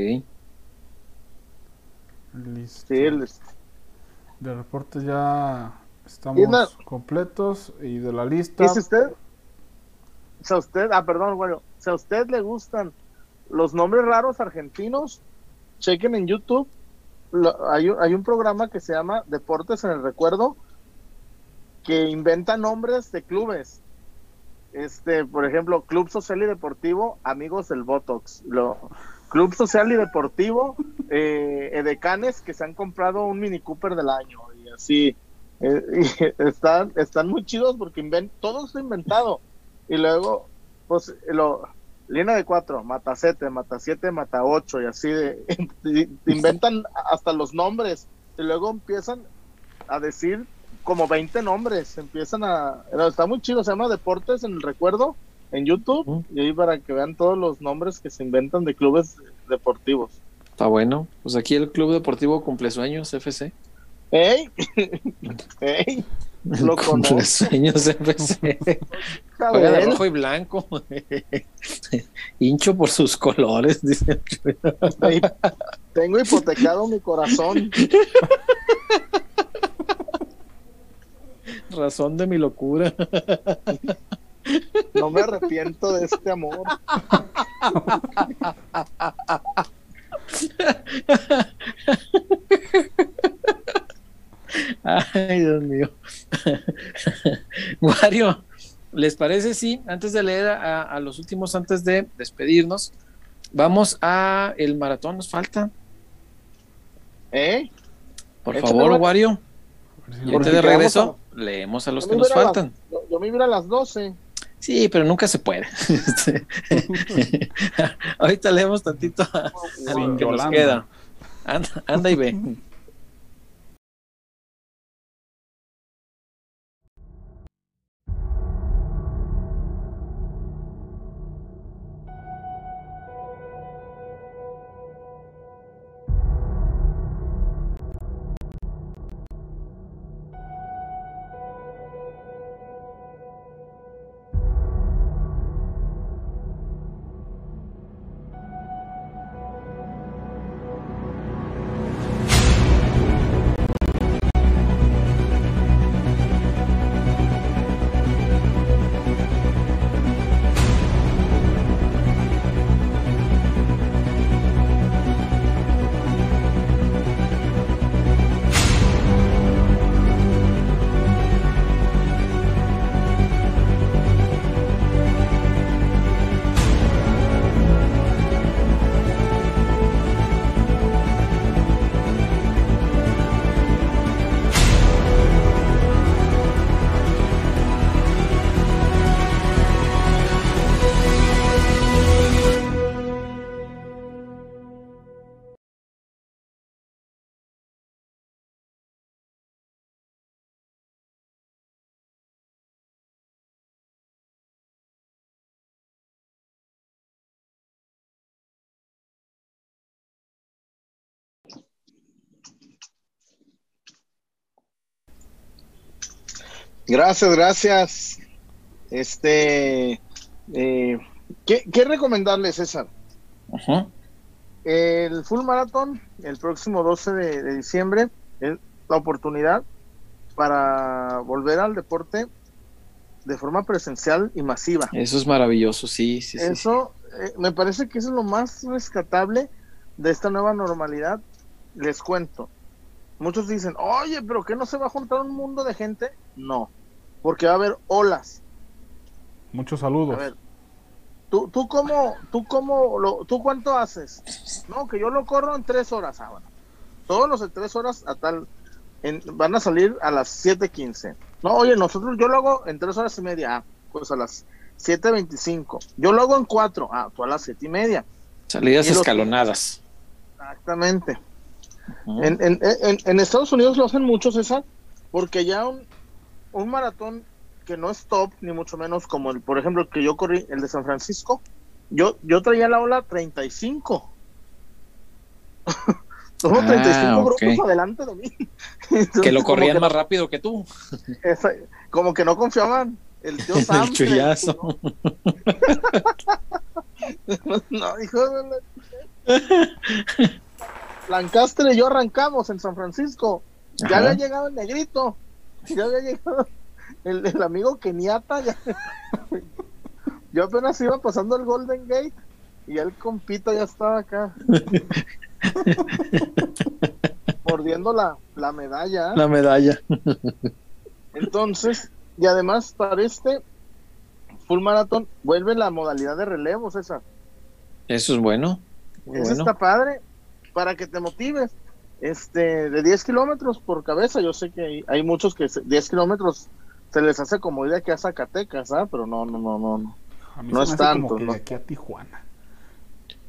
Listo. De reportes ya estamos completos y de la lista. ¿Dice usted? Si a usted, ah, perdón, bueno, si a usted le gustan los nombres raros argentinos, chequen en YouTube. hay, hay un programa que se llama Deportes en el Recuerdo que inventa nombres de clubes. Este, por ejemplo, Club Social y Deportivo, Amigos del Botox. Lo, Club Social y Deportivo, eh, Edecanes, que se han comprado un Mini Cooper del año. Y así, eh, están, están muy chidos porque invent, todo está inventado. Y luego, pues, lo, línea de cuatro, mata siete, mata siete, mata ocho, y así de, inventan hasta los nombres. Y luego empiezan a decir como 20 nombres, empiezan a, está muy chido, se llama Deportes en el Recuerdo en YouTube, y ahí para que vean todos los nombres que se inventan de clubes deportivos. Está bueno, pues aquí el Club Deportivo Cumplesueños FC. ¡Ey! ¡Ey! Lo Cumplesueños FC. Juega de rojo y blanco. Hincho por sus colores, dice. Tengo hipotecado mi corazón. Razón de mi locura. No me arrepiento de este amor. Ay, Dios mío. Mario, ¿les parece si antes de leer a, los últimos, antes de despedirnos, vamos a el maratón? ¿Nos falta? ¿Eh? Por favor, Wario. Y antes de regreso, leemos a los que nos faltan. yo, me iba a las 12. Sí, pero nunca se puede. Ahorita leemos tantito a, lo que nos queda. anda y ve. Gracias, gracias. Este, eh, ¿qué, recomendarle, César? El Full Marathon, el próximo 12 de, diciembre, es la oportunidad para volver al deporte de forma presencial y masiva. Eso es maravilloso, sí, sí. Eso eh, me parece que eso es lo más rescatable de esta nueva normalidad. Les cuento. Muchos dicen, oye, pero ¿qué no se va a juntar un mundo de gente? No porque va a haber olas. Muchos saludos. A ver, ¿tú, tú cómo, tú cómo, lo, tú cuánto haces? No, que yo lo corro en tres horas. Ah, Todos los de tres horas a tal, van a salir a las 7.15. No, oye, nosotros, yo lo hago en tres horas y media. Ah, pues a las 7.25. Yo lo hago en cuatro. Ah, tú a las siete y media. Salidas escalonadas. Exactamente. en, en, en, en, Estados Unidos lo hacen mucho, César, porque ya un, un maratón que no es top, ni mucho menos como el, por ejemplo, el que yo corrí, el de San Francisco, yo, yo traía la ola 35. Somos 35 ah, grupos adelante de mí. que lo corrían más rápido que tú. como que no confiaban. El tío Sam. el chullazo. no, hijo de Lancaster y yo arrancamos en San Francisco. Ya había llegado el negrito. Ya había llegado el, el amigo Keniata. Yo apenas iba pasando el Golden Gate y el compito ya estaba acá. mordiendo la, la medalla. La medalla. Entonces, y además para este full maratón vuelve la modalidad de relevo, César. Eso es bueno. Eso está padre para que te motives. Este, de 10 kilómetros por cabeza, yo sé que hay, muchos que 10 kilómetros se les hace como idea que a Zacatecas, ¿ah? Pero no, no, no, no. no es tanto. de aquí a Tijuana.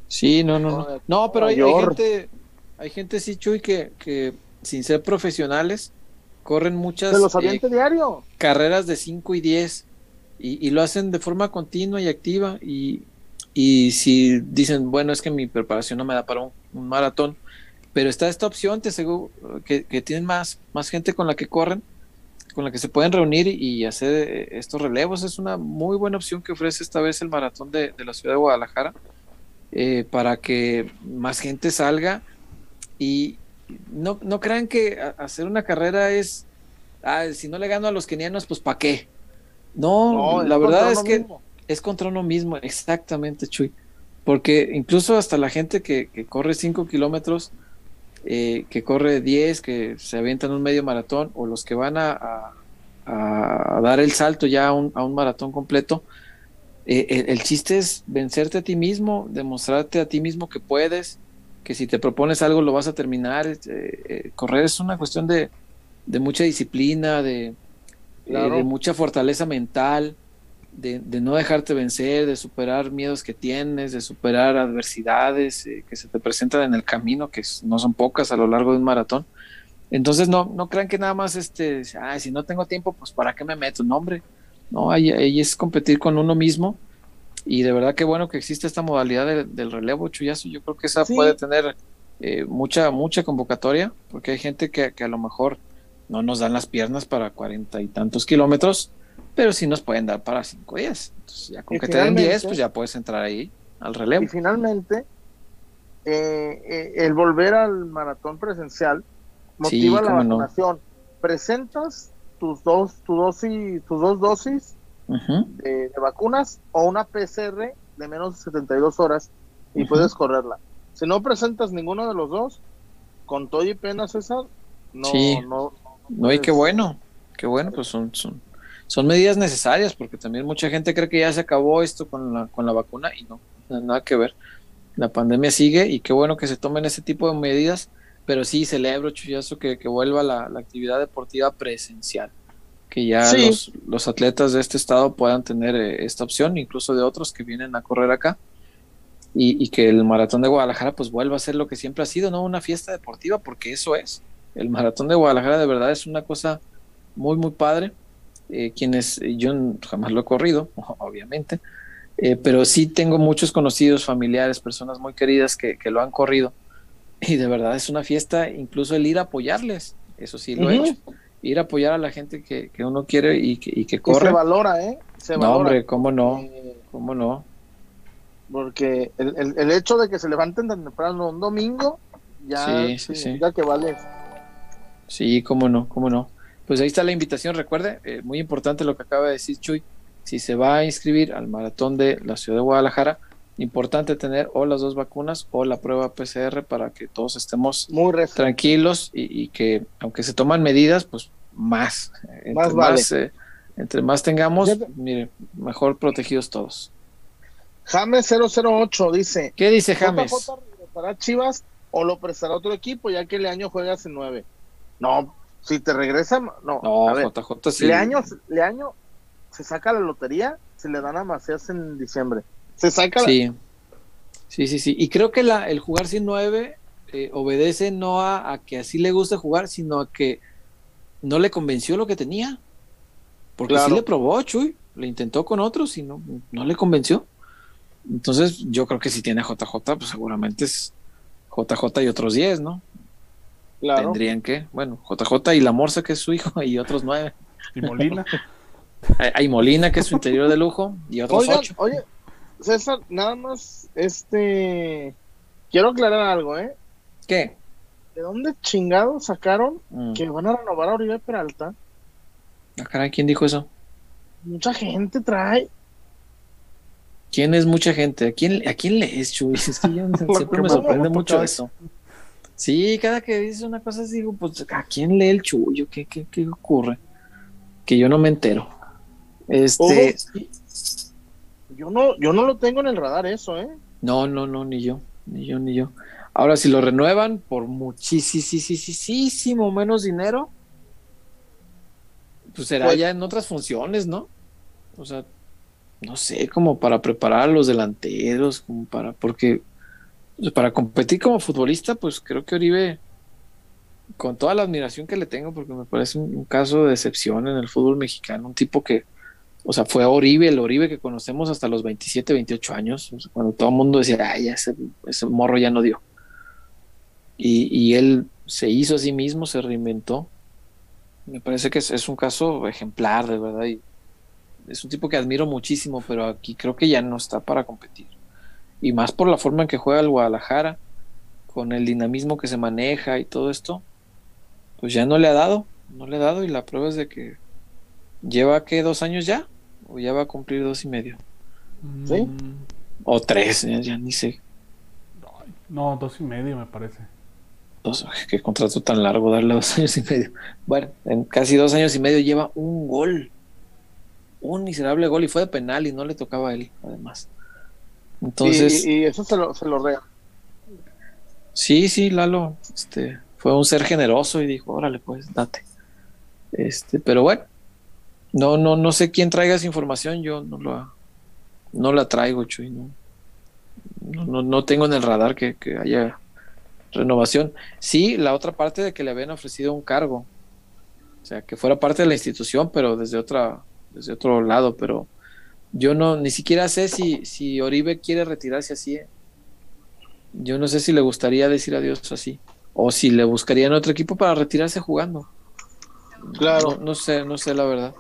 Sí, no, no, no. No, pero hay, gente, hay gente, sí, Chuy, que, que sin ser profesionales, corren muchas los eh, diario. carreras de 5 y 10 y, y, lo hacen de forma continua y activa y, y, si dicen, bueno, es que mi preparación no me da para un, maratón, pero está esta opción, te aseguro que, que, tienen más, más gente con la que corren, con la que se pueden reunir y, hacer eh, estos relevos. Es una muy buena opción que ofrece esta vez el maratón de, de la ciudad de Guadalajara eh, para que más gente salga y no, no crean que hacer una carrera es, ah, si no le gano a los kenianos, pues ¿para qué? No, la verdad es que es contra uno mismo, exactamente, Chuy. Porque incluso hasta la gente que, corre 5 kilómetros, eh, que corre 10, que se avientan un medio maratón, o los que van a, a, dar el salto ya a un, a un maratón completo, eh, el, chiste es vencerte a ti mismo, demostrarte a ti mismo que puedes, que si te propones algo lo vas a terminar. Eh, eh, correr es una cuestión de, mucha disciplina, de, de, mucha fortaleza mental, de, no dejarte vencer, de superar miedos que tienes, de superar adversidades que se te presentan en el camino, que no son pocas a lo largo de un maratón. Entonces no, no crean que nada más este, si no tengo tiempo, pues para qué me meto, no hombre ¿no? Ahí, es competir con uno mismo y de verdad que bueno que existe esta modalidad del relevo chuyazo. Yo creo que esa puede tener eh, mucha, mucha convocatoria porque hay gente que, a lo mejor no nos dan las piernas para cuarenta y tantos kilómetros, pero sí nos pueden dar para cinco días. Entonces ya con que te den diez, pues ya puedes entrar ahí al relevo. Y finalmente, eh, eh, el volver al maratón presencial motiva la vacunación. Presentas tus dos, tu dosis, tus dos dosis de, vacunas o una PCR de menos de 72 horas y puedes correrla. Si no presentas ninguno de los dos, con todo y pena, César, no, no, no, y qué bueno, qué bueno, pues son, son, son medidas necesarias, porque también mucha gente cree que ya se acabó esto con la, con la vacuna y no, nada que ver. La pandemia sigue y qué bueno que se tomen ese tipo de medidas pero sí celebro, Chuyazo, que, que vuelva la, actividad deportiva presencial, que ya los, atletas de este estado puedan tener eh, esta opción, incluso de otros que vienen a correr acá, y, que el maratón de Guadalajara pues vuelva a ser lo que siempre ha sido, ¿no? Una fiesta deportiva, porque eso es. El maratón de Guadalajara de verdad es una cosa muy, muy padre. Eh, quienes, yo jamás lo he corrido, obviamente, eh, pero sí tengo muchos conocidos, familiares, personas muy queridas que, que lo han corrido y de verdad es una fiesta, incluso el ir a apoyarles, eso sí lo he hecho. Ir a apoyar a la gente que, uno quiere y que, y que corre. se valora, ¿eh? Se no, hombre, ¿cómo no? Eh, ¿Cómo no? Porque el, el, hecho de que se levanten tan temprano un domingo, ya sí, sí, que vale. Sí, cómo no, cómo no. Pues ahí está la invitación, recuerde, eh, muy importante lo que acaba de decir Chuy, si se va a inscribir al maratón de la ciudad de Guadalajara, importante tener o las dos vacunas o la prueba PCR para que todos estemos Muy tranquilos y, que aunque se toman medidas, pues más, entre más, eh, entre más tengamos, mire, mejor protegidos todos. James 008 dice, ¿qué dice James? ¿Para Chivas o lo prestará otro equipo ya que el año juega hace nueve? No, si te regresa, no. No, a JJ sí. Leaño, Leaño se saca la lotería, se le dan a Macías en diciembre. Se saca. Sí. Sí, sí, sí. Y creo que la, el jugar sin nueve eh, obedece no a, que así le guste jugar, sino a que no le convenció lo que tenía. Porque sí le probó, Chuy, le intentó con otros y no, no le convenció. Entonces, yo creo que si tiene JJ, pues seguramente es JJ y otros 10, ¿no? Claro. Tendrían que, bueno, JJ y la Morsa, que es su hijo, y otros nueve. Y Molina. hay, Molina, que es su interior de lujo, y otros ocho. Oye, César, nada más, este. Quiero aclarar algo, ¿eh? ¿Qué? ¿De dónde chingados sacaron mm. que van a renovar a Oribe Peralta? Ah, ¿quién dijo eso? Mucha gente trae. ¿Quién es mucha gente? ¿A quién, a quién lees, Chuy? Es que yo siempre me sorprende mucho eso. Sí, cada que dices una cosa digo, pues, ¿a quién lee el Chuyo? ¿Qué, qué, qué ocurre? Que yo no me entero. Este. yo no, yo no lo tengo en el radar eso, ¿eh? No, no, no, ni yo, ni yo, ni yo. Ahora, si lo renuevan por muchísimo menos dinero, pues será pues ya en otras funciones, ¿no? O sea, no sé, como para preparar a los delanteros, como para, porque para competir como futbolista, pues creo que Oribe, con toda la admiración que le tengo, porque me parece un, caso de decepción en el fútbol mexicano, un tipo que, o sea, fue Oribe, el Oribe que conocemos hasta los 27, 28 años, cuando todo el mundo decía, ay, ese, morro ya no dio. Y, y, él se hizo a sí mismo, se reinventó. Me parece que es, es un caso ejemplar, de verdad, y es un tipo que admiro muchísimo, pero aquí creo que ya no está para competir. Y más por la forma en que juega el Guadalajara, con el dinamismo que se maneja y todo esto, pues ya no le ha dado, no le ha dado y la prueba es de que lleva que dos años ya, o ya va a cumplir dos y medio. ¿Sí? O tres, ya, ni sé. No, dos y medio me parece. Dos, qué contrato tan largo darle dos años y medio. Bueno, en casi dos años y medio lleva un gol un miserable gol y fue de penal y no le tocaba a él, además. Entonces. Y, eso se lo, se lo rea. Sí, sí, Lalo, este, fue un ser generoso y dijo, órale, pues, date. Este, pero bueno, no, no, no sé quién traiga esa información, yo no la, no la traigo, Chuy, no, no, no tengo en el radar que, que haya renovación. Sí, la otra parte de que le habían ofrecido un cargo, o sea, que fuera parte de la institución, pero desde otra desde otro lado, pero yo no, ni siquiera sé si, si Oribe quiere retirarse así. ¿eh? Yo no sé si le gustaría decir adiós así, o si le buscaría en otro equipo para retirarse jugando. Claro. No, sé, no sé la verdad.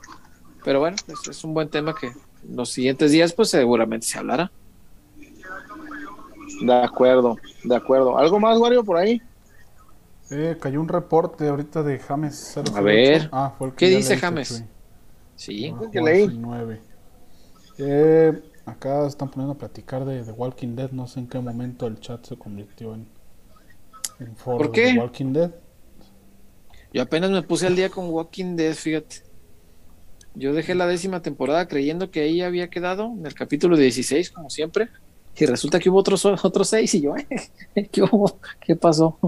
Pero bueno, es, es un buen tema que los siguientes días pues seguramente se hablará. De acuerdo, de acuerdo. ¿Algo más, Wario, por ahí? Eh, cayó un reporte ahorita de James. A ver, ah, ¿qué dice James? Sí, que leí. Eh, acá están poniendo a platicar de Walking Dead. No sé en qué momento el chat se convirtió en, en foro ¿Por qué? de Walking Dead. Yo apenas me puse al día con Walking Dead, fíjate. Yo dejé la décima temporada creyendo que ahí había quedado en el capítulo 16, como siempre. Y resulta que hubo otros otros seis y yo, ¿qué hubo? ¿Qué pasó?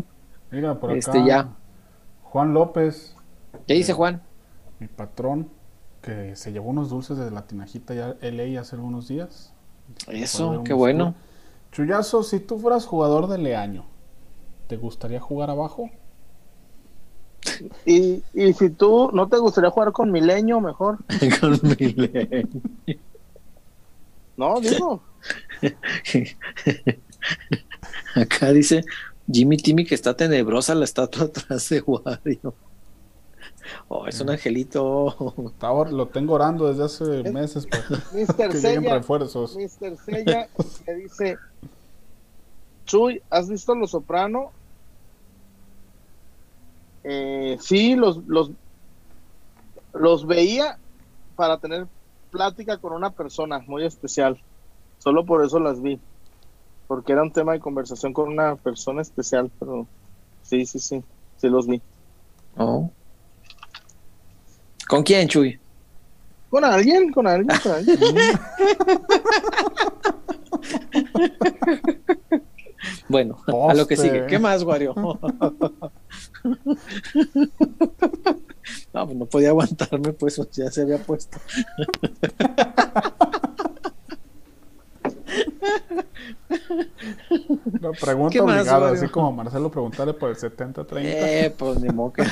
Mira, por este, acá. Este, ya. Juan López. ¿Qué dice Juan? Mi patrón que se llevó unos dulces de la tinajita ya LA hace algunos días. Eso, qué bueno. Chuyazo, si tú fueras jugador de Leaño, ¿te gustaría jugar abajo? Y, y si tú no te gustaría jugar con Milenio, mejor. con Milenio. No, digo. Acá dice Jimmy Timmy que está tenebrosa la estatua atrás de Wario. Oh, es un angelito. Lo tengo orando desde hace meses para que lleguen refuerzos. Mr. Sella le dice: Chuy, ¿has visto Los Soprano? Eh, sí, los, los, los veía para tener plática con una persona muy especial. Solo por eso las vi. Porque era un tema de conversación con una persona especial, pero sí, sí, sí, sí los vi. Oh. ¿Con quién, Chuy? Con alguien, con alguien, con alguien. bueno, a lo que sigue. ¿Qué más, Wario? no, pues no podía aguantarme, pues ya se había puesto. No, pregunta obligada, así como Marcelo preguntarle por el 70-30. Eh, pues ni modo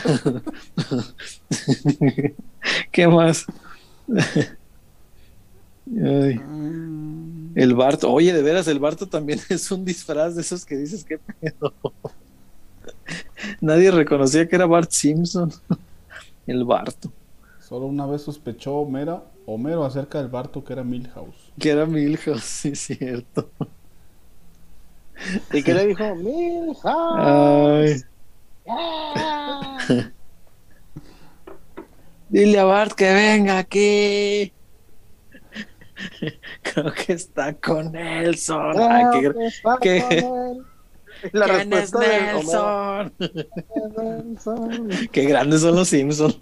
¿Qué más? El Barto, oye, de veras, el Barto también es un disfraz de esos que dices, ¿qué pedo? Nadie reconocía que era Bart Simpson. El Barto. Solo una vez sospechó Homero, Homero acerca del Barto que era Milhouse. Que era Milhouse, sí, cierto. ¿Y qué le dijo? Milhouse. Dile a Bart que venga aquí. Creo que está con Nelson. Ay, qué, La ¿Quién es Nelson? Qué grandes son los Simpsons.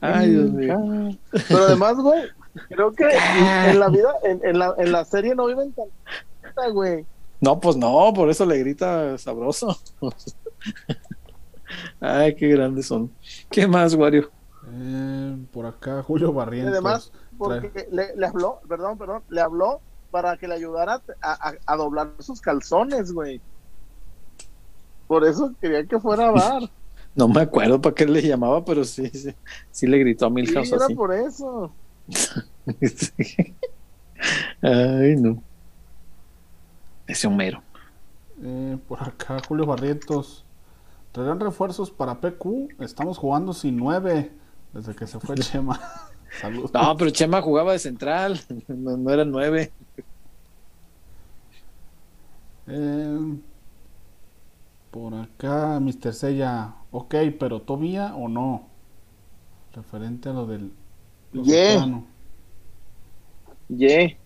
Ay, Dios mío. Pero además, güey, creo que en la vida, en, la, en la serie no viven tan, güey. No, pues no, por eso le grita sabroso. Ay, qué grandes son. ¿Qué más, Wario? Eh, por acá, Julio Barrientos. además, porque le, le, habló, perdón, perdón, le habló para que le ayudara a, doblar sus calzones, güey. Por eso quería que fuera a bar. No me acuerdo para qué le llamaba, pero sí, sí, sí le gritó a Milhouse sí, era por eso. Ay, no. Ese Homero. Eh, por acá, Julio Barrientos. ¿Traerán refuerzos para PQ? Estamos jugando sin nueve desde que se fue Chema. Saludos. No, pero Chema jugaba de central, no, no era nueve. Eh, por acá, Mr. Sella, ok, pero ¿todavía o no? Referente a lo del. Yeah. Yeah.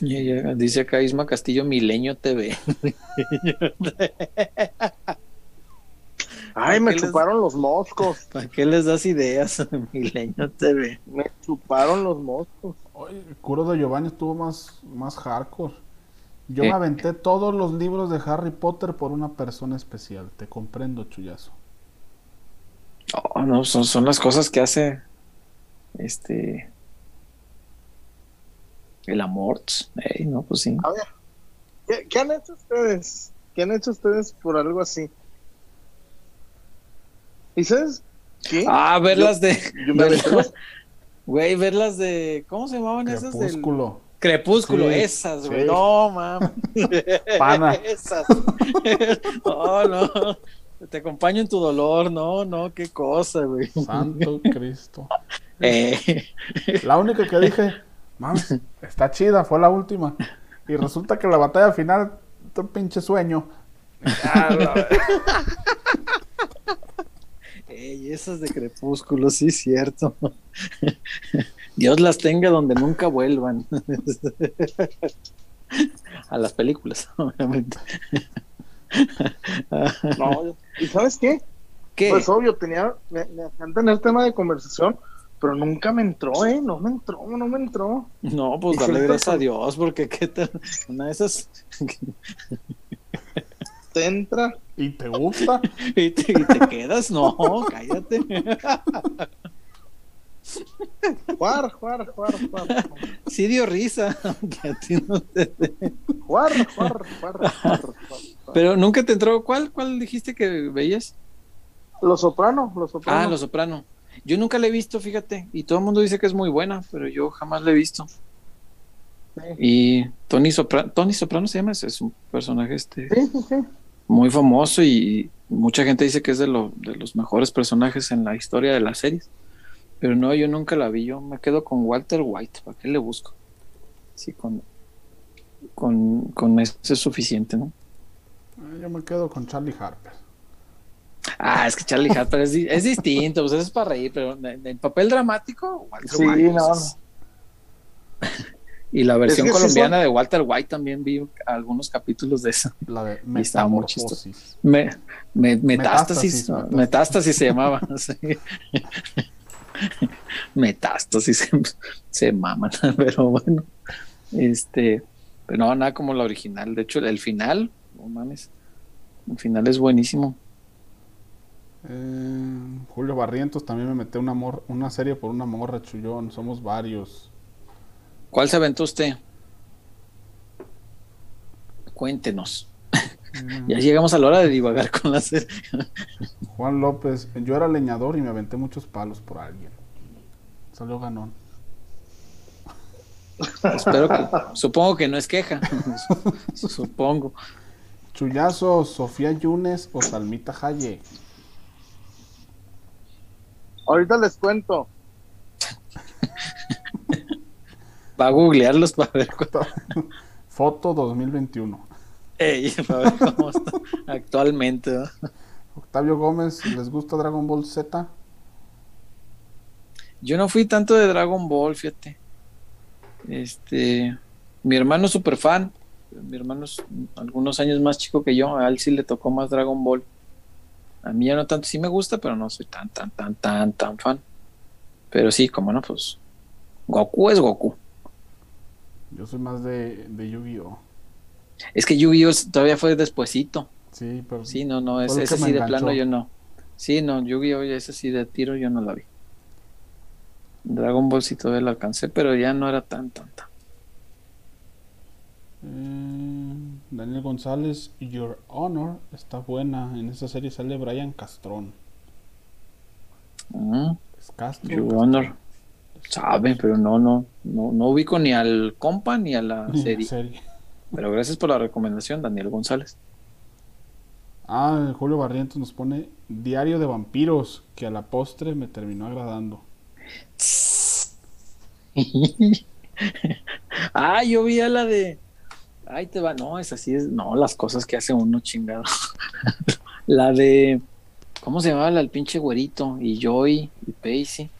Yeah, Dice acá Isma Castillo Milenio TV. Ay, me chuparon los moscos. ¿Para qué les das ideas Milenio TV? Me chuparon los moscos. Oye, el curo de Giovanni estuvo más, más hardcore. Yo me aventé todos los libros de Harry Potter por una persona especial. Te comprendo, chullazo. Oh, no, son, son las cosas que hace este el amor. no, pues sí. A ver, ¿qué, han hecho ustedes? ¿Qué han hecho ustedes por algo así? ¿Y sabes qué? Ah, verlas de. Güey, verlas de. ¿Cómo se llamaban esas? Crepúsculo. Crepúsculo, esas, güey. No, mames. Pana. esas. oh, no. Te acompaño en tu dolor, no, no, qué cosa, güey. Santo Cristo. Eh. La única que dije, mames, está chida, fue la última. Y resulta que la batalla final, un pinche sueño. Ey, esas de crepúsculo, sí, cierto. Dios las tenga donde nunca vuelvan. A las películas, obviamente. No, ¿y sabes qué? ¿Qué? Pues obvio, tenía, me, me tener tema de conversación, pero nunca me entró, ¿eh? No me entró, no me entró. No, pues dale gracias a Dios, porque qué tal, una de esas... te entra. ¿Y te gusta? ¿Y te, y te quedas? No, cállate. Juar, juar, juar, juar. Sí dio risa, aunque a ti no te... Juar, juar, juar, juar, Pero nunca te entró, ¿cuál, cuál dijiste que veías? Los Soprano, Los Soprano. Ah, Los Soprano. Yo nunca la he visto, fíjate, y todo el mundo dice que es muy buena, pero yo jamás la he visto. Y Tony Soprano, Tony Soprano se llama, es un personaje este muy famoso y mucha gente dice que es de, lo, de los mejores personajes en la historia de las series. Pero no, yo nunca la vi. Yo me quedo con Walter White. ¿Para qué le busco? Sí, con, con, con eso es suficiente, ¿no? Ah, yo me quedo con Charlie Harper. Ah, es que Charlie Harper es, es distinto, pues eso es para reír, pero en el papel dramático, Walter sí, White. No, y la versión colombiana de Walter White también vi algunos capítulos de eso. La de Metamorfosis. Me, me, metástasis, metástasis, metástasis, se llamaba. Metástasis se, se maman, pero bueno, este, pero no, nada como la original. De hecho, el final, no mames, el final es buenísimo. Eh, Julio Barrientos también me metió una, amor, una serie por una morra chullón. Somos varios. ¿Cuál se aventó usted? Cuéntenos. Ya llegamos a la hora de divagar con la serie. Juan López, yo era leñador y me aventé muchos palos por alguien. Salió ganón. Espero que, supongo que no es queja. supongo. Chuyazo, Sofía Yunes o Salmita Haye. Ahorita les cuento. Va a googlearlos para ver. Foto 2021. Ey, para ver cómo está actualmente. Octavio Gómez, ¿les gusta Dragon Ball Z? Yo no fui tanto de Dragon Ball, fíjate. Este, mi hermano es súper fan. Mi hermano es algunos años más chico que yo. A él sí le tocó más Dragon Ball. A mí ya no tanto, sí me gusta, pero no soy tan, tan, tan, tan, tan fan. Pero sí, como no, pues Goku es Goku. Yo soy más de, de Yu-Gi-Oh! Es que Yu-Gi-Oh! todavía fue despuesito. Sí, pero. Sí, no, no, ese, sí de plano yo no. Sí, no, Yu-Gi-Oh! ese sí de tiro yo no la vi. Dragon Ball sí todavía la alcancé, pero ya no era tan, tan, tan. Eh, Daniel González, Your Honor está buena. En esa serie sale Brian Castrón. Mm. Es Castro. Your Honor. Sabe, pero no, no, no, no ubico ni al compa ni a la serie. Pero gracias por la recomendación, Daniel González. Ah, Julio Barrientos nos pone Diario de Vampiros, que a la postre me terminó agradando. ah, yo vi a la de. Ay, te va. No, es así. Es... No, las cosas que hace uno chingado. la de. ¿Cómo se llamaba el pinche güerito? Y Joy y Pacey.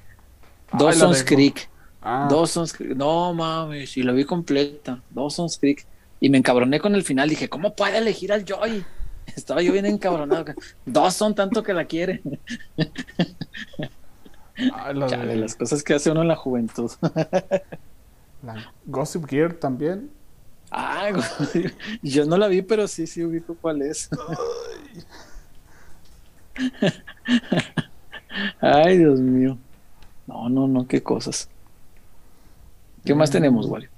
Dawson's Creek. Ah. Dawson's Creek. No mames, y la vi completa. Dawson's Creek. Y me encabroné con el final. Dije, ¿cómo puede elegir al Joy? Estaba yo bien encabronado. Dawson tanto que la quiere. Ah, de... Las cosas que hace uno en la juventud. la Gossip Gear también. Ah, yo no la vi, pero sí, sí ubico cuál es. Ay, Dios mío. No, no, no, qué cosas. ¿Qué más tenemos, mm. Wario?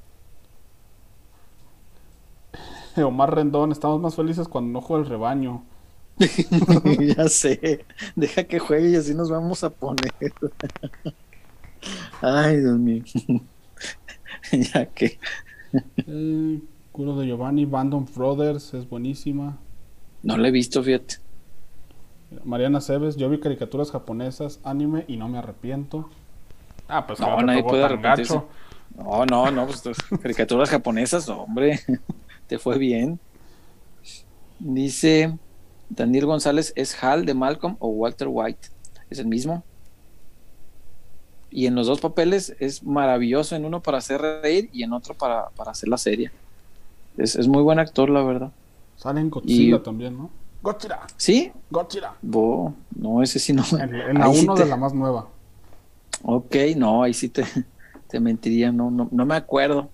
Omar Rendón, estamos más felices cuando no juega el rebaño. ya sé, deja que juegue y así nos vamos a poner. Ay, Dios mío. ya que. El culo de Giovanni, Bandon Brothers, es buenísima. No la he visto, fíjate. Mariana Cebes, yo vi caricaturas japonesas, anime y no me arrepiento. Ah, pues no, nadie puede arrepentirse. No, no, no, pues caricaturas japonesas, hombre, te fue bien. Dice Daniel González, ¿es Hal de Malcolm o Walter White? Es el mismo. Y en los dos papeles es maravilloso, en uno para hacer reír y en otro para, hacer la serie. Es, muy buen actor, la verdad. Sale en Godzilla también, ¿no? Godzilla. ¿Sí? Godzilla. no, ese sí no. En, la uno de la más nueva. Ok, no, ahí sí te, te mentiría, no, no, no me acuerdo.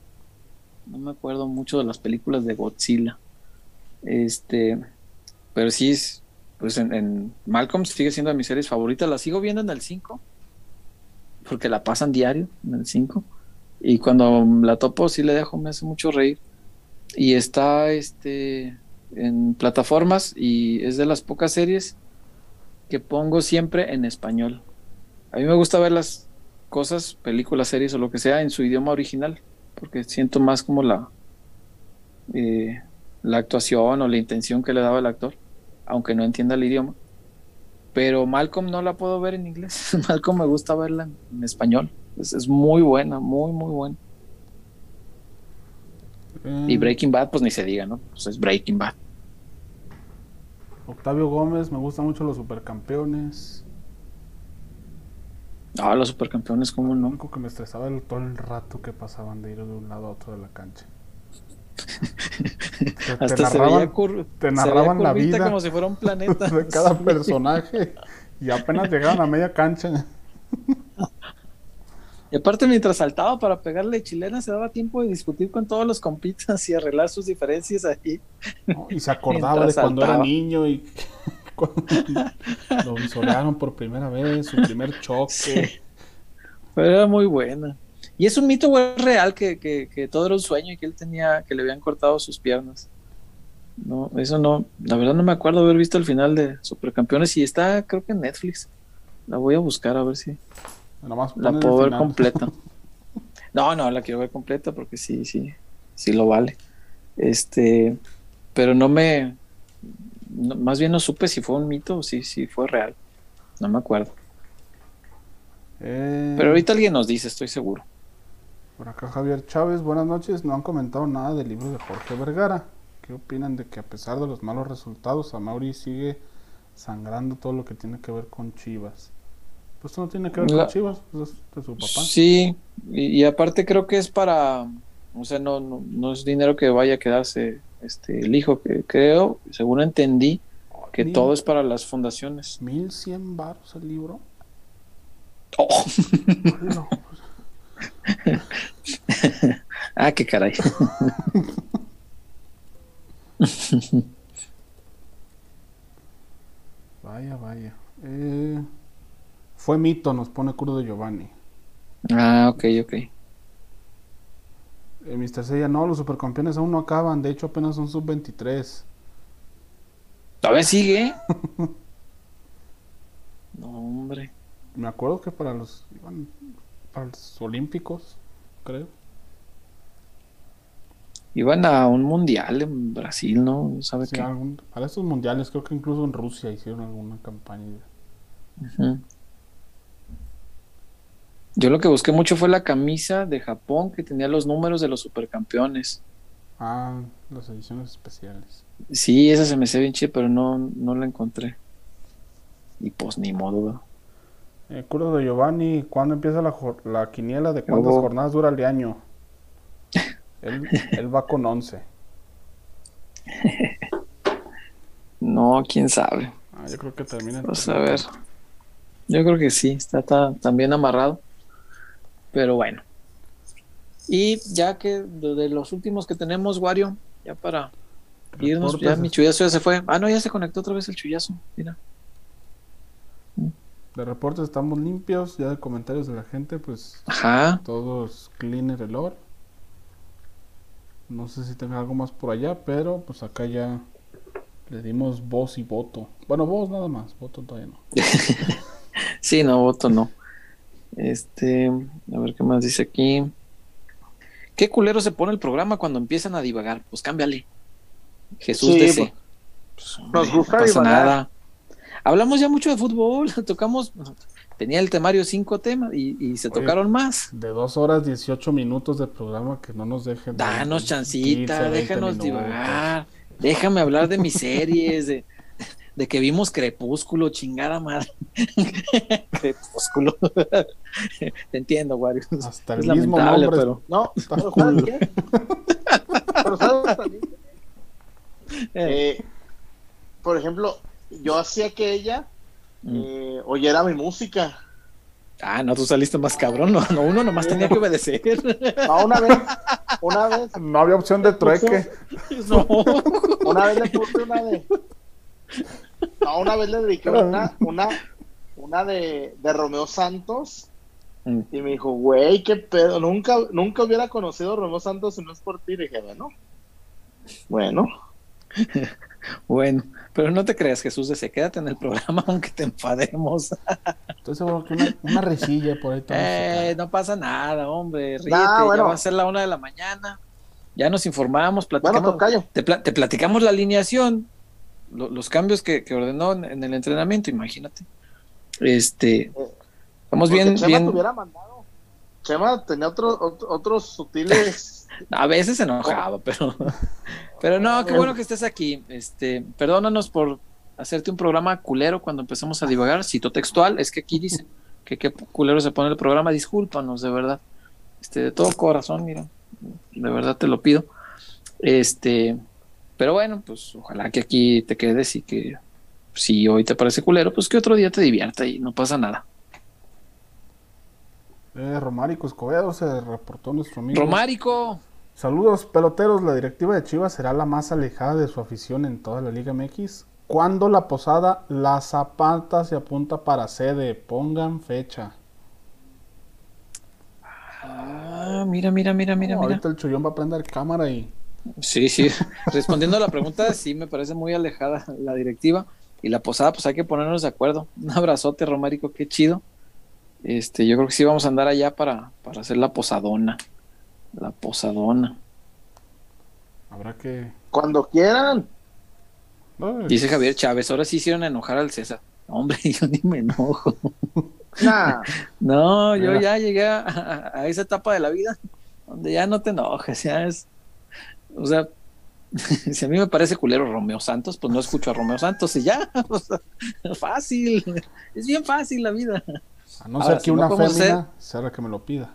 No me acuerdo mucho de las películas de Godzilla. Este, pero sí, es, pues en, Malcolm sigue siendo de mis series favoritas. La sigo viendo en el 5, porque la pasan diario en el 5. Y cuando la topo, sí le dejo, me hace mucho reír. Y está este en plataformas y es de las pocas series que pongo siempre en español. A mí me gusta ver las cosas, películas, series o lo que sea en su idioma original, porque siento más como la, eh, la actuación o la intención que le daba el actor, aunque no entienda el idioma. Pero Malcolm no la puedo ver en inglés. Malcolm me gusta verla en, español. Es, muy buena, muy, muy buena. Y mm. Breaking Bad, pues ni se diga, ¿no? Pues es Breaking Bad. Octavio Gómez, me gustan mucho los supercampeones. Ah, los supercampeones, ¿cómo no? Lo único que me estresaba el, todo el rato que pasaban de ir de un lado a otro de la cancha. Hasta se veía, te narraban la vida como si fuera un planeta de cada personaje y apenas llegaban a media cancha. Y aparte, mientras saltaba para pegarle chilena, se daba tiempo de discutir con todos los compitas y arreglar sus diferencias ahí. y se acordaba de cuando era niño y lo visorearon por primera vez, su primer choque. Pero era muy buena. Y es un mito real que, todo era un sueño y que él tenía, que le habían cortado sus piernas. No, eso no, la verdad no me acuerdo haber visto el final de Supercampeones y está creo que en Netflix. La voy a buscar a ver si la puedo ver completa. No, no, la quiero ver completa porque sí, sí, sí lo vale. Este, pero no me, más bien no supe si fue un mito o si, si fue real. No me acuerdo. Eh, pero ahorita alguien nos dice, estoy seguro. Por acá Javier Chávez, buenas noches. No han comentado nada del libro de Jorge Vergara. ¿Qué opinan de que a pesar de los malos resultados, a Mauri sigue sangrando todo lo que tiene que ver con Chivas? Pues no tiene que ver con Chivas, pues, es de su papá. Sí, y, aparte creo que es para, o sea, no, no, es dinero que vaya a quedarse este el hijo, que creo, según entendí, que todo es para las fundaciones. ¿Mil cien baros el libro? Oh. ah, qué caray. vaya, vaya. Eh, fue mito, nos pone Curdo Giovanni. Ah, ok, ok. Eh, Mr. Seiya, no, los supercampeones aún no acaban, de hecho apenas son sub-23. ¿Todavía sigue? no, hombre. Me acuerdo que para los para los olímpicos, creo. Iban a un mundial en Brasil, ¿no? ¿Sabe qué? para esos mundiales, creo que incluso en Rusia hicieron alguna campaña. Yo lo que busqué mucho fue la camisa de Japón que tenía los números de los supercampeones. Ah, las ediciones especiales. Sí, esa se me hace bien chida, pero no, no la encontré. Y pues ni modo. Eh, de Giovanni, ¿cuándo empieza la, la quiniela? ¿De cuántas jornadas dura el año? él, él va con 11. no, quién sabe. Ah, yo creo que termina. Vamos a ver. Yo creo que sí, está, también amarrado. Pero bueno. Y ya que de los últimos que tenemos, Wario, ya para irnos, ya mi chullazo ya se fue. Ah, no, ya se conectó otra vez el chullazo. Mira. De reportes estamos limpios, ya de comentarios de la gente, pues Ajá. todos cleaner el oro. No sé si tenga algo más por allá, pero pues acá ya le dimos voz y voto. Bueno, voz nada más, voto todavía no. sí, no, voto no. Este, a ver qué más dice aquí. ¿Qué culero se pone el programa cuando empiezan a divagar? Pues cámbiale. Jesús dice. Pues, nos gusta no pasa nada. Hablamos ya mucho de fútbol, tocamos, tenía el temario cinco temas y, se tocaron más. De dos horas, dieciocho minutos de programa que no nos dejen. Danos chancita, déjanos divagar, déjame hablar de mis series, de, de que vimos Crepúsculo, chingada madre. Crepúsculo. Te entiendo, Wario. Hasta el mismo nombre, pero... No, pero ¿sabes qué? pero ¿sabes también? Eh, por ejemplo, yo hacía que ella mm. eh, oyera mi música. Ah, no, tú saliste más cabrón, no, no uno nomás tenía que obedecer. No, una vez, una vez. No había opción de trueque. No. Una vez le puse una de. No, una vez le dediqué una, una, una de, de Romeo Santos. Mm. Y me dijo, güey, qué pedo. Nunca, nunca hubiera conocido a Romeo Santos si no es por ti. Y dije, bueno. Bueno. bueno. Pero no te creas, Jesús, de se quédate en el programa aunque te enfademos. Entonces, seguro que una, una risilla por ahí. Eh, no pasa nada, hombre. Ríete, ya va a ser la una de la mañana. Ya nos informamos, platicamos. te, te, platicamos la alineación, los cambios que, ordenó en, el entrenamiento, imagínate. Este, estamos bien. Chema bien... hubiera mandado. Chema tenía otros sutiles. a veces se enojaba, pero. Pero no, qué bueno que estés aquí. Este, perdónanos por hacerte un programa culero cuando empezamos a divagar. Cito textual, es que aquí dice que qué culero se pone el programa. Discúlpanos, de verdad. Este, de todo corazón, mira. De verdad te lo pido. Este, pero bueno, pues ojalá que aquí te quedes y que si hoy te parece culero, pues que otro día te divierta y no pasa nada. Eh, Romárico Escobedo se reportó nuestro amigo. Romárico. Saludos peloteros, la directiva de Chivas será la más alejada de su afición en toda la Liga MX. Cuando la posada La Zapata se apunta para sede, pongan fecha. Ah, mira, mira, mira, mira, Ahorita el chullón va a prender cámara y Sí, sí. Respondiendo a la pregunta, sí me parece muy alejada la directiva. Y la posada, pues hay que ponernos de acuerdo. Un abrazote, Romérico, qué chido. Este, yo creo que sí vamos a andar allá para, para hacer la posadona. La posadona. Habrá que. Cuando quieran. Dice Javier Chávez, ahora sí hicieron enojar al César. Hombre, yo ni me enojo. No, yo ya llegué a, esa etapa de la vida donde ya no te enojes, ya es. O sea, si a mí me parece culero Romeo Santos, pues no escucho a Romeo Santos y ya. fácil. Es bien fácil la vida. A no ser que una fémina sea la que me lo pida.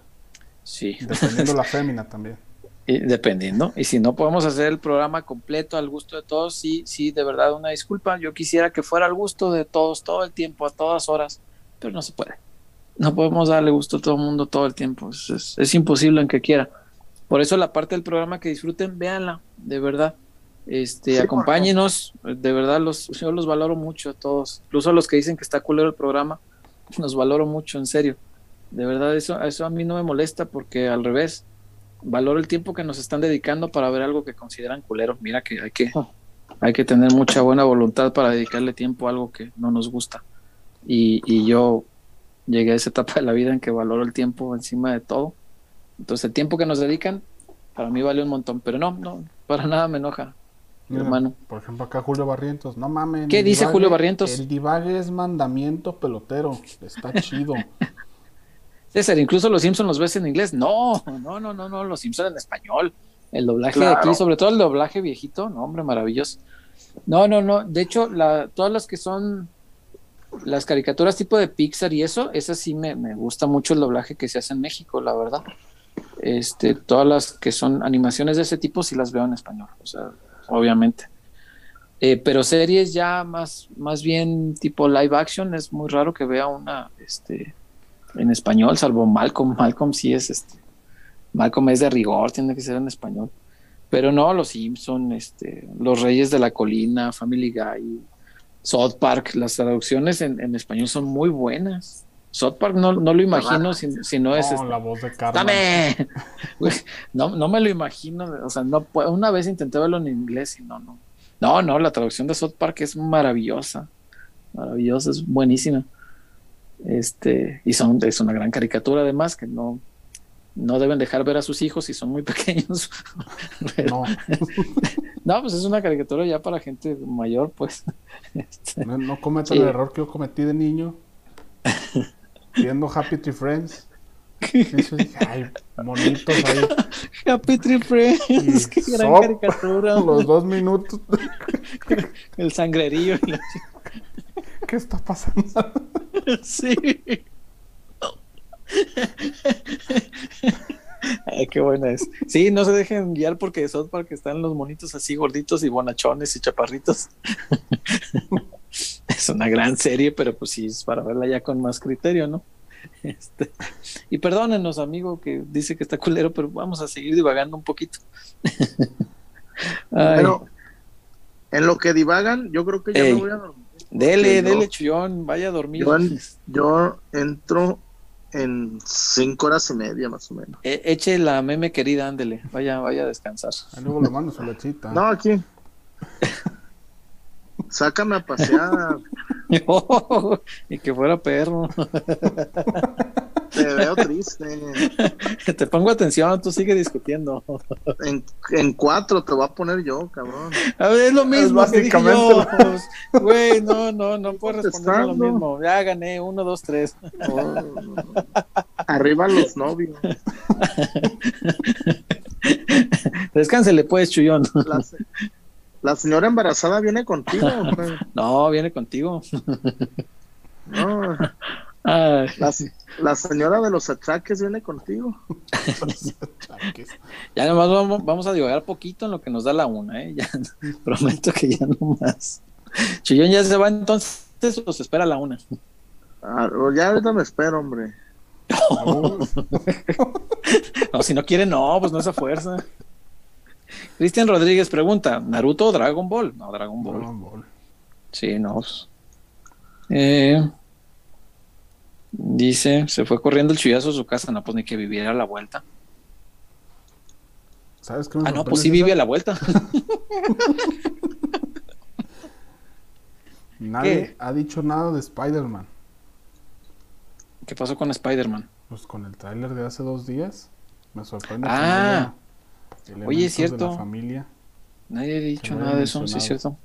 Sí. Dependiendo la fémina también. Y dependiendo. Y si no podemos hacer el programa completo al gusto de todos, sí, sí, de verdad, una disculpa. Yo quisiera que fuera al gusto de todos, todo el tiempo, a todas horas, pero no se puede. No podemos darle gusto a todo el mundo todo el tiempo. Es, es, imposible en que quiera. Por eso la parte del programa que disfruten, véanla, de verdad. Este, acompáñenos, de verdad, los, yo los valoro mucho a todos, incluso a los que dicen que está culero el programa, los valoro mucho, en serio. De verdad, eso, eso a mí no me molesta porque al revés, valoro el tiempo que nos están dedicando para ver algo que consideran culero. Mira que hay que, hay que tener mucha buena voluntad para dedicarle tiempo a algo que no nos gusta. Y, y yo llegué a esa etapa de la vida en que valoro el tiempo encima de todo. Entonces el tiempo que nos dedican, para mí vale un montón. Pero no, no, para nada me enoja. hermano. Por ejemplo, acá Julio Barrientos, no mames. ¿Qué dice Julio Barrientos? El divague es mandamiento pelotero, está chido. César, incluso los Simpsons los ves en inglés. No, no, no, no, no, los Simpsons en español. El doblaje de aquí, sobre todo el doblaje viejito, no, hombre, maravilloso. No, no, no. De hecho, la, todas las que son las caricaturas tipo de Pixar y eso, esas sí me, me gusta mucho el doblaje que se hace en México, la verdad. Este, todas las que son animaciones de ese tipo sí las veo en español, o sea, obviamente. Eh, pero series ya más, más bien tipo live action, es muy raro que vea una, este, en español, salvo Malcolm. Malcolm sí es este. Malcolm es de rigor, tiene que ser en español. Pero no, los Simpson, este, Los Reyes de la Colina, Family Guy, South Park, las traducciones en, español son muy buenas. South Park no, no lo imagino si, no es. Este, la voz de ¡Dame! no, no me lo imagino. O sea, no una vez intenté verlo en inglés y no, no. No, no, la traducción de South Park es maravillosa. Maravillosa, es buenísima. Este, y son, es una gran caricatura además que no, no deben dejar ver a sus hijos si son muy pequeños. no. pues es una caricatura ya para gente mayor, pues. Este, no, no cometan el error que yo cometí de niño. Viendo Happy Tree Friends. Eso ay, monitos ahí. Happy Tree Friends, qué gran caricatura. Los dos minutos. el sangrerillo. ¿Qué está pasando? sí. Ay, qué buena es. Sí, no se dejen guiar porque South Park están los monitos así gorditos y bonachones y chaparritos. es una gran serie, pero pues sí, es para verla ya con más criterio, ¿no? Este, y perdónenos, amigo, que dice que está culero, pero vamos a seguir divagando un poquito. Pero en lo que divagan, yo creo que ya me voy a dormir. Dele, dele, chullón, vaya a dormir. Yo, entro en cinco horas y media más o menos. E, eche la meme querida, ándele, vaya, vaya a descansar. luego le mando su lechita. No, aquí. Sácame a pasear. y que fuera perro. Te veo triste. Te pongo atención, tú sigue discutiendo. En, en cuatro te voy a poner yo, cabrón. A ver, es lo mismo. Es básicamente. Güey, no, no, no puedo responder lo mismo. Ya gané, uno, dos, tres. Oh. Arriba los novios. Descánsele pues, Chuyón. La, señora embarazada viene contigo. No, viene contigo. No. La, señora de los achaques viene contigo. ya nomás vamos, vamos, a divagar poquito en lo que nos da la una, ¿eh? Ya, prometo que ya no más. Chillón ya se va entonces o se espera la una. Ah, ya ahorita me espero, hombre. no, si no quiere, no, pues no es a fuerza. Cristian Rodríguez pregunta: ¿Naruto o Dragon Ball? No, Dragon Ball. Dragon Ball. Sí, no. Pues. Eh, Dice, se fue corriendo el chullazo a su casa, no pues ni que viviera a la vuelta. ¿Sabes qué? Ah, no, pues sí vive a la vuelta. Nadie ha dicho nada de Spider-Man. ¿Qué pasó con Spider-Man? Pues con el tráiler de hace dos días. Me sorprende. Ah, oye, es cierto. la familia. Nadie ha dicho nada de eso, sí es cierto.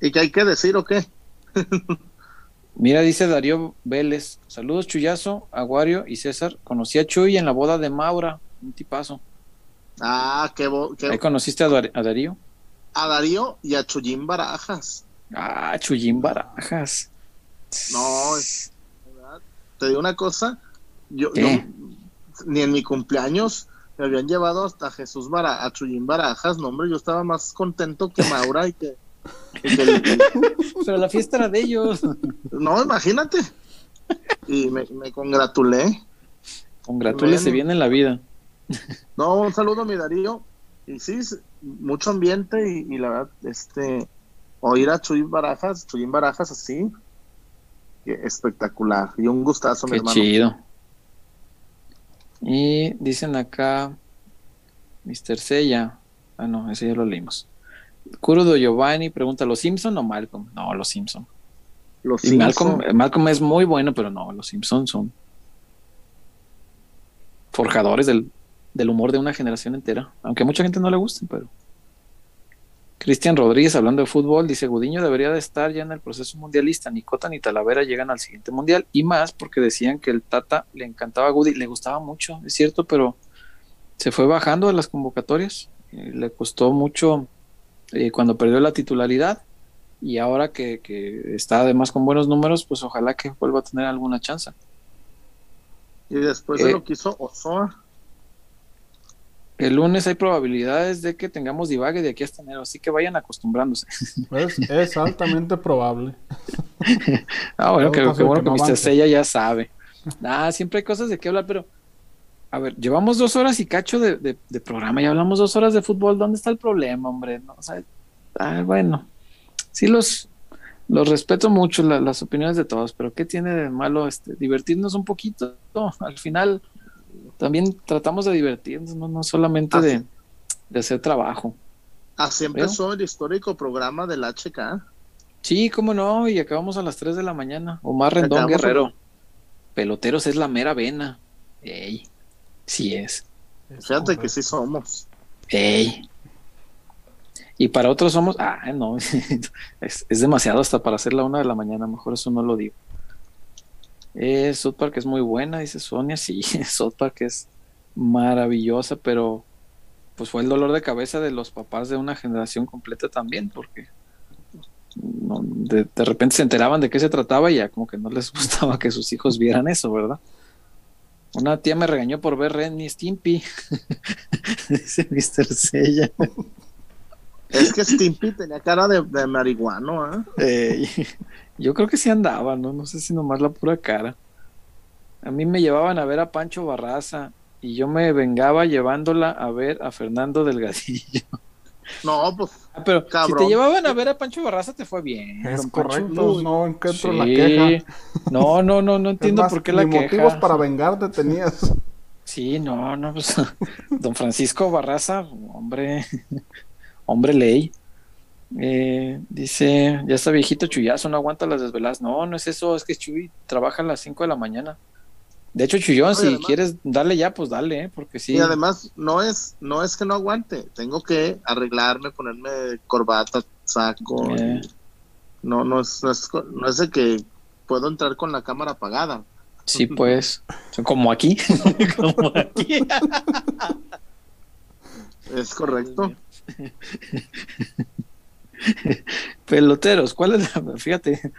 ¿Y qué hay que decir o qué? Mira, dice Darío Vélez. Saludos, Chuyazo, Aguario y César. Conocí a Chuy en la boda de Maura, un tipazo. Ah, qué, ¿Ahí conociste a, Darío? A Darío y a Chuyín Barajas. Ah, Chuyín Barajas. No, te digo una cosa. Yo, ni en mi cumpleaños me habían llevado hasta Jesús Bara, a Chuyín Barajas. No, hombre, yo estaba más contento que Maura y que Pero la fiesta era de ellos. No, imagínate. Y me, congratulé. Congratúlese bien en la vida. No, un saludo a mi Darío. Y sí, mucho ambiente y, la verdad, este, oír a Chuyín Barajas, Chuyín Barajas así, espectacular. Y un gustazo, mi hermano. chido. Y dicen acá, Mr. Sella. Ah, no, ese ya lo leímos. Curudo Giovanni pregunta, ¿los Simpson o Malcolm? No, los Simpson. Los Malcolm, Malcolm, es muy bueno, pero no, los Simpson son forjadores del, humor de una generación entera. Aunque a mucha gente no le guste, pero. Cristian Rodríguez, hablando de fútbol, dice: Gudiño debería de estar ya en el proceso mundialista. Ni Cota ni Talavera llegan al siguiente mundial. Y más porque decían que el Tata le encantaba a Gudi, le gustaba mucho, es cierto, pero se fue bajando de las convocatorias. le costó mucho eh, cuando perdió la titularidad y ahora que, está además con buenos números, pues ojalá que vuelva a tener alguna chance. Y después de eh, lo que hizo Ozoa. El lunes hay probabilidades de que tengamos divague de aquí hasta enero, así que vayan acostumbrándose. Es, altamente probable. ah, bueno, que, bueno que Mr. Sella ya sabe. Ah, siempre hay cosas de qué hablar, pero a ver, llevamos dos horas y cacho de, programa y hablamos dos horas de fútbol. ¿Dónde está el problema, hombre? No, ah, bueno, sí los, los respeto mucho las opiniones de todos, pero ¿qué tiene de malo este, divertirnos un poquito? al final también tratamos de divertirnos, no, solamente de, hacer trabajo. Así empezó el histórico programa del HK. Sí, cómo no, y acabamos a las 3 de la mañana. Omar Rendón Guerrero. Peloteros es la mera vena. Ey. Sí es. Fíjate que sí somos. Ey. Y para otros somos, ah, no, es, demasiado hasta para hacer la una de la mañana, mejor eso no lo digo. Eh, South Park es muy buena, dice Sonia, sí, South Park es maravillosa, pero pues fue el dolor de cabeza de los papás de una generación completa también, porque de, de repente se enteraban de qué se trataba y ya como que no les gustaba que sus hijos vieran eso, ¿verdad? Una tía me regañó por ver Ren y Stimpy. Dice Mr. Sella. Es que Stimpy tenía cara de, de marihuano, ¿eh? Yo creo que sí andaba, ¿no? No sé si nomás la pura cara. A mí me llevaban a ver a Pancho Barraza y yo me vengaba llevándola a ver a Fernando Delgadillo. No, pues. Ah, pero si te llevaban a ver a Pancho Barraza, te fue bien. Es correcto, no encuentro la queja. No, no, no, no entiendo por qué la queja. motivos para vengarte tenías. Sí, no, no, pues. Don Francisco Barraza, hombre. Hombre ley. Eh, dice, ya está viejito Chuyazo, no aguanta las desveladas. No, no es eso, es que Chuy trabaja a las 5 de la mañana. De hecho, Chuyón, si quieres darle ya, pues dale, ¿eh? porque sí. Y además, no es, no es que no aguante, tengo que arreglarme, ponerme corbata, saco. Eh. No, no es, no es, no es de que puedo entrar con la cámara apagada. Sí, pues, como aquí. como aquí. es correcto. Peloteros, ¿cuál es la, fíjate,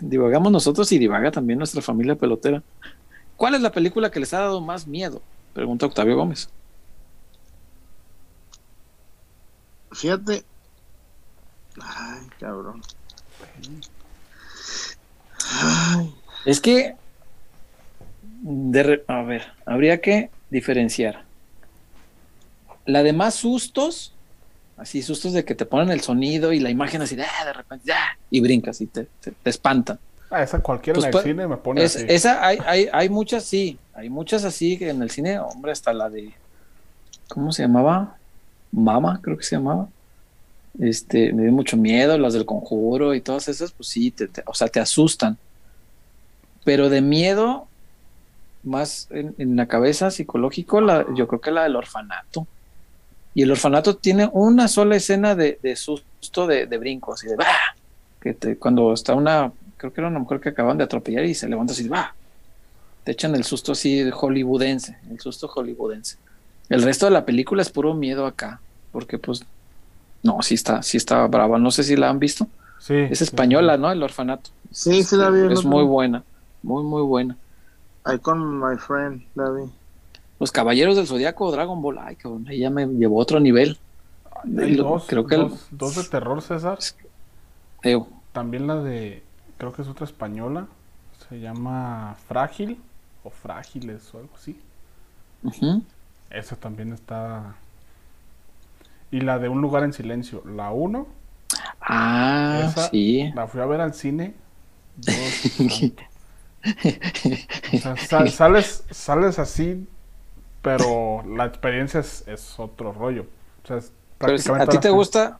divagamos nosotros y divaga también nuestra familia pelotera. ¿Cuál es la película que les ha dado más miedo? Pregunta Octavio Gómez. Fíjate. Ay, cabrón. Es que. a ver, habría que diferenciar. La de más sustos, así sustos de que te ponen el sonido y la imagen así, ah, de repente, ah, y brincas y te, te espantan. Ah, esa cualquiera en pues, el cine me pone así. Esa hay, hay, hay muchas, sí. Hay muchas así que en el cine, hombre, hasta la de. ¿Cómo se llamaba? Mama, creo que se llamaba. Este, me dio mucho miedo, las del conjuro y todas esas, pues sí, te, o sea, te asustan. Pero de miedo, más en, la cabeza psicológico, la, yo creo que la del orfanato. Y el orfanato tiene una sola escena de, susto, de, de brinco, así de ¡bah! Que te, cuando está una, creo que era una mujer que acaban de atropellar y se levanta así, ¡bah! Te echan el susto así hollywoodense, el susto hollywoodense. El resto de la película es puro miedo acá, porque pues no, sí está, sí está brava. No sé si la han visto. Sí. Es española, ¿no? El orfanato. Sí, sí la vi. Es muy buena, muy, muy buena. I con my friend, la vi. Los Caballeros del Zodíaco, Dragon Ball, ay, cabrón, ya me llevó a otro nivel. dos, creo que dos, de terror, César. También la de, creo que es otra española, se llama Frágil o Frágiles o algo así. Esa también está y la de Un lugar en silencio, la 1. Ah, sí. La fui a ver al cine. sales, sales así, pero la experiencia es, otro rollo. ¿A ti te gusta,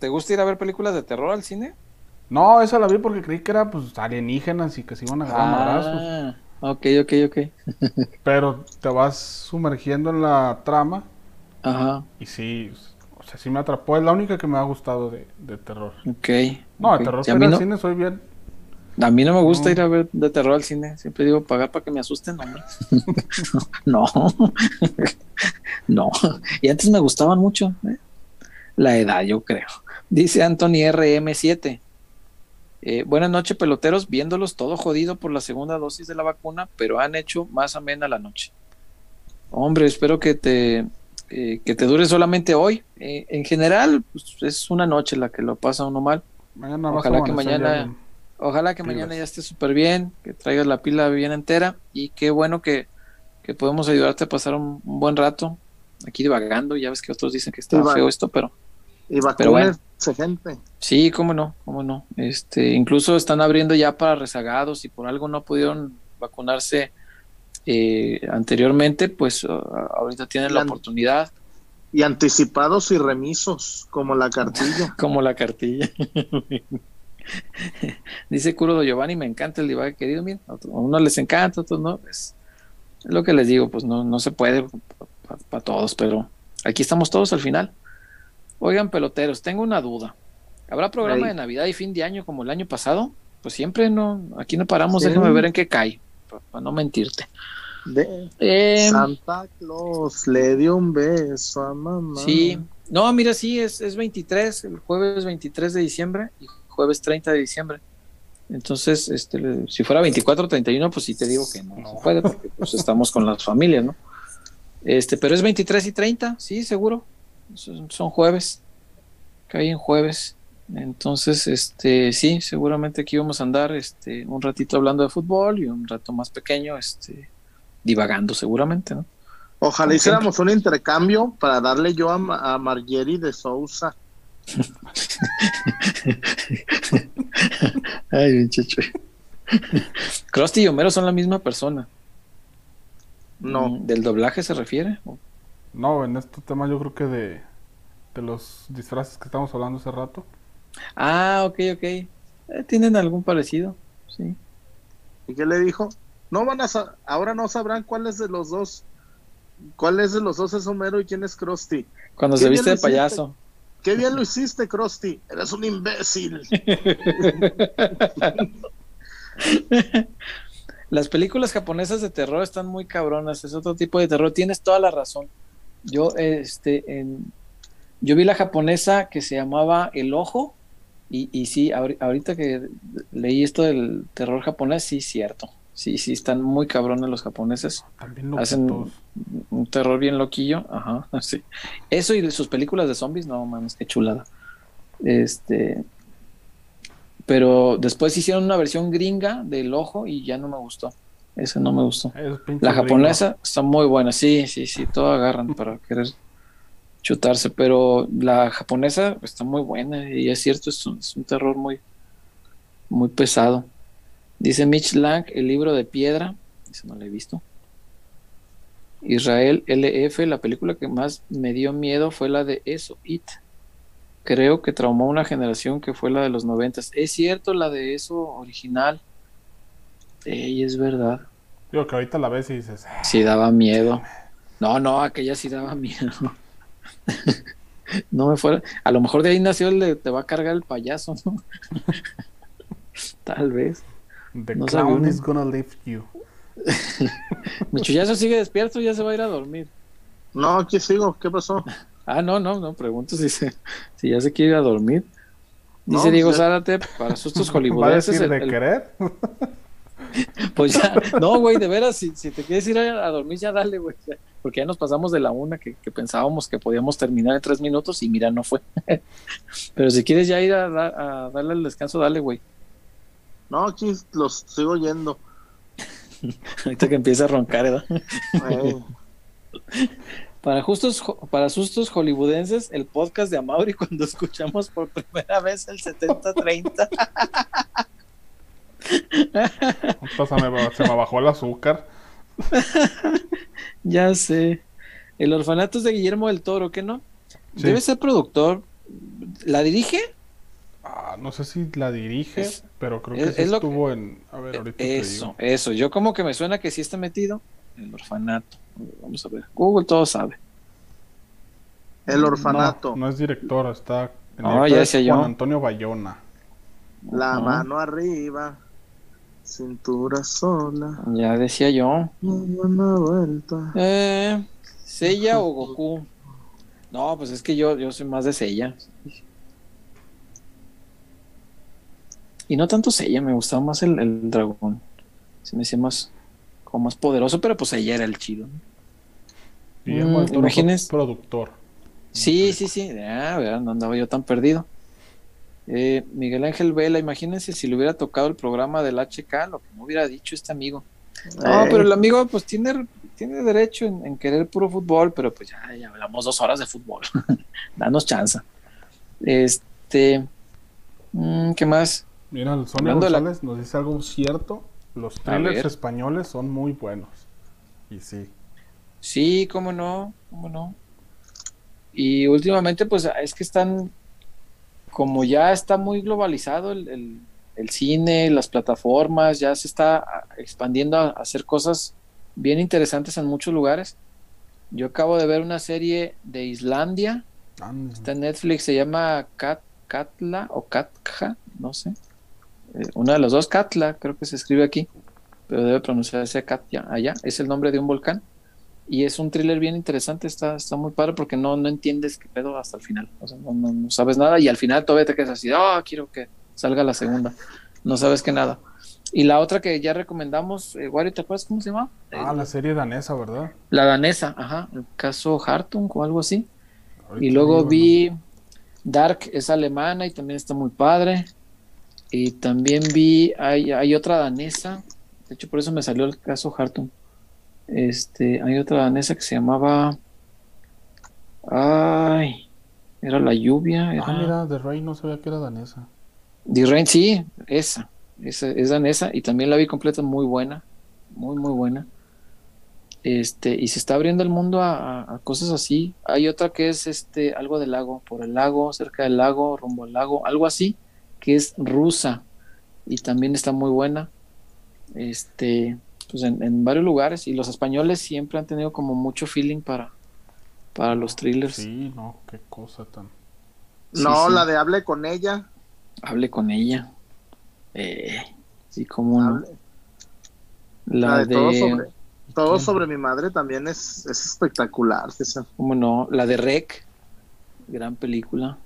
te gusta ir a ver películas de terror al cine? No, esa la vi porque creí que era pues alienígenas y que se iban a agarrar ah, Ok, ok, ok. Pero te vas sumergiendo en la trama Ajá. Y sí, o sea, sí me atrapó. Es la única que me ha gustado de, terror. Ok. No, de terror, pero al cine soy bien. A mí no me gusta ir a ver de terror al cine. Siempre digo pagar para que me asusten, hombre. no. no. Y antes me gustaban mucho. ¿eh? La edad, yo creo. Dice Anthony RM7. Eh, buenas noches, peloteros. Viéndolos todo jodido por la segunda dosis de la vacuna, pero han hecho más amena la noche. Hombre, espero que te eh, que te dure solamente hoy. Eh, en general, pues, es una noche la que lo pasa uno mal. ojalá que mañana, ojalá que mañana ya esté súper bien, que traigas la pila bien entera y qué bueno que, podemos ayudarte a pasar un, buen rato aquí divagando. Ya ves que otros dicen que está feo esto, pero. Y pero bueno. gente. Sí, cómo no, cómo no. Este, incluso están abriendo ya para rezagados y por algo no pudieron vacunarse eh, anteriormente, pues ahorita tienen la oportunidad. Y anticipados y remisos, como la cartilla. como la cartilla. Dice Curo Giovanni, me encanta el divague querido, miren, a unos les encanta, a otros no, es lo que les digo, pues no, no se puede para todos, pero aquí estamos todos al final. Oigan, peloteros, tengo una duda. ¿Habrá programa de Navidad y fin de año como el año pasado? Pues siempre no, aquí no paramos, déjame ver en qué cae para no mentirte. Em, Santa Claus le dio un beso a mamá. Sí, no, mira, sí, es, es 23, el jueves 23 de diciembre y jueves 30 de diciembre. Entonces, este, si fuera 24 o 31, pues sí te digo que no, puede, porque pues estamos con las familias, ¿no? Este, pero es 23 y 30, sí, seguro. Son, son jueves. Cae en jueves. Entonces, este, sí, seguramente aquí vamos a andar este, un ratito hablando de fútbol y un rato más pequeño, este, divagando seguramente, ¿no? Ojalá hiciéramos un intercambio para darle yo a, a Margeri de Sousa. Ay, muchacho. Krusty y Homero son la misma persona. No. Mm, ¿Del doblaje se refiere? No, en este tema yo creo que de, de los disfraces que estamos hablando hace rato. Ah, ok, ok. Eh, ¿Tienen algún parecido? Sí. ¿Y qué le dijo? No van a ahora no sabrán cuál es de los dos. ¿Cuál es de los dos es Homero y quién es Krusty? Cuando se viste de payaso. Qué bien lo hiciste, Krusty. Eres un imbécil. Las películas japonesas de terror están muy cabronas, es otro tipo de terror, tienes toda la razón. Yo este yo vi la japonesa que se llamaba El Ojo, y, y sí, ahorita que leí esto del terror japonés, sí, cierto. Sí, sí, están muy cabrones los japoneses. Hacen un, terror bien loquillo. Ajá, sí. Eso y de sus películas de zombies, no mames, qué chulada. Este. Pero después hicieron una versión gringa del ojo y ya no me gustó. Esa no me gustó. La japonesa está muy buena, sí, sí, sí, todo agarran para querer chutarse, pero la japonesa está muy buena y es cierto, es un, es un terror muy, muy pesado. Dice Mitch Lang, el libro de piedra, eso no lo he visto. Israel LF, la película que más me dio miedo fue la de eso, It. Creo que traumó una generación que fue la de los noventas. Es cierto, la de eso original. Ey, es verdad. Digo que ahorita la ves y dices. Ah, sí, daba miedo. No, no, aquella sí daba miedo. no me fuera. A lo mejor de ahí nació el de te va a cargar el payaso, ¿no? Tal vez. The clown is gonna lift you. Mi chullazo sigue despierto, ya se va a ir a dormir. No, aquí sigo, ¿qué pasó? ah, no, no, no, pregunto si, se, si ya se quiere ir a dormir. Dice Diego Zárate, para sustos hollywoodenses. ¿Va de querer? pues ya, no, güey, de veras, si, si te quieres ir a, dormir, ya dale, güey. Porque ya nos pasamos de la una que, pensábamos que podíamos terminar en tres minutos y mira, no fue. Pero si quieres ya ir a, a darle el descanso, dale, güey. No, aquí los sigo yendo. Ahorita que empieza a roncar, ¿verdad? Para justos, para sustos hollywoodenses, el podcast de Amaury cuando escuchamos por primera vez el 70-30. se me bajó el azúcar. ya sé. El orfanato es de Guillermo del Toro, ¿qué no? Debe ser productor. ¿La dirige? Ah, no sé si la dirige, pero creo que sí estuvo en. A ver, ahorita Eso, eso. Yo como que me suena que sí está metido. El orfanato. Vamos a ver. Google todo sabe. El orfanato. No, es director, está. En no, ya decía yo. Antonio Bayona. La mano arriba. Cintura sola. Ya decía yo. Eh, Sella o Goku. No, pues es que yo, yo soy más de Sella. Y no tanto ella, me gustaba más el, dragón. Se me hacía más, como más poderoso, pero pues ella era el chido. ¿no? Mm, productor. Sí, sí, sí. Ah, no andaba yo tan perdido. Eh, Miguel Ángel Vela, imagínense si le hubiera tocado el programa del HK, lo que me hubiera dicho este amigo. No, pero el amigo pues tiene, tiene derecho en, querer puro fútbol, pero pues ya, ya hablamos dos horas de fútbol. Danos chance. Este, mm, ¿qué más? Mira, el Sonia González nos dice algo cierto. Los trailers españoles son muy buenos. Y sí. Sí, cómo no, cómo no. Y últimamente, pues es que están, como ya está muy globalizado el, cine, las plataformas, ya se está expandiendo a, hacer cosas bien interesantes en muchos lugares. Yo acabo de ver una serie de Islandia, está en Netflix, se llama Cat, Katla o Katja, no sé. Eh, una de las dos, Katla, creo que se escribe aquí, pero debe pronunciarse Katya allá, es el nombre de un volcán. Y es un thriller bien interesante, está, está muy padre porque no, no entiendes qué pedo hasta el final. O sea, no, sabes nada y al final todavía te quedas así, oh, quiero que salga la segunda. No sabes que nada. Y la otra que ya recomendamos, eh, Wario, ¿te acuerdas cómo se llama? Ah, la serie danesa, ¿verdad? La danesa, ajá, el caso Hartung o algo así. y luego vi Dark, es alemana y también está muy padre. Y también vi, hay, hay otra danesa, de hecho por eso me salió el caso Hartung. Este, hay otra danesa que se llamaba, ay, era la lluvia. Ah, mira, The Rain no sabía que era danesa. The Rain, sí, esa, esa es danesa y también la vi completa, muy buena, muy, muy buena. Este, y se está abriendo el mundo a, a, cosas así. Hay otra que es este, algo del lago, por el lago, cerca del lago, rumbo al lago, algo así que es rusa y también está muy buena. Este, pues en, varios lugares y los españoles siempre han tenido como mucho feeling para, para los thrillers. Sí, no, qué cosa tan. No, la de hable con ella. Hable con ella. Eh, sí, como La, de, todo, sobre, todo sobre, mi madre también es, es espectacular. ¿Cómo no? La de Rec, gran película.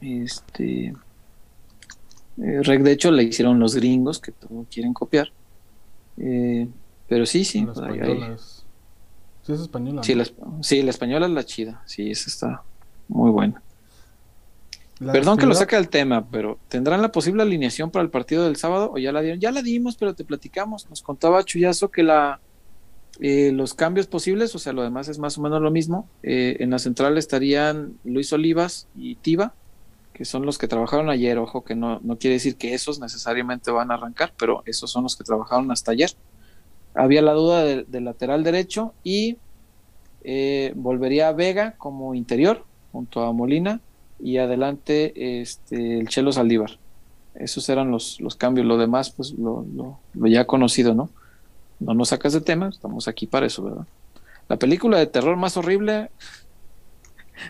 Este, eh, Rec, de hecho, le hicieron los gringos que todo quieren copiar. Eh, pero sí, sí. La Sí, es española. Sí, la, sí, la española es la chida. Sí, esa está muy buena. Perdón que lo saque del tema, pero ¿tendrán la posible alineación para el partido del sábado o ya la dieron? Ya la dimos, pero te platicamos. Nos contaba Chuyazo que la eh, los cambios posibles, o sea, lo demás es más o menos lo mismo. en la central estarían Luis Olivas y Tiva que son los que trabajaron ayer, ojo que no, no quiere decir que esos necesariamente van a arrancar, pero esos son los que trabajaron hasta ayer. Había la duda del lateral derecho y eh, volvería a Vega como interior, junto a Molina, y adelante este, el Chelo Saldívar. Esos eran los, los cambios. Lo demás, pues lo, lo, lo, ya conocido, ¿no? No nos sacas de tema, estamos aquí para eso, ¿verdad? La película de terror más horrible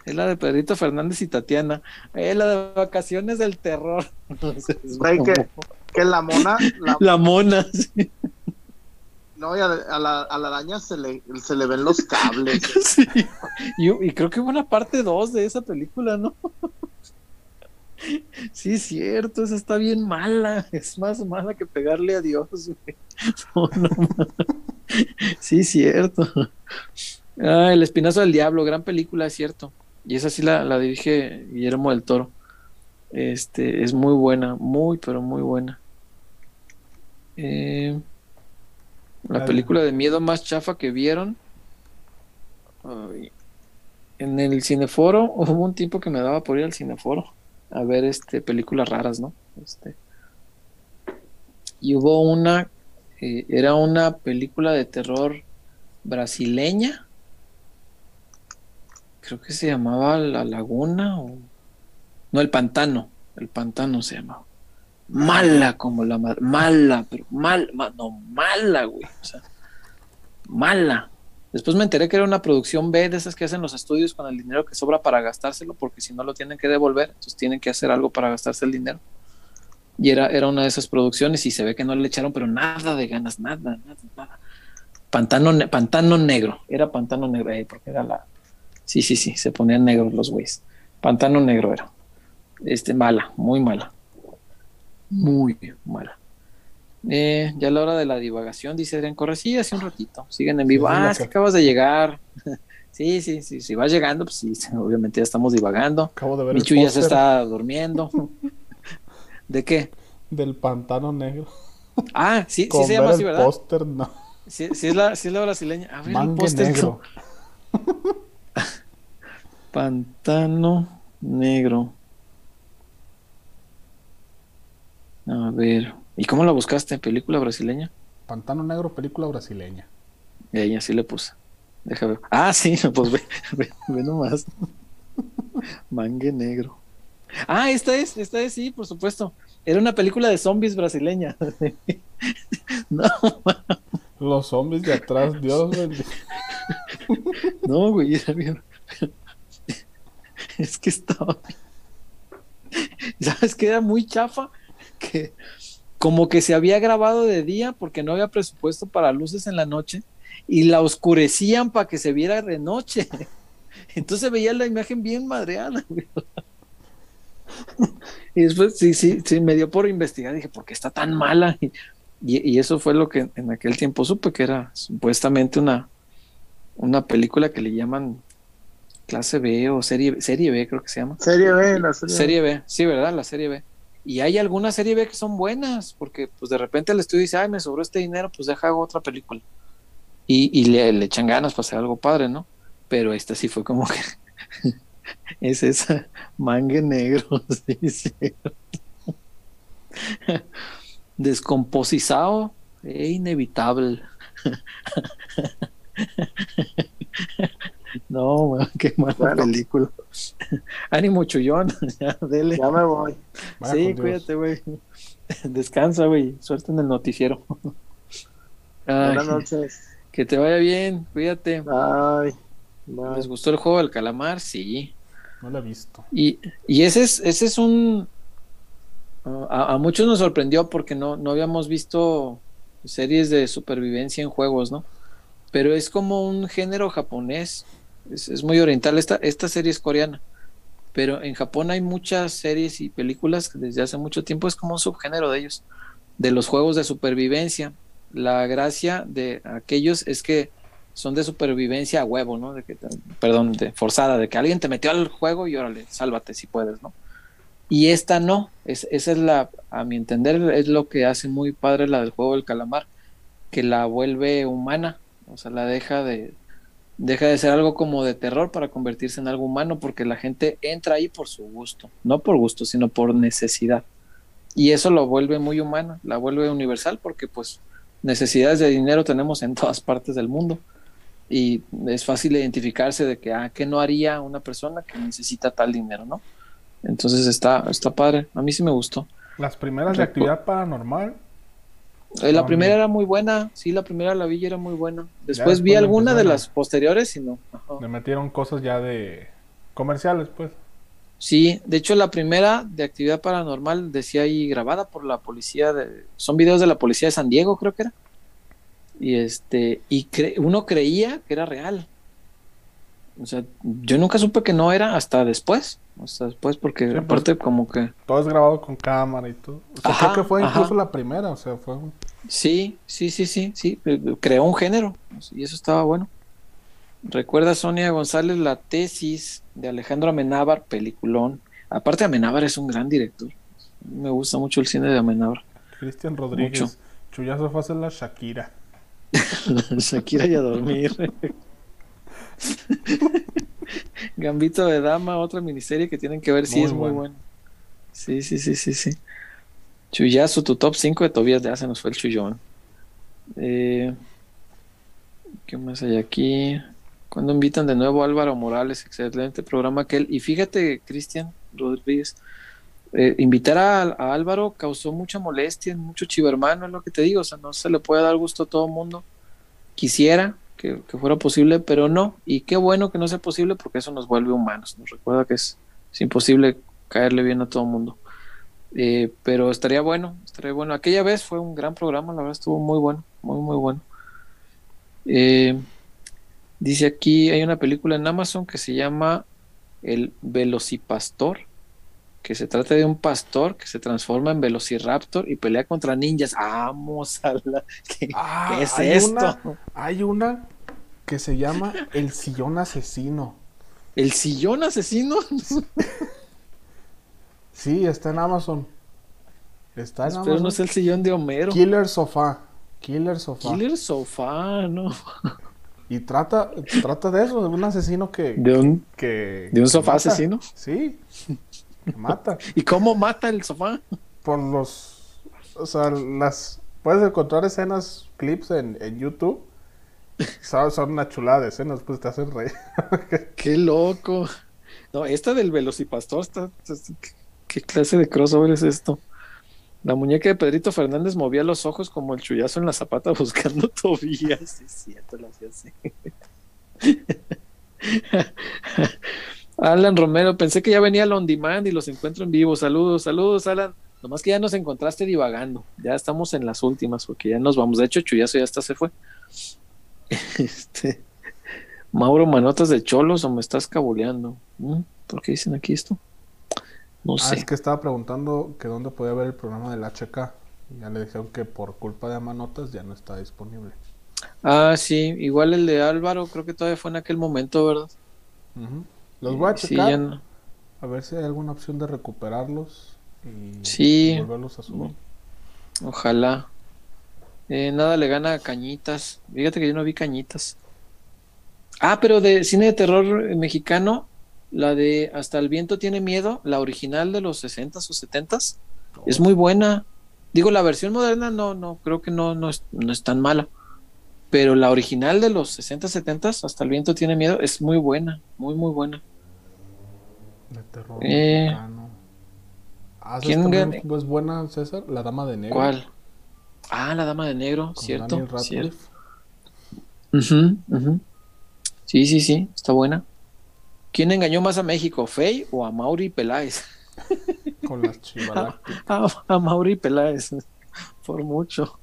es la de Pedrito Fernández y Tatiana. Es la de vacaciones del terror. que, que, la mona. La, mona, sí. No, y a, la, a la araña se le, se le ven los cables. Sí. Y, y creo que hubo una parte 2 de esa película, ¿no? Sí, es cierto, esa está bien mala. Es más mala que pegarle a Dios. sí, es cierto. Ah, El Espinazo del Diablo, gran película, es cierto. Y esa sí la, la dirige Guillermo del Toro. Este, es muy buena, muy, pero muy buena. Eh, la película de miedo más chafa que vieron. en el cineforo hubo un tiempo que me daba por ir al cineforo a ver este películas raras, ¿no? Este, y hubo una, eh, era una película de terror brasileña, creo que se llamaba La Laguna o no el Pantano, el Pantano se llamaba. Mala como la madre, mala, pero mal, no, mala, güey, o sea, mala. Después me enteré que era una producción B de esas que hacen los estudios con el dinero que sobra para gastárselo, porque si no lo tienen que devolver, entonces tienen que hacer algo para gastarse el dinero. Y era, era una de esas producciones y se ve que no le echaron, pero nada de ganas, nada, nada, nada. Pantano, pantano negro, era pantano negro, eh, porque era la... Sí, sí, sí, se ponían negros los güeyes. Pantano negro era. Este, mala, muy mala. Muy mala. Eh, ya a la hora de la divagación, dice Adrián Corre, sí, hace un ratito, siguen en vivo. ah, es que acabas de llegar. sí, sí, sí, si vas llegando, pues sí, obviamente ya estamos divagando. Acabo de ver Michu ya se está durmiendo. ¿De qué? Del pantano negro. Ah, sí, sí se llama así, ¿verdad? póster, no. Sí, sí, es la, sí es la brasileña. A ver, el póster. negro. Pantano negro. A ver. ¿Y cómo la buscaste? ¿Película brasileña? Pantano Negro, película brasileña. Y ahí así le puse. Déjame Ah, sí, pues ve, ve, ve nomás. Mangue Negro. Ah, esta es, esta es, sí, por supuesto. Era una película de zombies brasileña. no. Los zombies de atrás, Dios no, güey, era bien. Es que estaba. ¿Sabes que era muy chafa? Que como que se había grabado de día porque no había presupuesto para luces en la noche y la oscurecían para que se viera de noche. Entonces veía la imagen bien madreada. y después sí, sí, sí, me dio por investigar. Dije, ¿por qué está tan mala? Y, y, eso fue lo que en aquel tiempo supe que era supuestamente una, una película que le llaman clase B o serie, serie B, creo que se llama. Serie B, la serie, serie B. Sí, ¿verdad? La serie B. Y hay algunas serie B que son buenas, porque pues de repente el estudio dice, ay, me sobró este dinero, pues deja hago otra película. Y, y le, le, echan ganas para hacer algo padre, ¿no? Pero esta sí fue como que es esa mangue negro, sí, Descomposizado e inevitable. No, qué mala película. Ánimo, chullón. ya, dele. Ya me voy. sí, cuídate, güey. Descansa, güey. Suerte en el noticiero. Buenas noches. Que te vaya bien, cuídate. Bye. ¿Les gustó el juego del calamar? Sí. No lo he visto. Y, y ese es, ese es un. a, a, muchos nos sorprendió porque no, no habíamos visto series de supervivencia en juegos, ¿no? Pero es como un género japonés es, muy oriental. Esta, esta serie es coreana, pero en Japón hay muchas series y películas que desde hace mucho tiempo es como un subgénero de ellos, de los juegos de supervivencia. La gracia de aquellos es que son de supervivencia a huevo, ¿no? De que, perdón, de forzada, de que alguien te metió al juego y órale, sálvate si puedes, ¿no? Y esta no, es, esa es la, a mi entender, es lo que hace muy padre la del juego del calamar, que la vuelve humana, o sea, la deja de, deja de ser algo como de terror para convertirse en algo humano porque la gente entra ahí por su gusto, no por gusto, sino por necesidad. Y eso lo vuelve muy humana, la vuelve universal porque pues necesidades de dinero tenemos en todas partes del mundo. y es fácil identificarse de que, ah, ¿qué no haría una persona que necesita tal dinero, no? Entonces está, está padre, a mí sí me gustó. Las primeras de actividad paranormal. Eh, la primera era muy buena, sí, la primera la vi y era muy buena. Después, vi alguna de las posteriores y no. Le metieron cosas ya de comerciales, pues. Sí, de hecho la primera de actividad paranormal decía ahí grabada por la policía de, son videos de la policía de San Diego, creo que era. Y este, y uno creía que era real. O sea, yo nunca supe que no era hasta después. Hasta después, porque pues, aparte como que... Todo es grabado con cámara y todo. O sea, creo que fue incluso la primera, o sea, fue... Sí, sí, sí, sí, sí. Eh, creó un género y eso estaba bueno. Recuerda Sonia González la tesis de Alejandro Amenábar, peliculón. Aparte Amenábar es un gran director. Me gusta mucho el cine de Amenábar. Cristian Rodríguez. Mucho. Chuyazo fue la Shakira. Shakira y a dormir. Gambito de Dama, otra miniserie que tienen que ver, sí es muy bueno. Sí, sí, sí, sí, sí. Chuyazo, tu top 5 de Tobías de hace nos fue el chullón. Eh, ¿Qué más hay aquí? Cuando invitan de nuevo a Álvaro Morales, excelente programa aquel. Y fíjate, Cristian Rodríguez, eh, invitar a, Álvaro causó mucha molestia, mucho chivermano, es lo que te digo, o sea, no se le puede dar gusto a todo el mundo. Quisiera que, fuera posible, pero no. Y qué bueno que no sea posible porque eso nos vuelve humanos. Nos recuerda que es, imposible caerle bien a todo mundo. Eh, pero estaría bueno, estaría bueno. Aquella vez fue un gran programa, la verdad estuvo muy bueno, muy, muy bueno. Eh, Dice aquí, hay una película en Amazon que se llama El Velocipastor, que se trata de un pastor que se transforma en Velociraptor y pelea contra ninjas. Vamos a la... ¿Qué, ah, es esto? hay una que se llama El Sillón Asesino. ¿El Sillón Asesino? sí, está en Amazon. Está en Amazon. Pero no es el sillón de Homero. Killer Sofá. Killer Sofá. Killer Sofá, no. Y trata, trata de eso, de un asesino que... ¿De un, que, ¿de un sofá asesino? Sí, mata. ¿Y cómo mata el sofá? Por los... O sea, las... Puedes encontrar escenas, clips en, en YouTube. Son, son una chulada de escenas, pues te hacen reír. ¡Qué loco! No, esta del Velocipastor está... ¿Qué clase de crossover es esto? La muñeca de Pedrito Fernández movía los ojos como el chullazo en la zapata buscando Tobías. Es cierto, lo hacía así. Alan Romero, pensé que ya venía el on demand y los encuentro en vivo. Saludos, saludos, Alan. Nomás que ya nos encontraste divagando. Ya estamos en las últimas, porque ya nos vamos. De hecho, Chuyazo ya hasta se fue. Este, Mauro Manotas de Cholos, o me estás cabuleando. ¿Mm? ¿Por qué dicen aquí esto? No ah, Es que estaba preguntando que dónde podía ver el programa del HK. Ya le dijeron que por culpa de Amanotas ya no está disponible. Ah, sí, igual el de Álvaro, creo que todavía fue en aquel momento, ¿verdad? Los voy a checar. A ver si hay alguna opción de recuperarlos y volverlos a subir. Ojalá. Eh, nada le gana a Cañitas. Fíjate que yo no vi Cañitas. Ah, pero de cine de terror mexicano, la de Hasta el viento tiene miedo, la original de los 60s o 70s, es muy buena. Digo, la versión moderna no, no, creo que no, no, es, no es tan mala. Pero la original de los 60, 70, Hasta el viento tiene miedo, es muy buena, muy, muy buena. De terror eh, ah, ¿Quién es buena, César? La Dama de Negro. ¿Cuál? Ah, la Dama de Negro, cierto. cierto. Sí, sí, sí, está buena. ¿Quién engañó más a México, Fey o a Mauri Peláez? Con las a, Mauri Peláez, por mucho.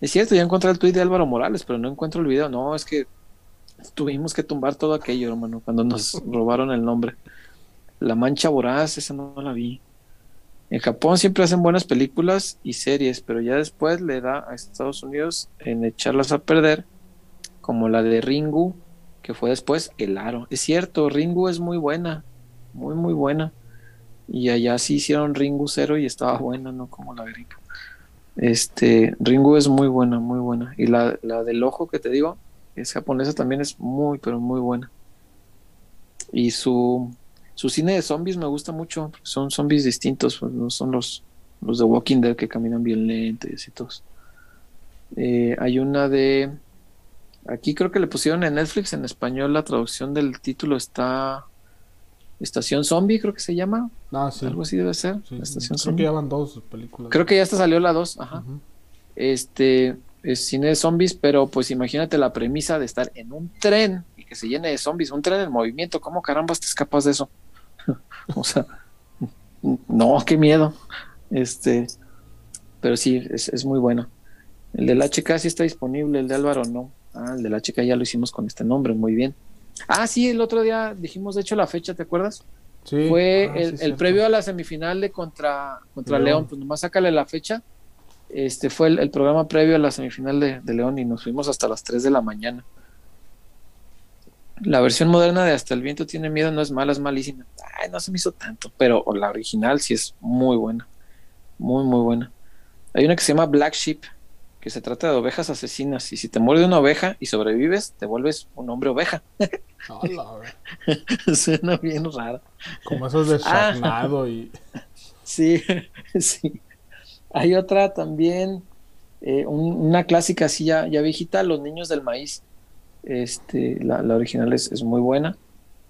Es cierto, ya encontré el tweet de Álvaro Morales, pero no encuentro el video. No, es que tuvimos que tumbar todo aquello, hermano, cuando nos robaron el nombre. La Mancha Voraz, esa no la vi. En Japón siempre hacen buenas películas y series, pero ya después le da a Estados Unidos en echarlas a perder, como la de Ringu, que fue después El Aro. Es cierto, Ringu es muy buena, muy, muy buena. Y allá sí hicieron Ringu cero y estaba buena, no como la gringa. Este, Ringu es muy buena, muy buena. Y la, la del ojo que te digo, es japonesa también es muy, pero muy buena. Y su, su cine de zombies me gusta mucho, son zombies distintos, pues no son los, los de Walking Dead que caminan bien lento y así todos. Eh, hay una de Aquí creo que le pusieron en Netflix en español la traducción del título está Estación Zombie, creo que se llama. Ah, sí. Algo así debe ser. Estación creo que ya van dos películas. Creo que ya hasta salió la dos, ajá. Este es cine de zombies, pero pues imagínate la premisa de estar en un tren y que se llene de zombies, un tren en movimiento, ¿cómo carambas te escapas de eso? o sea, no, qué miedo. Este, pero sí, es, es muy bueno. El de la chica sí está disponible, el de Álvaro no. Ah, el de la chica ya lo hicimos con este nombre, muy bien. Ah, sí, el otro día dijimos, de hecho, la fecha, ¿te acuerdas? Sí. Fue ah, el, previo a la semifinal de contra, contra León. Pues nomás sácale la fecha. Este fue el, programa previo a la semifinal de, León y nos fuimos hasta las 3 de la mañana. La versión moderna de Hasta el viento tiene miedo no es mala, es malísima. Ay, no se me hizo tanto, pero la original sí es muy buena. Muy, muy buena. Hay una que se llama Black Sheep, que se trata de ovejas asesinas y si te muerde una oveja y sobrevives, te vuelves un hombre oveja. Suena bien raro. Como esos de ah. y... Sí, sí. Hay otra también, eh, una clásica así ya, ya viejita, Los Niños del Maíz. Este, la, original es, es, muy buena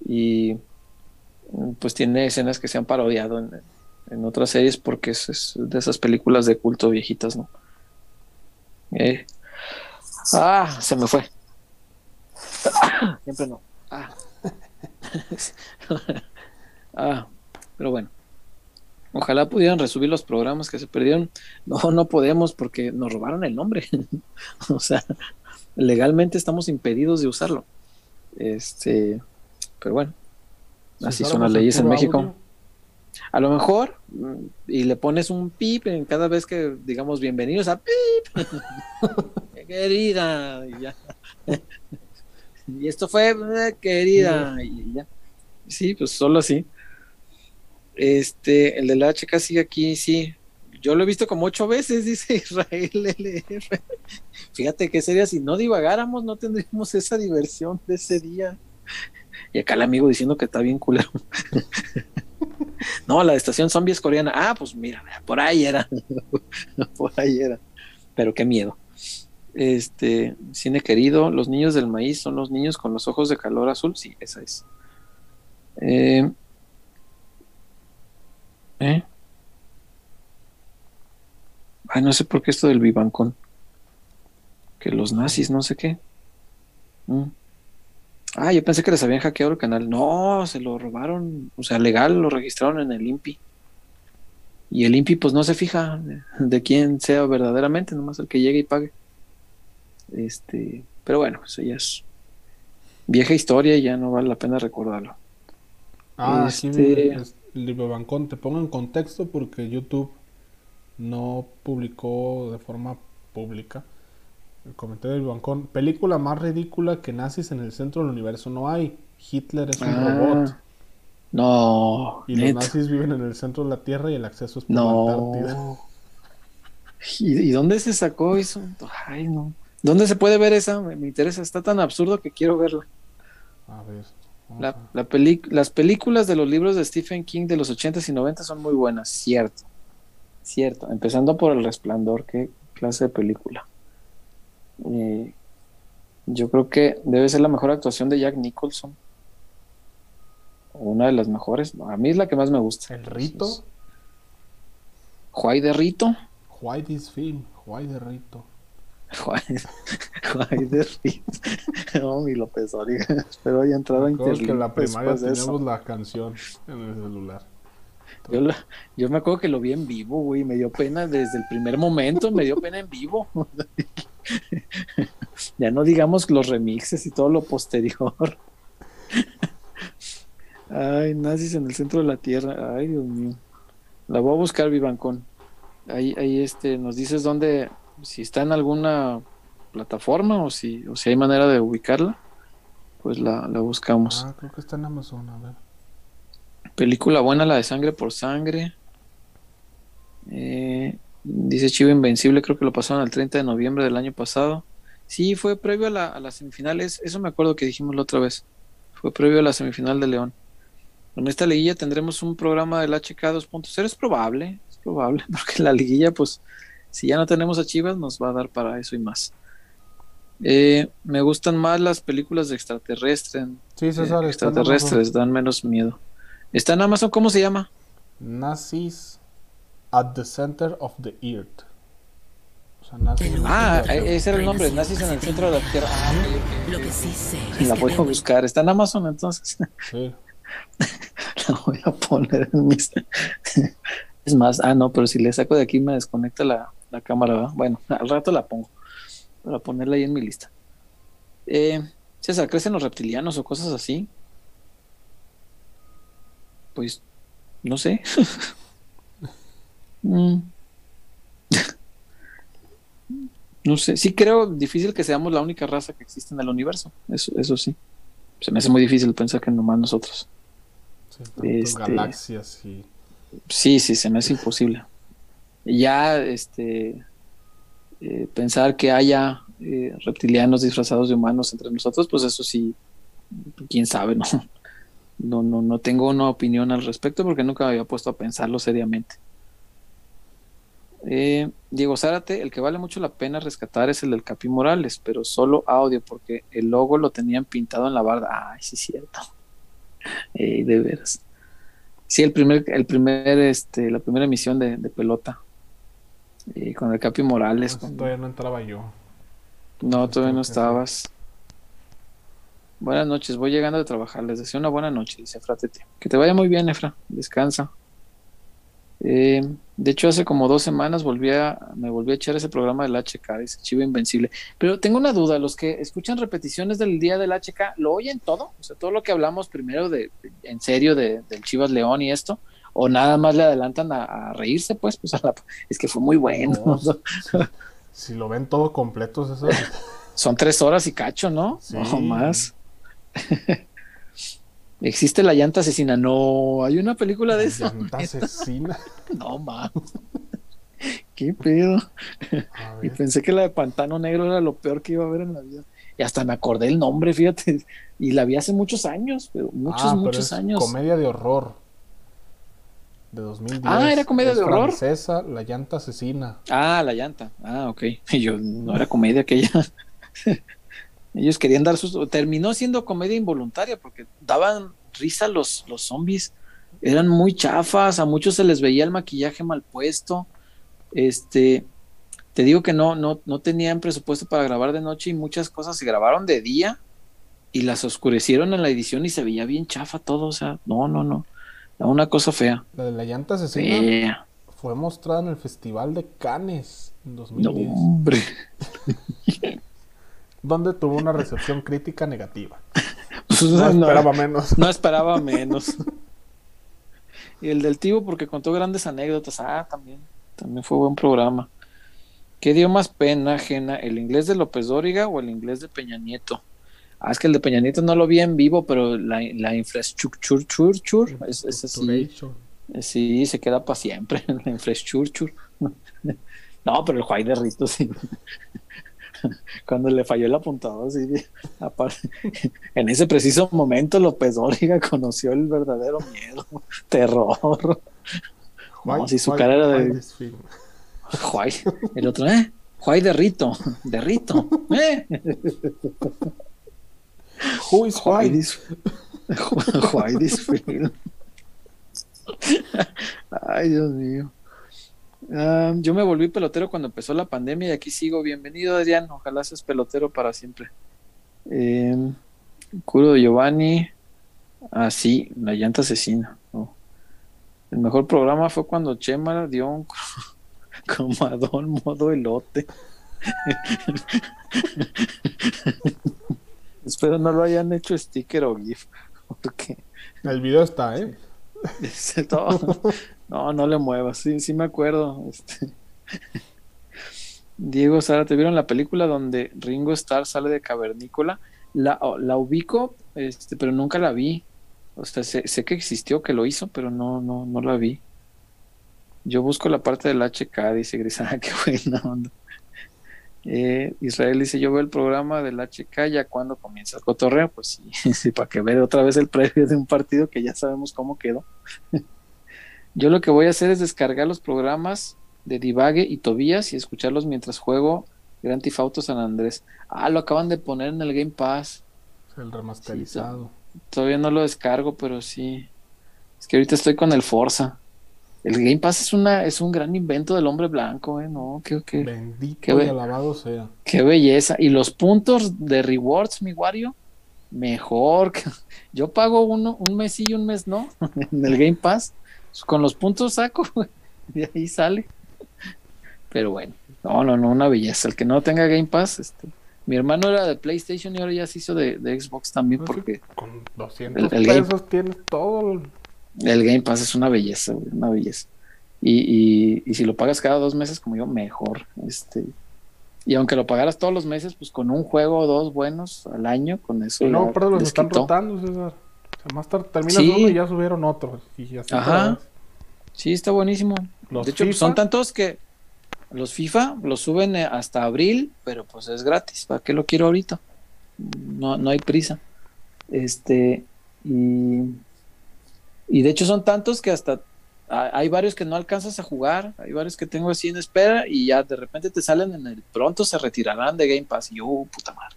y pues tiene escenas que se han parodiado en, en otras series porque es de esas películas de culto viejitas, ¿no? Eh. Ah, se me fue. Siempre no. Ah. ah. pero bueno. Ojalá pudieran resubir los programas que se perdieron. No, no podemos porque nos robaron el nombre. o sea, legalmente estamos impedidos de usarlo. Este, pero bueno, así son las leyes en México. A lo mejor, mm, y le pones un pip en cada vez que digamos bienvenidos a pip, querida, y ya. y esto fue, eh, querida, y ya. Sí, pues solo así. Este, el de la chica sigue aquí, sí. Yo lo he visto como ocho veces, dice Israel LR. Fíjate que sería si no divagáramos, no tendríamos esa diversión de ese día. Y acá el amigo diciendo que está bien culero. no, la estación zombie es coreana. Ah, pues mira, por ahí era. por ahí era. Pero qué miedo. Este, cine querido, los niños del maíz son los niños con los ojos de calor azul. Sí, esa es. Eh, ¿eh? Ay, no sé por qué esto del vivancón. Que los nazis, no sé qué. Mm. Ah, yo pensé que les habían hackeado el canal. No, se lo robaron, o sea, legal, lo registraron en el INPI. Y el INPI pues no se fija de, quién sea verdaderamente, nomás el que llegue y pague. Este, pero bueno, eso ya es vieja historia y ya no vale la pena recordarlo. Ah, este... Bancón, te pongo en contexto porque YouTube no publicó de forma pública el comentario del bancón. Película más ridícula que nazis en el centro del universo no hay. Hitler es un ah, robot. No. Y los nazis viven en el centro de la Tierra y el acceso es por no. la ¿Y, dónde se sacó eso? Ay, no. ¿Dónde se puede ver esa? Me, interesa. Está tan absurdo que quiero verla. A ver. La, las películas de los libros de Stephen King de los 80s y 90 son muy buenas, cierto. Cierto. Empezando por El Resplandor, qué clase de película. Eh, yo creo que debe ser la mejor actuación de Jack Nicholson. Una de las mejores. A mí es la que más me gusta. ¿El Rito? ¿Juay de Rito? Juay this film. Juay de Rito. Juay, de Rito. no, mi López Espero haya entrado internet. que en la primaria teníamos la canción en el celular. Yo, yo, me acuerdo que lo vi en vivo, güey. Me dio pena desde el primer momento. Me dio pena en vivo. ya no digamos los remixes y todo lo posterior. Ay, nazis en el centro de la tierra. Ay, Dios mío. La voy a buscar, Vivancón. Ahí, ahí este, nos dices dónde, si está en alguna plataforma o si, o si hay manera de ubicarla, pues la, la buscamos. Ah, creo que está en Amazon, a ver. Película buena, la de Sangre por Sangre. Eh, Dice Chivo Invencible, creo que lo pasaron el 30 de noviembre del año pasado. Sí, fue previo a, la, las semifinales, eso me acuerdo que dijimos la otra vez. Fue previo a la semifinal de León. En esta liguilla tendremos un programa del HK 2.0, es probable, es probable, porque la liguilla, pues, si ya no tenemos a Chivas, nos va a dar para eso y más. Eh, me gustan más las películas de extraterrestres. Sí, César, extraterrestres dan menos miedo. ¿Está en Amazon? ¿Cómo se llama? Nazis at the Center of the Earth. ah, ese era el nombre, Nazis en el centro de la Tierra. Ah, Lo que sí sé. La voy a buscar. ¿Está en Amazon entonces? Sí. la voy a poner en mis... Es más, ah, no, pero si le saco de aquí me desconecta la, cámara. Bueno, al rato la pongo para ponerla ahí en mi lista. Eh, César, ¿crecen los reptilianos o cosas así? Pues, no sé. Mm. no sé, sí creo difícil que seamos la única raza que existe en el universo. Eso, eso sí. Se me hace muy difícil pensar que nomás nosotros. Este, galaxias y Sí, sí, se me hace imposible. Ya, este, eh, pensar que haya eh, reptilianos disfrazados de humanos entre nosotros, pues eso sí, quién sabe, ¿no? No, no, no tengo una opinión al respecto porque nunca me había puesto a pensarlo seriamente. Eh, Diego Zárate, el que vale mucho la pena rescatar es el del Capi Morales, pero solo audio porque el logo lo tenían pintado en la barda. Ay, sí, es cierto. de veras. Sí, el primer, el primer, este, la primera emisión de, pelota. Y con el Capi Morales. Todavía no entraba yo. No, todavía no estabas. Buenas noches, voy llegando de trabajar. Les deseo una buena noche, dice Fratete. Que te vaya muy bien, Efra. Descansa. Eh, de hecho, hace como dos semanas volví a, me volví a echar ese programa del HK, ese Chivo Invencible. Pero tengo una duda, los que escuchan repeticiones del día del HK, ¿lo oyen todo? O sea, todo lo que hablamos primero de, en serio de, del Chivas León y esto, o nada más le adelantan a, reírse, pues, pues es que fue muy bueno. si, lo ven todo completo, eso. Son tres horas y cacho, ¿no? O más. ¿Existe la llanta asesina? No, hay una película de eso. ¿Llanta asesina? no, más. ¿Qué pedo? Y pensé que la de Pantano Negro era lo peor que iba a ver en la vida. Y hasta me acordé el nombre, fíjate. Y la vi hace muchos años, pero muchos, ah, muchos años. Comedia de horror. De 2010. Ah, era comedia de horror. Francesa, La llanta asesina. Ah, La llanta. Ah, ok. Y yo, no era comedia aquella. Ellos querían dar sus... Terminó siendo comedia involuntaria porque daban risa los, los zombies. Eran muy chafas, a muchos se les veía el maquillaje mal puesto. Este, te digo que no, no, no tenían presupuesto para grabar de noche y muchas cosas se grabaron de día y las oscurecieron en la edición y se veía bien chafa todo. O sea, no, no, no. Una cosa fea. La de la llanta asesina fue mostrada en el Festival de Cannes en 2010. No, hombre. donde tuvo una recepción crítica negativa. Pues, no, esperaba menos. No esperaba menos. y el del tío porque contó grandes anécdotas. Ah, también. También fue buen programa. ¿Qué dio más pena ajena, el inglés de López Dóriga o el inglés de Peña Nieto? Ah, es que el de Peña Nieto no lo vi en vivo, pero la, la infraestructura es, es así. Sí, se queda para siempre, la infraestructura. No, pero el Juay de Rito sí. cuando le falló el apuntador, así, en ese preciso momento López Dóriga conoció el verdadero miedo, terror. Como si su cara era de... Juay, el otro, ¿eh? Juay de Rito, de Rito, ¿eh? Who is Juay? Juay this film. Ay, Dios mío yo me volví pelotero cuando empezó la pandemia y aquí sigo. Bienvenido, Adrián. Ojalá seas pelotero para siempre. Eh, Curo Giovanni. Ah, sí, la llanta asesina. El mejor programa fue cuando Chema dio un comadón modo elote. Espero no lo hayan hecho sticker o GIF. Porque... El video está, ¿eh? No, no le muevas, sí, sí me acuerdo. Este. Diego Sara, ¿te vieron la película donde Ringo Starr sale de cavernícola? La, la ubico, este, pero nunca la vi. O sea, sé, que existió, que lo hizo, pero no, no, no la vi. Yo busco la parte del HK, dice Grisana, qué buena onda. Eh, Israel dice, yo veo el programa del HK ya cuando comienza el cotorreo, pues sí, sí para que vea otra vez el previo de un partido que ya sabemos cómo quedó. Yo lo que voy a hacer es descargar los programas de Divague y Tobías y escucharlos mientras juego Grand Theft Auto San Andrés. Ah, lo acaban de poner en el Game Pass. El remasterizado. todavía no lo descargo, pero sí. Es que ahorita estoy con el Forza. El Game Pass es una es un gran invento del hombre blanco, ¿eh? No, qué, qué, Bendito y alabado sea. Qué belleza. Y los puntos de rewards, mi Wario, mejor. Yo pago uno, un mes y un mes no en el Game Pass. Con los puntos saco, y ahí sale. Pero bueno, no, no, no, una belleza. El que no tenga Game Pass, este, mi hermano era de PlayStation y ahora ya se hizo de, Xbox también porque con 200 pesos tienes todo. El Game Pass es una belleza, una belleza. Y, y, si lo pagas cada dos meses como yo, mejor. Este, y aunque lo pagaras todos los meses, pues con un juego o dos buenos al año, con eso. No, pero los están rotando, César. Sea, más tarde terminas uno y ya subieron otros. Y así Ajá. Sí, está buenísimo. de hecho, son tantos que los FIFA los suben eh, hasta abril, pero pues es gratis. ¿Para qué lo quiero ahorita? No, no hay prisa. Este, y, y de hecho son tantos que hasta hay varios que no alcanzas a jugar, hay varios que tengo así en espera y ya de repente te salen en el pronto se retirarán de Game Pass y yo, uh, puta madre.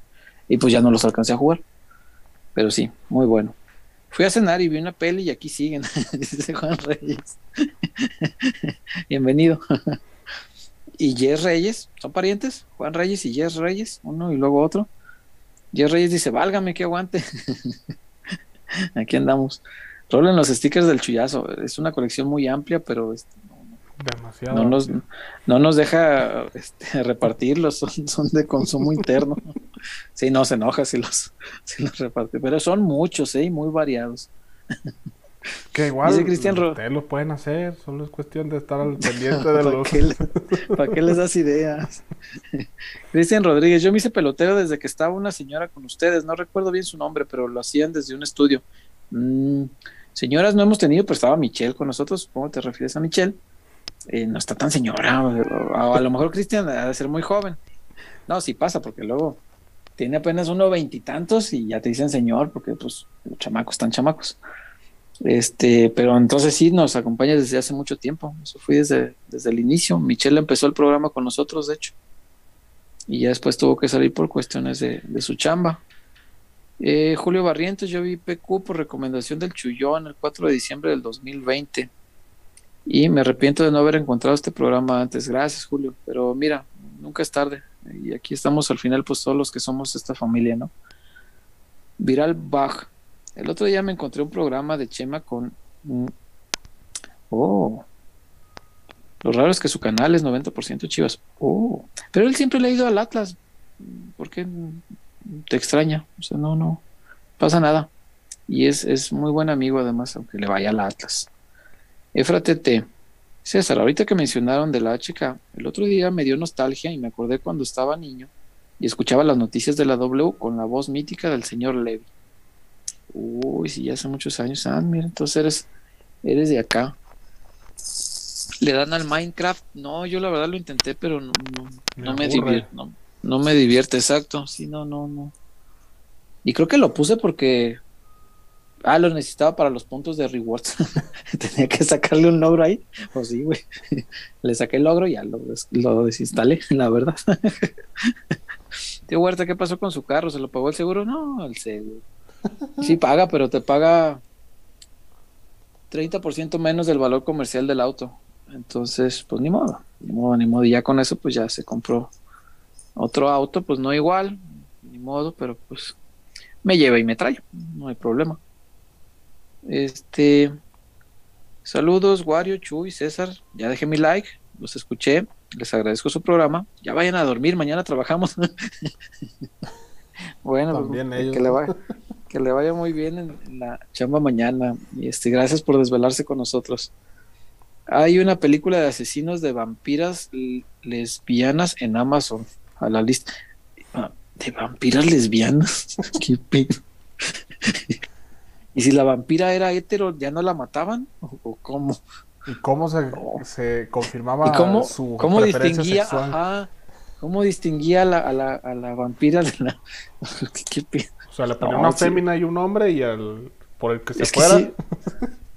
Y pues ya no los alcancé a jugar. Pero sí, muy bueno. Fui a cenar y vi una peli y aquí siguen, dice Juan Reyes. Bienvenido. y Jess Reyes, son parientes, Juan Reyes y Jess Reyes, uno y luego otro. Jess Reyes dice, válgame que aguante. aquí andamos. Rolen los stickers del chullazo. Es una colección muy amplia, pero Demasiado. No nos, no nos deja este, repartirlos, son, son, de consumo interno. Sí, no se enoja si los, si los reparte, pero son muchos ¿eh? y muy variados. Que igual ustedes lo pueden hacer, solo es cuestión de estar al pendiente de los. ¿Para qué les das ideas? Cristian Rodríguez, yo me hice pelotero desde que estaba una señora con ustedes, no recuerdo bien su nombre, pero lo hacían desde un estudio. Mm, Señoras no hemos tenido, pero estaba Michelle con nosotros. ¿Cómo te refieres a Michelle? No está tan señora. a lo mejor Cristian ha de ser muy joven. No, sí pasa, porque luego tiene apenas uno veintitantos y, ya te dicen señor, porque pues los chamacos están chamacos. Este, pero entonces sí nos acompaña desde hace mucho tiempo. Eso fui desde, desde el inicio. Michelle empezó el programa con nosotros, de hecho. Y ya después tuvo que salir por cuestiones de su chamba. Eh, Julio Barrientos, yo vi PQ por recomendación del Chuyón el 4 de diciembre del 2020 y me arrepiento de no haber encontrado este programa antes. Gracias, Julio, pero mira, nunca es tarde y aquí estamos al final, pues todos los que somos esta familia, ¿no? Viral Bach. El otro día me encontré un programa de Chema con. Oh. Lo raro es que su canal es 90% chivas. Oh. Pero él siempre le ha ido al Atlas. ¿Por qué te extraña. O sea, no, no pasa nada. Y es, es muy buen amigo además, aunque le vaya al Atlas. Efratete. César, ahorita que mencionaron de la HK, el otro día me dio nostalgia y me acordé cuando estaba niño y escuchaba las noticias de la W con la voz mítica del señor Levy. Uy, sí, ya hace muchos años. Ah, mira, entonces eres, eres de acá. ¿Le dan al Minecraft? No, yo la verdad lo intenté, pero no, no, no me, divierte. No, no me divierte, exacto. Sí, no, no, no. Y creo que lo puse porque. Ah, lo necesitaba para los puntos de rewards. Tenía que sacarle un logro ahí. Pues sí, güey. Le saqué el logro y ya lo, lo desinstalé, la verdad. Tío Huerta, ¿qué pasó con su carro? ¿Se lo pagó el seguro? No, el seguro. Sí paga, pero te paga 30% menos del valor comercial del auto. Entonces, pues ni modo, ni modo, ni modo. Y ya con eso, pues ya se compró otro auto, pues no igual, ni modo, pero pues me lleva y me trae, no hay problema. Este, saludos, Wario, Chuy, César, ya dejé mi like, los escuché, les agradezco su programa, ya vayan a dormir, mañana trabajamos. bueno, pues, que, le vaya, que le vaya muy bien en, la chamba mañana, y este, gracias por desvelarse con nosotros. Hay una película de asesinos de vampiras lesbianas en Amazon a la lista. Ah, de vampiras lesbianas. ¿Qué? ¿Y si la vampira era hetero, ya no la mataban? ¿O, cómo? ¿Y cómo se, se confirmaba cómo, su cómo distinguía, ajá, cómo distinguía a la, a la, a la vampira de la... O sea, le ponía una fémina y un hombre y al por el que se fuera.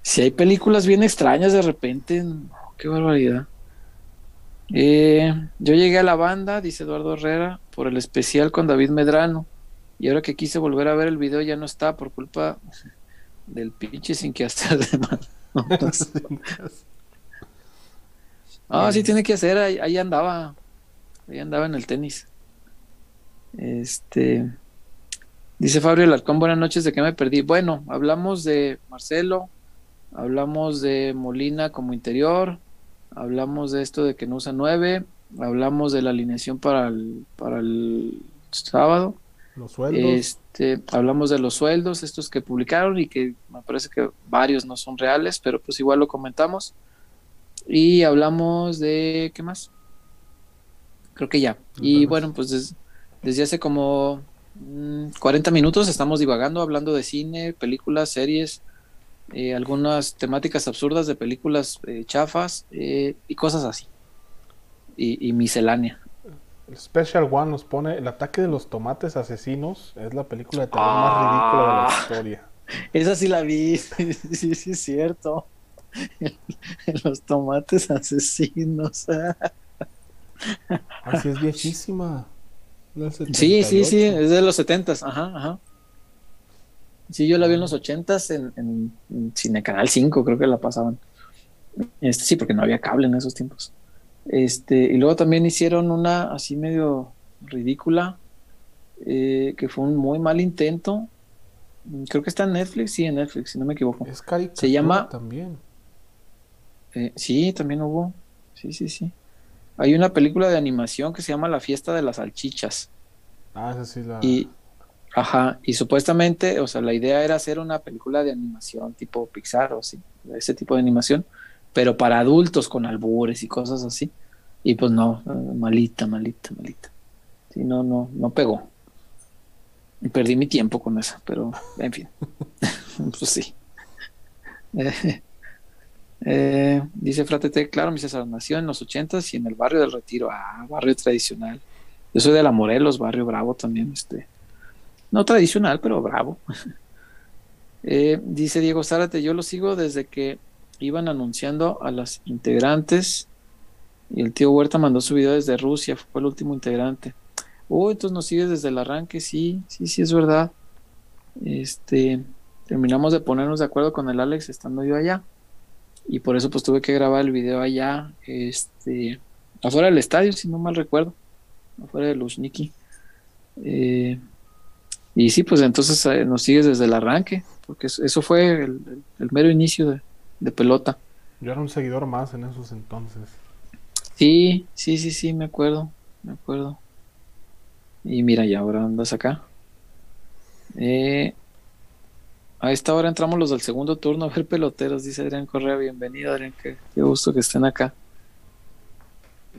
si, hay películas bien extrañas de repente, qué barbaridad. Eh, yo llegué a la banda, dice Eduardo Herrera, por el especial con David Medrano. Y ahora que quise volver a ver el video ya no está por culpa del pinche sin que hacer de Ah, sí tiene que hacer, ahí, andaba. Ahí andaba en el tenis. Este. Dice Fabio Alarcón, buenas noches, ¿de qué me perdí? Bueno, hablamos de Marcelo, hablamos de Molina como interior, hablamos de esto de que no usa nueve, hablamos de la alineación para el, para el sábado. Los sueldos. Este, hablamos de los sueldos, estos que publicaron y que me parece que varios no son reales, pero pues igual lo comentamos. Y hablamos de, ¿qué más? Creo que ya. Y bueno, pues desde hace como 40 mm, minutos estamos divagando, hablando de cine, películas, series, eh, algunas temáticas absurdas de películas eh, chafas eh, y cosas así. Y, miscelánea. El Special One nos pone El ataque de los tomates asesinos. Es la película de terror más ridícula de la ah. historia. Esa sí la vi. sí, sí, es cierto. los tomates asesinos. Así es viejísima. Sí, sí, sí, es de los setentas, ajá, ajá. Sí, yo la vi en los ochentas en, en, Cine Canal 5, creo que la pasaban. Este, sí, porque no había cable en esos tiempos. Este, y luego también hicieron una así medio ridícula, eh, que fue un muy mal intento. Creo que está en Netflix, sí, en Netflix, si no me equivoco. Es Se llama también. Eh, sí, también hubo. Sí, sí, sí. Hay una película de animación que se llama La fiesta de las salchichas. Ah, esa sí la. Y, ajá, y supuestamente, o sea, la idea era hacer una película de animación tipo Pixar o sí, ese tipo de animación, pero para adultos con albures y cosas así. Y pues no, malita, malita, malita. Sí, no, no, no pegó. Perdí mi tiempo con eso, pero en fin. pues sí. Eh, dice Fratete, claro, mi César nació en los ochentas y en el barrio del Retiro, ah, barrio tradicional. Yo soy de la Morelos, barrio bravo también, este, no tradicional, pero bravo. Eh, dice Diego Zárate, yo lo sigo desde que iban anunciando a las integrantes y el tío Huerta mandó su video desde Rusia, fue el último integrante. Oh, entonces nos sigue desde el arranque, sí, sí, sí, es verdad. Este, terminamos de ponernos de acuerdo con el Alex estando yo allá y por eso pues tuve que grabar el video allá, este, afuera del estadio, si no mal recuerdo, afuera de los Eh, y sí, pues entonces eh, nos sigues desde el arranque, porque eso fue el, mero inicio de, pelota. Yo era un seguidor más en esos entonces. Sí, sí, sí, sí, me acuerdo, me acuerdo. Y mira, ya ahora andas acá. Eh, a esta hora entramos los del segundo turno a ver peloteros, dice Adrián Correa. Bienvenido, Adrián, qué, gusto que estén acá.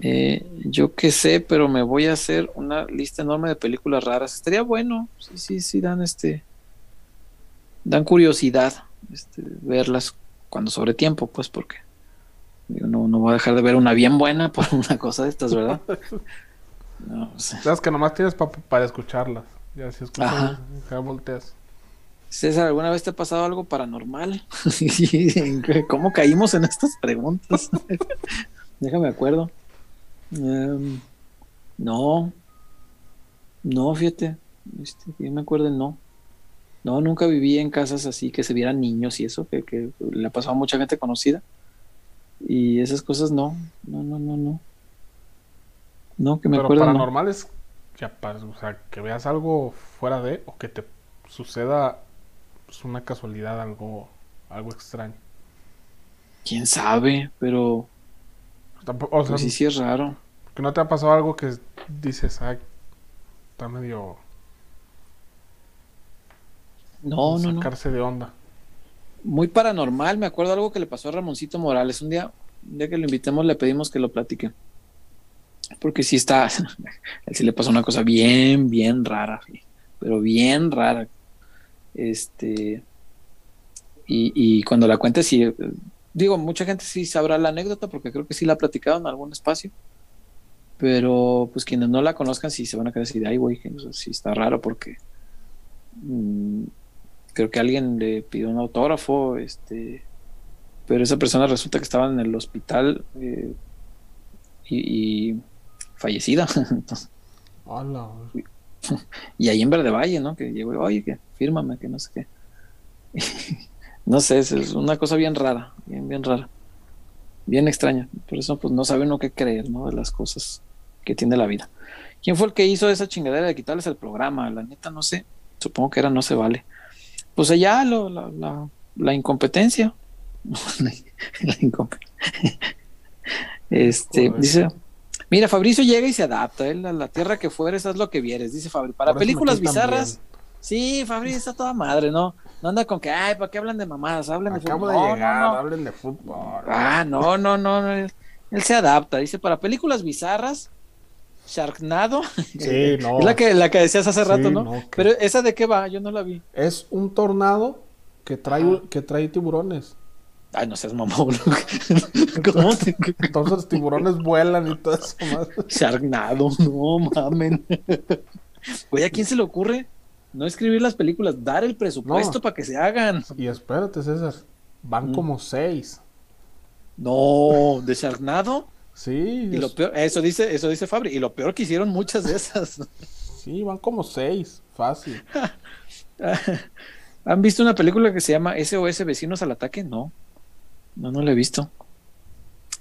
Eh, yo qué sé, pero me voy a hacer una lista enorme de películas raras. Estaría bueno, sí, sí, sí, dan este. Dan curiosidad este, verlas cuando sobre tiempo, pues, porque no, no voy a dejar de ver una bien buena por una cosa de estas, ¿verdad? No, Sabes que nomás tienes para escucharlas. Ya si escuchas, ya volteas. César, ¿alguna vez te ha pasado algo paranormal? ¿Cómo caímos en estas preguntas? Déjame acuerdo. Em, no, no, fíjate, este, yo me acuerdo, no. No, nunca viví en casas así que se vieran niños y eso, que, que le ha pasado a mucha gente conocida. Y esas cosas no, no, no, no, no. No, que me Pero Paranormal es que, o sea, que veas algo fuera de o que te suceda pues, una casualidad, algo, algo extraño. Quién sabe, pero. O pues sí, sí es raro. Que no te ha pasado algo que dices, ay, está medio. No, no, sacarse de onda. Muy paranormal, me acuerdo algo que le pasó a Ramoncito Morales. Un día, un día que lo invitemos, le pedimos que lo platique. Porque sí está, él sí le pasó una cosa bien, bien rara, pero bien rara. Este, y, cuando la cuente, sí, digo, mucha gente sí sabrá la anécdota porque creo que sí la ha platicado en algún espacio. Pero pues quienes no la conozcan sí se van a quedar así de ahí, güey, que sí está raro porque mm, creo que alguien le pidió un autógrafo, este, pero esa persona resulta que estaba en el hospital eh, y, fallecida. y ahí en Verde Valle, ¿no? Que llegó, oye, que fírmame, que no sé qué. no sé, es, una cosa bien rara, bien, bien rara. Bien extraña. Por eso, pues no sabe uno qué creer, ¿no? De las cosas que tiene la vida. ¿Quién fue el que hizo esa chingadera de quitarles el programa? La neta, no sé. Supongo que era No se vale. Pues allá lo, la, la, la incompetencia. la incompetencia. Este, dice, mira, Fabricio llega y se adapta, él a la tierra que fueres, haz lo que vieres, dice Fabri. Para películas bizarras, sí, Fabri está toda madre, ¿no? No anda con que, ay, ¿para qué hablan de mamadas? Hablen de fútbol. de llegar, hablen de fútbol. Ah, no, no, no, él, se adapta, dice, para películas bizarras, Sharknado. Sí, no. es la que, la que decías hace rato, ¿no? Pero esa de qué va, yo no la vi. Es un tornado que trae, que trae tiburones. Ay, no seas mamón. ¿Cómo Entonces los tiburones vuelan y todo eso más. Sharknado, no mamen. Oye, ¿a quién se le ocurre no escribir las películas? Dar el presupuesto para que se hagan. Y espérate, César. Van mm. como seis. No, ¿de Sharknado? Sí. Y lo peor, eso dice, eso dice Fabri. Y lo peor que hicieron muchas de esas. Sí, van como seis. Fácil. ¿Han visto una película que se llama SOS Vecinos al Ataque? No. No, no lo he visto.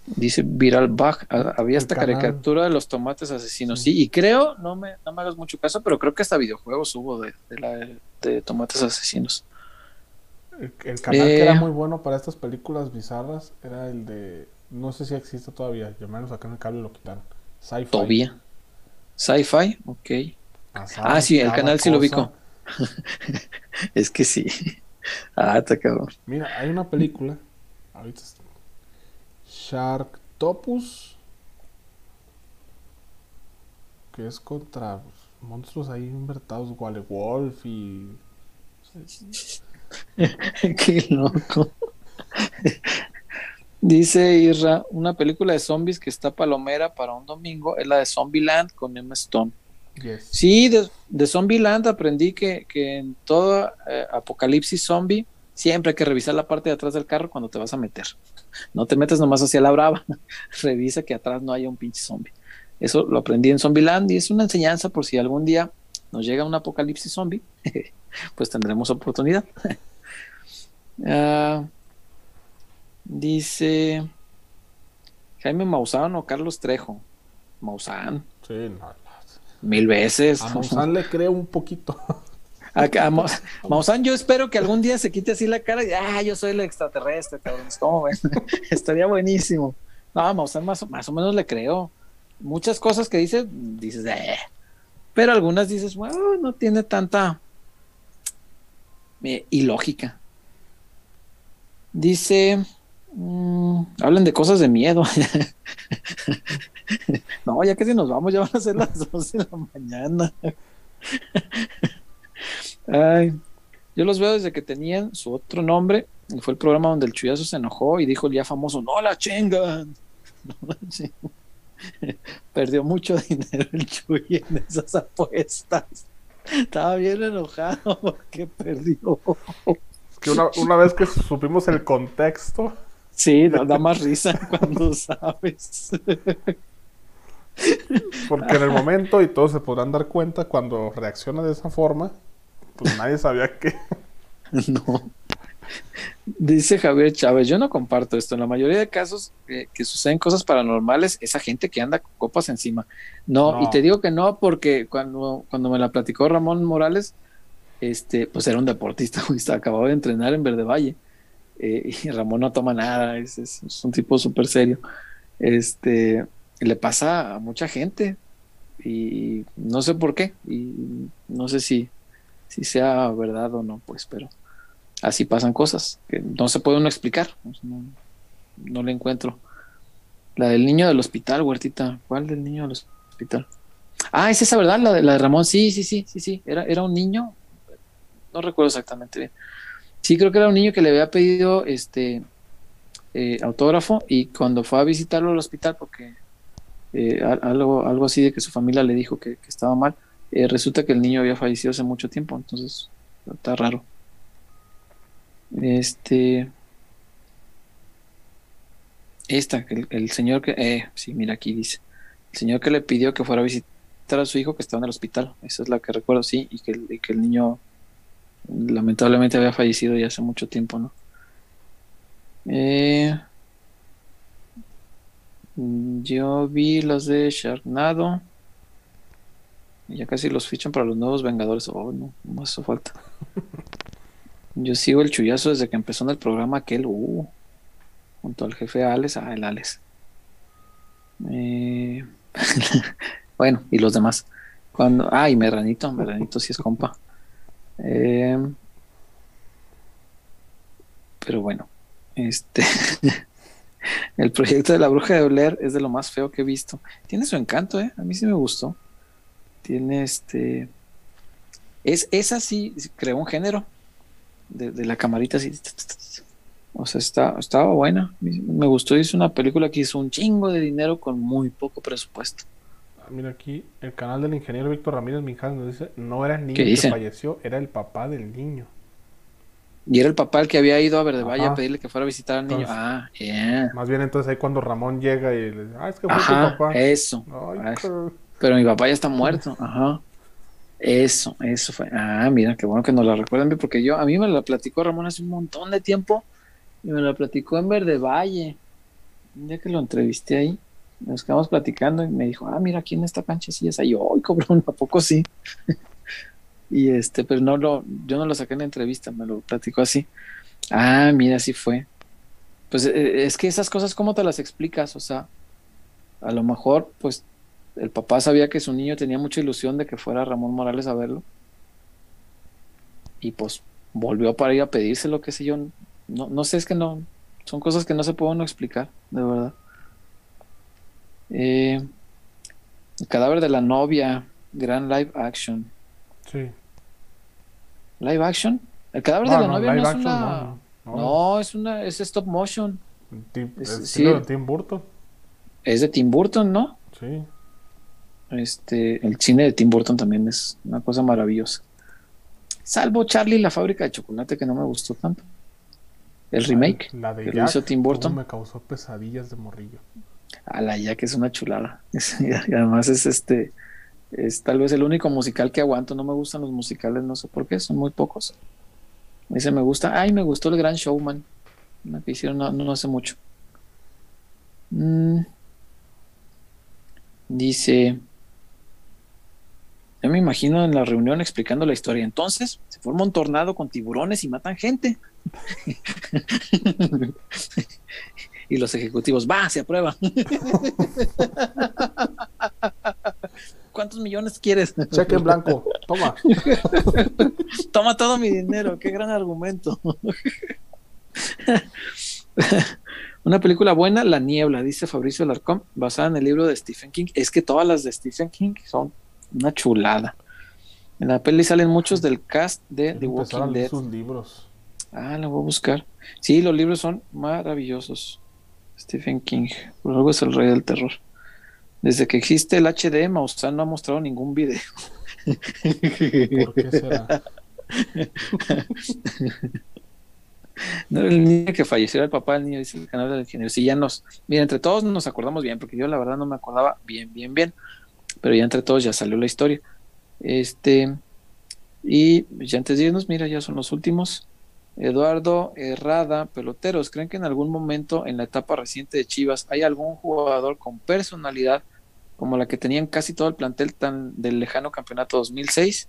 Dice Viral. Ah, había esta caricatura de los tomates asesinos. Sí. y creo, no me, no me hagas mucho caso, pero creo que hasta videojuegos hubo de, la, de tomates asesinos. El, canal que era eh. muy bueno para estas películas bizarras era el de. No sé si existe todavía. Yo menos acá en el cable lo quitaron. Sci-Fi. ¿Todavía? ¿Sci-Fi? Ok. ah, sí, el canal sí lo ubico. es que sí. Ah, está cabrón. Mira, hay una película Ahorita Sharktopus. Que es contra monstruos ahí invertidos, Wale Wolf y. Qué loco. Dice Irra, una película de zombies que está palomera para un domingo es la de Zombieland con Emma Stone. Sí, de, de Zombieland aprendí que, en todo eh, apocalipsis zombie siempre hay que revisar la parte de atrás del carro cuando te vas a meter. No te metes nomás hacia la brava, revisa que atrás no haya un pinche zombie. Eso lo aprendí en Zombieland y es una enseñanza por si algún día nos llega un apocalipsis zombie, pues tendremos oportunidad. Ah, dice Jaime Maussan o Carlos Trejo. Maussan. Sí, no, Mil veces. A Maussan le creo un poquito. Acá, Maussan, yo espero que algún día se quite así la cara y, ah, yo soy el extraterrestre, cabrón. ¿Cómo ven? Estaría buenísimo. No, Maussan más, más o menos le creo. Muchas cosas que dice, dices, eh. Pero algunas dices, bueno, no tiene tanta eh, ilógica. Dice, mm, hablen de cosas de miedo. no, ya que si nos vamos, ya van a ser las 12 de la mañana. Ay, yo los veo desde que tenían su otro nombre. Y fue el programa donde el chuyazo se enojó y dijo el ya famoso, no la chingan. Perdió mucho dinero el Chuy en esas apuestas. Estaba bien enojado porque perdió. que una, vez que supimos el contexto. Sí, da más risa cuando sabes. Porque en el momento, y todos se podrán dar cuenta, cuando reacciona de esa forma, pues nadie sabía que. no. Dice Javier Chávez, yo no comparto esto. En la mayoría de casos eh, que suceden cosas paranormales, esa gente que anda con copas encima. No, y te digo que no, porque cuando, cuando me la platicó Ramón Morales, este, pues era un deportista, acababa de entrenar en Verde Valle. Eh, y Ramón no toma nada, es, es un tipo súper serio. Este, le pasa a mucha gente y no sé por qué y no sé si, si sea verdad o no, pues, pero así pasan cosas que no se puede uno explicar, pues, no, le encuentro. La del niño del hospital, Huertita, ¿cuál del niño del hospital? Ah, es esa, ¿verdad? La de, la de Ramón, sí, sí, sí, sí, sí, era, era un niño, no recuerdo exactamente bien. Sí, creo que era un niño que le había pedido este eh, autógrafo y cuando fue a visitarlo al hospital, porque eh, algo, algo así de que su familia le dijo que, estaba mal. Eh, resulta que el niño había fallecido hace mucho tiempo, entonces está raro. Este. Esta, el, señor que, eh, sí, mira aquí dice, el señor que le pidió que fuera a visitar a su hijo que estaba en el hospital, esa es la que recuerdo, sí, y que, y que el niño lamentablemente había fallecido ya hace mucho tiempo, ¿no? Eh, yo vi las de Sharknado. Ya casi los fichan para los nuevos Vengadores. Oh, no, no eso falta. Yo sigo el chullazo desde que empezó en el programa aquel, uh, junto al jefe Alex. Ah, el Alex. Eh, bueno, y los demás. Cuando, ah, y Merranito, Merranito sí es compa. Eh, pero bueno, este. el proyecto de la bruja de Blair es de lo más feo que he visto. Tiene su encanto, ¿eh? A mí sí me gustó. Tiene este. Es, es así, creó un género de, la camarita así. O sea, está, estaba buena. Me gustó. Hizo una película que hizo un chingo de dinero con muy poco presupuesto. Ah, mira aquí, el canal del ingeniero Víctor Ramírez Minjas nos dice: No era el niño que falleció, era el papá del niño. Y era el papá el que había ido a Verde Valle a pedirle que fuera a visitar al niño. ah, yeah. Más bien entonces ahí cuando Ramón llega y le dice, ah, es que fue tu papá. Eso. pero... mi papá ya está muerto. Ajá. Eso, eso fue. Ah, mira, qué bueno que nos la recuerden, porque yo, a mí me la platicó Ramón hace un montón de tiempo y me la platicó en Verde Valle. Día que lo entrevisté ahí, nos quedamos platicando y me dijo, ah, mira, aquí en esta cancha sí es ahí. Yo, cobrón, ¿a poco sí? Y este, pero no lo, yo no lo saqué en la entrevista, me lo platicó así. Ah, mira, así fue. Pues eh, es que esas cosas, ¿cómo te las explicas? O sea, a lo mejor, pues, el papá sabía que su niño tenía mucha ilusión de que fuera Ramón Morales a verlo. Y pues volvió para ir a pedirse lo que sé yo. No, no sé, es que no, son cosas que no se pueden explicar, de verdad. Eh, el cadáver de la novia, gran live action. Sí. ¿Live action? El cadáver de la novia no es una. No, es una. Es stop motion. es, de Tim Burton. Es de Tim Burton, ¿no? Sí. Este, el cine de Tim Burton también es una cosa maravillosa. Salvo Charlie la fábrica de chocolate que no me gustó tanto. El remake la de que hizo Tim Burton me causó pesadillas de morrillo. A la que es una chulada. y además es este es tal vez el único musical que aguanto. No me gustan los musicales, no sé por qué, son muy pocos. Ese me gusta. Ay, me gustó el Gran Showman. Que hicieron no, hace mucho. Mm. Dice. Yo me imagino en la reunión explicando la historia. Entonces, se forma un tornado con tiburones y matan gente. y los ejecutivos, va, se aprueba. ¿Cuántos millones quieres? Cheque en blanco, toma. toma todo mi dinero, qué gran argumento. Una película buena, La Niebla, dice Fabricio Alarcón, basada en el libro de Stephen King. Es que todas las de Stephen King son una chulada. En la peli salen muchos del cast de The Walking Dead. sus libros. Ah, la voy a buscar. Sí, los libros son maravillosos. Stephen King, por algo es el rey del terror. Desde que existe el HD, Maussan no ha mostrado ningún video. ¿Por qué será? No era el niño que falleció, el papá del niño, dice el canal del ingeniero. Sí, ya nos. Mira, entre todos nos acordamos bien, porque yo la verdad no me acordaba bien, bien, bien. Pero ya entre todos ya salió la historia. Este. Y ya antes de irnos, mira, ya son los últimos. Eduardo Herrada, peloteros, ¿creen que en algún momento en la etapa reciente de Chivas hay algún jugador con personalidad como la que tenían casi todo el plantel tan del lejano campeonato 2006,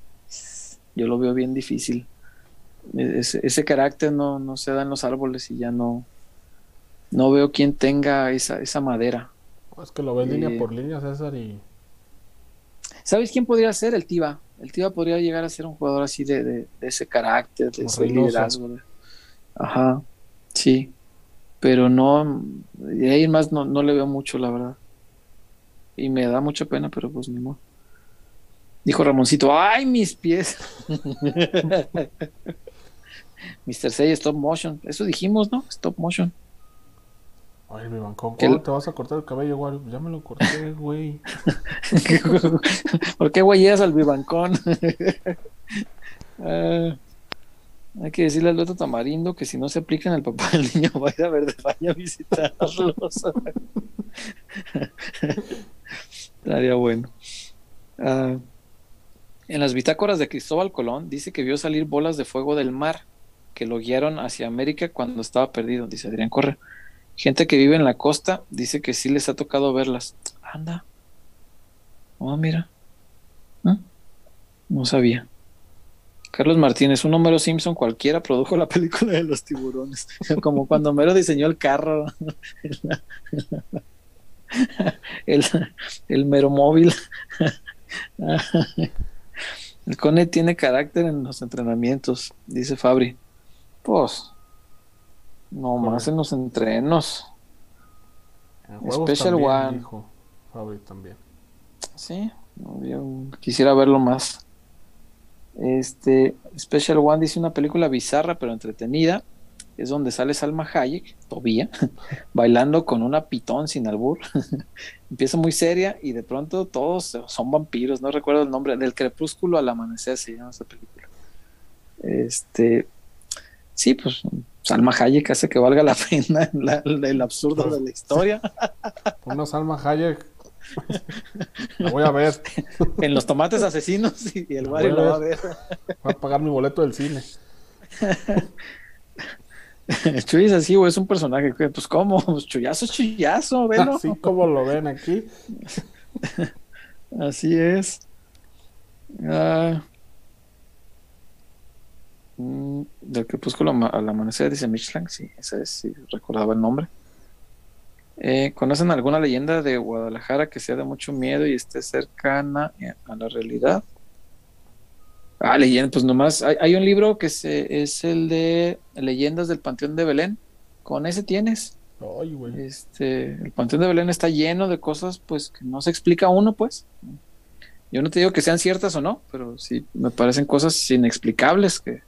yo lo veo bien difícil. Ese, carácter no, no, se da en los árboles y ya no, no veo quién tenga esa, esa madera. Es que lo ve línea eh, por línea, César, y... ¿Sabes quién podría ser? El Tiva. El Tiva podría llegar a ser un jugador así de, ese carácter, de ese liderazgo. Ajá, sí. Pero no, de ahí más no, no le veo mucho, la verdad. Y me da mucha pena, pero pues ni modo. Dijo Ramoncito, ¡ay, mis pies! Mr. 6 stop motion. Eso dijimos, ¿no? Stop motion. Ay, mi bancón, ¿cómo te vas a cortar el cabello, güey? Ya me lo corté, güey. ¿Por qué güey al bibancón? uh, Hay que decirle al Beto Tamarindo que si no se aplica en el papá del niño, va a ir a ver, vaya a visitarlos. Estaría bueno. Ah, en las bitácoras de Cristóbal Colón dice que vio salir bolas de fuego del mar que lo guiaron hacia América cuando estaba perdido, dice Adrián Correa. Gente que vive en la costa dice que sí les ha tocado verlas. Anda. Oh, mira. ¿Ah? No sabía. Carlos Martínez, un Homero Simpson cualquiera produjo la película de los tiburones. Como cuando Homero diseñó el carro. el, el mero móvil. el Cone tiene carácter en los entrenamientos, dice Fabri. Pues, no más en los entrenos. Special One. Fabri también. Sí, quisiera verlo más. Este, Special One dice una película bizarra pero entretenida. Es donde sale Salma Hayek, todavía, bailando con una pitón sin albur. Empieza muy seria y de pronto todos son vampiros. No recuerdo el nombre. Del crepúsculo al amanecer se llama esa película. Este, sí, pues Salma Hayek hace que valga la pena el absurdo de la historia. Una Salma Hayek lo voy a ver. en los tomates asesinos y el Wario lo va a ver. Voy a pagar mi boleto del cine. Chuy es así, güey, es un personaje. Pues, ¿cómo? Pues, chuyazo, chuyazo, velo. Así como lo ven aquí. así es. Ah. Mm, del crepúsculo al amanecer, dice Michlang, sí, ese es, sí, recordaba el nombre. Eh, ¿Conocen alguna leyenda de Guadalajara que sea de mucho miedo y esté cercana a la realidad? Ah, leyenda, pues nomás. Hay, un libro que se, es el de Leyendas del Panteón de Belén. Con ese tienes. Ay, güey. Este, el Panteón de Belén está lleno de cosas, pues, que no se explica uno, pues. Yo no te digo que sean ciertas o no, pero sí me parecen cosas inexplicables que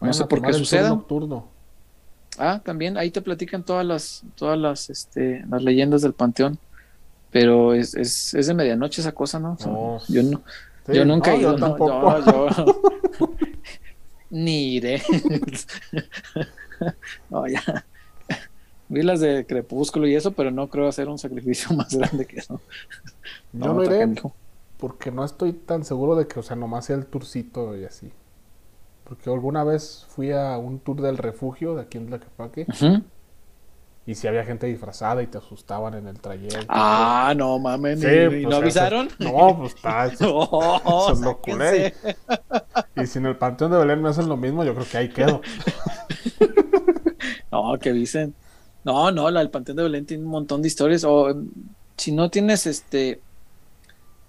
no sé por qué suceden. nocturno. Ah, también ahí te platican todas las, todas las, este, las leyendas del panteón. Pero es, es, es de medianoche esa cosa, ¿no? yo no, yo nunca he ido, no, yo, ni iré. no, ya. Vi las de Crepúsculo y eso, pero no creo hacer un sacrificio más grande que eso. Yo no, iré porque no estoy tan seguro de que, o sea, nomás sea el turcito y así. Porque alguna vez fui a un tour del refugio de aquí en Tlaquepaque. Y si había gente disfrazada y te asustaban en el trayecto. Ah, no mames. ¿y, pues ¿No avisaron? no, pues está. Eso, oh, eso lo culé. Y si en el Panteón de Belén me hacen lo mismo, yo creo que ahí quedo. no, que dicen. No, no, la del Panteón de Belén tiene un montón de historias. O si no tienes este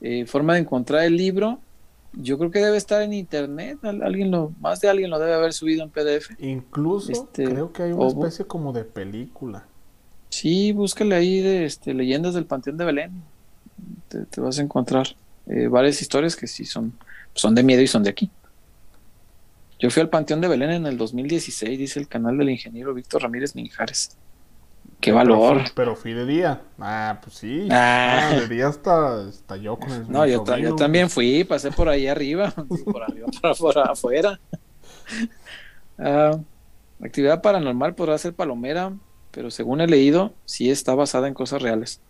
eh, forma de encontrar el libro, yo creo que debe estar en internet. Alguien lo, más de alguien lo debe haber subido en PDF. Incluso este, creo que hay una especie como de película. Sí, búscale ahí de este, leyendas del Panteón de Belén. Te, vas a encontrar eh, varias historias que sí son, son de miedo y son de aquí. Yo fui al Panteón de Belén en el 2016, dice el canal del ingeniero Víctor Ramírez Minjares. Qué valor. Pero fui, de día. Ah, pues sí. Ah. ah de día hasta, hasta yo con el No, yo, yo, también fui, pasé por ahí arriba. por arriba, por, afuera. Ah, actividad paranormal podrá ser palomera, pero según he leído, sí está basada en cosas reales.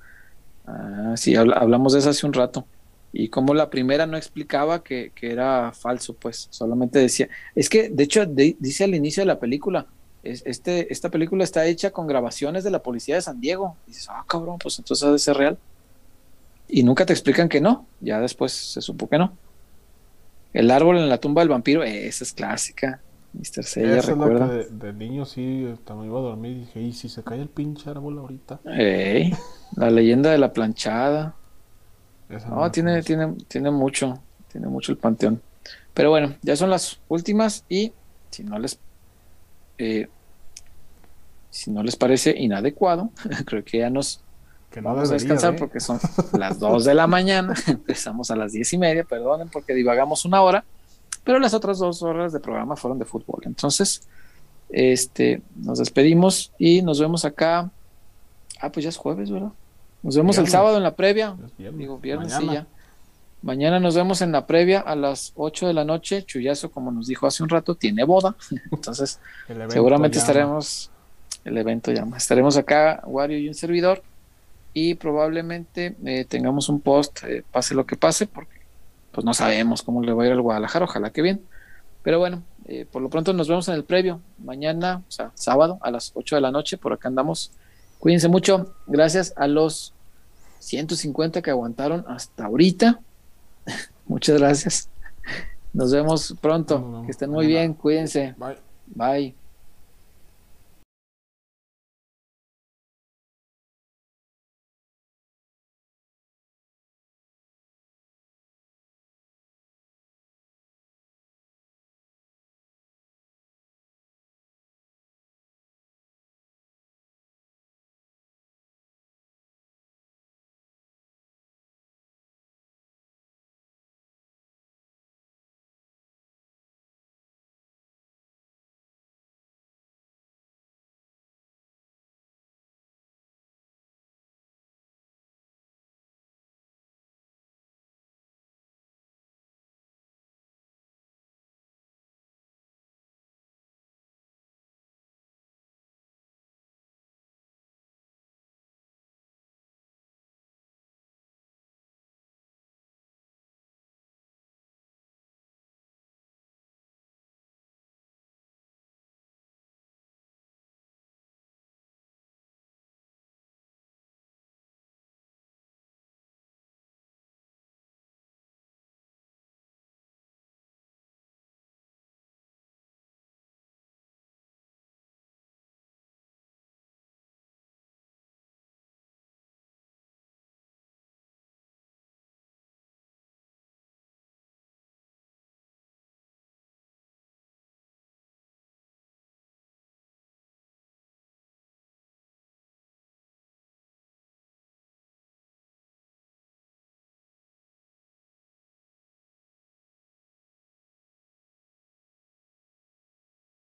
Sí, hablamos de eso hace un rato. Y como la primera no explicaba que, que era falso, pues solamente decía. Es que, de hecho, dice al inicio de la película este, esta película está hecha con grabaciones de la policía de San Diego. Y dices, ah, cabrón, pues entonces ha de ser real. Y nunca te explican que no. Ya después se supo que no. El árbol en la tumba del vampiro, esa es clásica. Mr. Seiya, recuerda. de, de, niño sí, cuando iba a dormir dije, ¿y si se cae el pinche árbol ahorita? la leyenda de la planchada. no, tiene, tiene, tiene mucho, tiene mucho el panteón. Pero bueno, ya son las últimas y si no les eh, si no les parece inadecuado, creo que ya nos vamos a descansar ¿eh? porque son las 2 de la mañana, empezamos a las 10 y media, perdonen porque divagamos una hora, pero las otras dos horas de programa fueron de fútbol. Entonces, este, nos despedimos y nos vemos acá. Ah, pues ya es jueves, ¿verdad? Nos vemos el sábado en la previa. Digo, viernes sí ya. Mañana nos vemos en la previa a las 8 de la noche. Chuyazo, como nos dijo hace un rato, tiene boda. Entonces, seguramente estaremos, el evento llama, estaremos acá, Wario y un servidor, y probablemente eh, tengamos un post, eh, pase lo que pase, porque pues no sabemos cómo le va a ir al Guadalajara, ojalá que bien. Pero bueno, eh, por lo pronto nos vemos en el previo, mañana, o sea, sábado a las 8 de la noche, por acá andamos. Cuídense mucho, gracias a los 150 que aguantaron hasta ahorita. Muchas gracias. Nos vemos pronto. Que estén muy bien. Cuídense. Bye. Bye.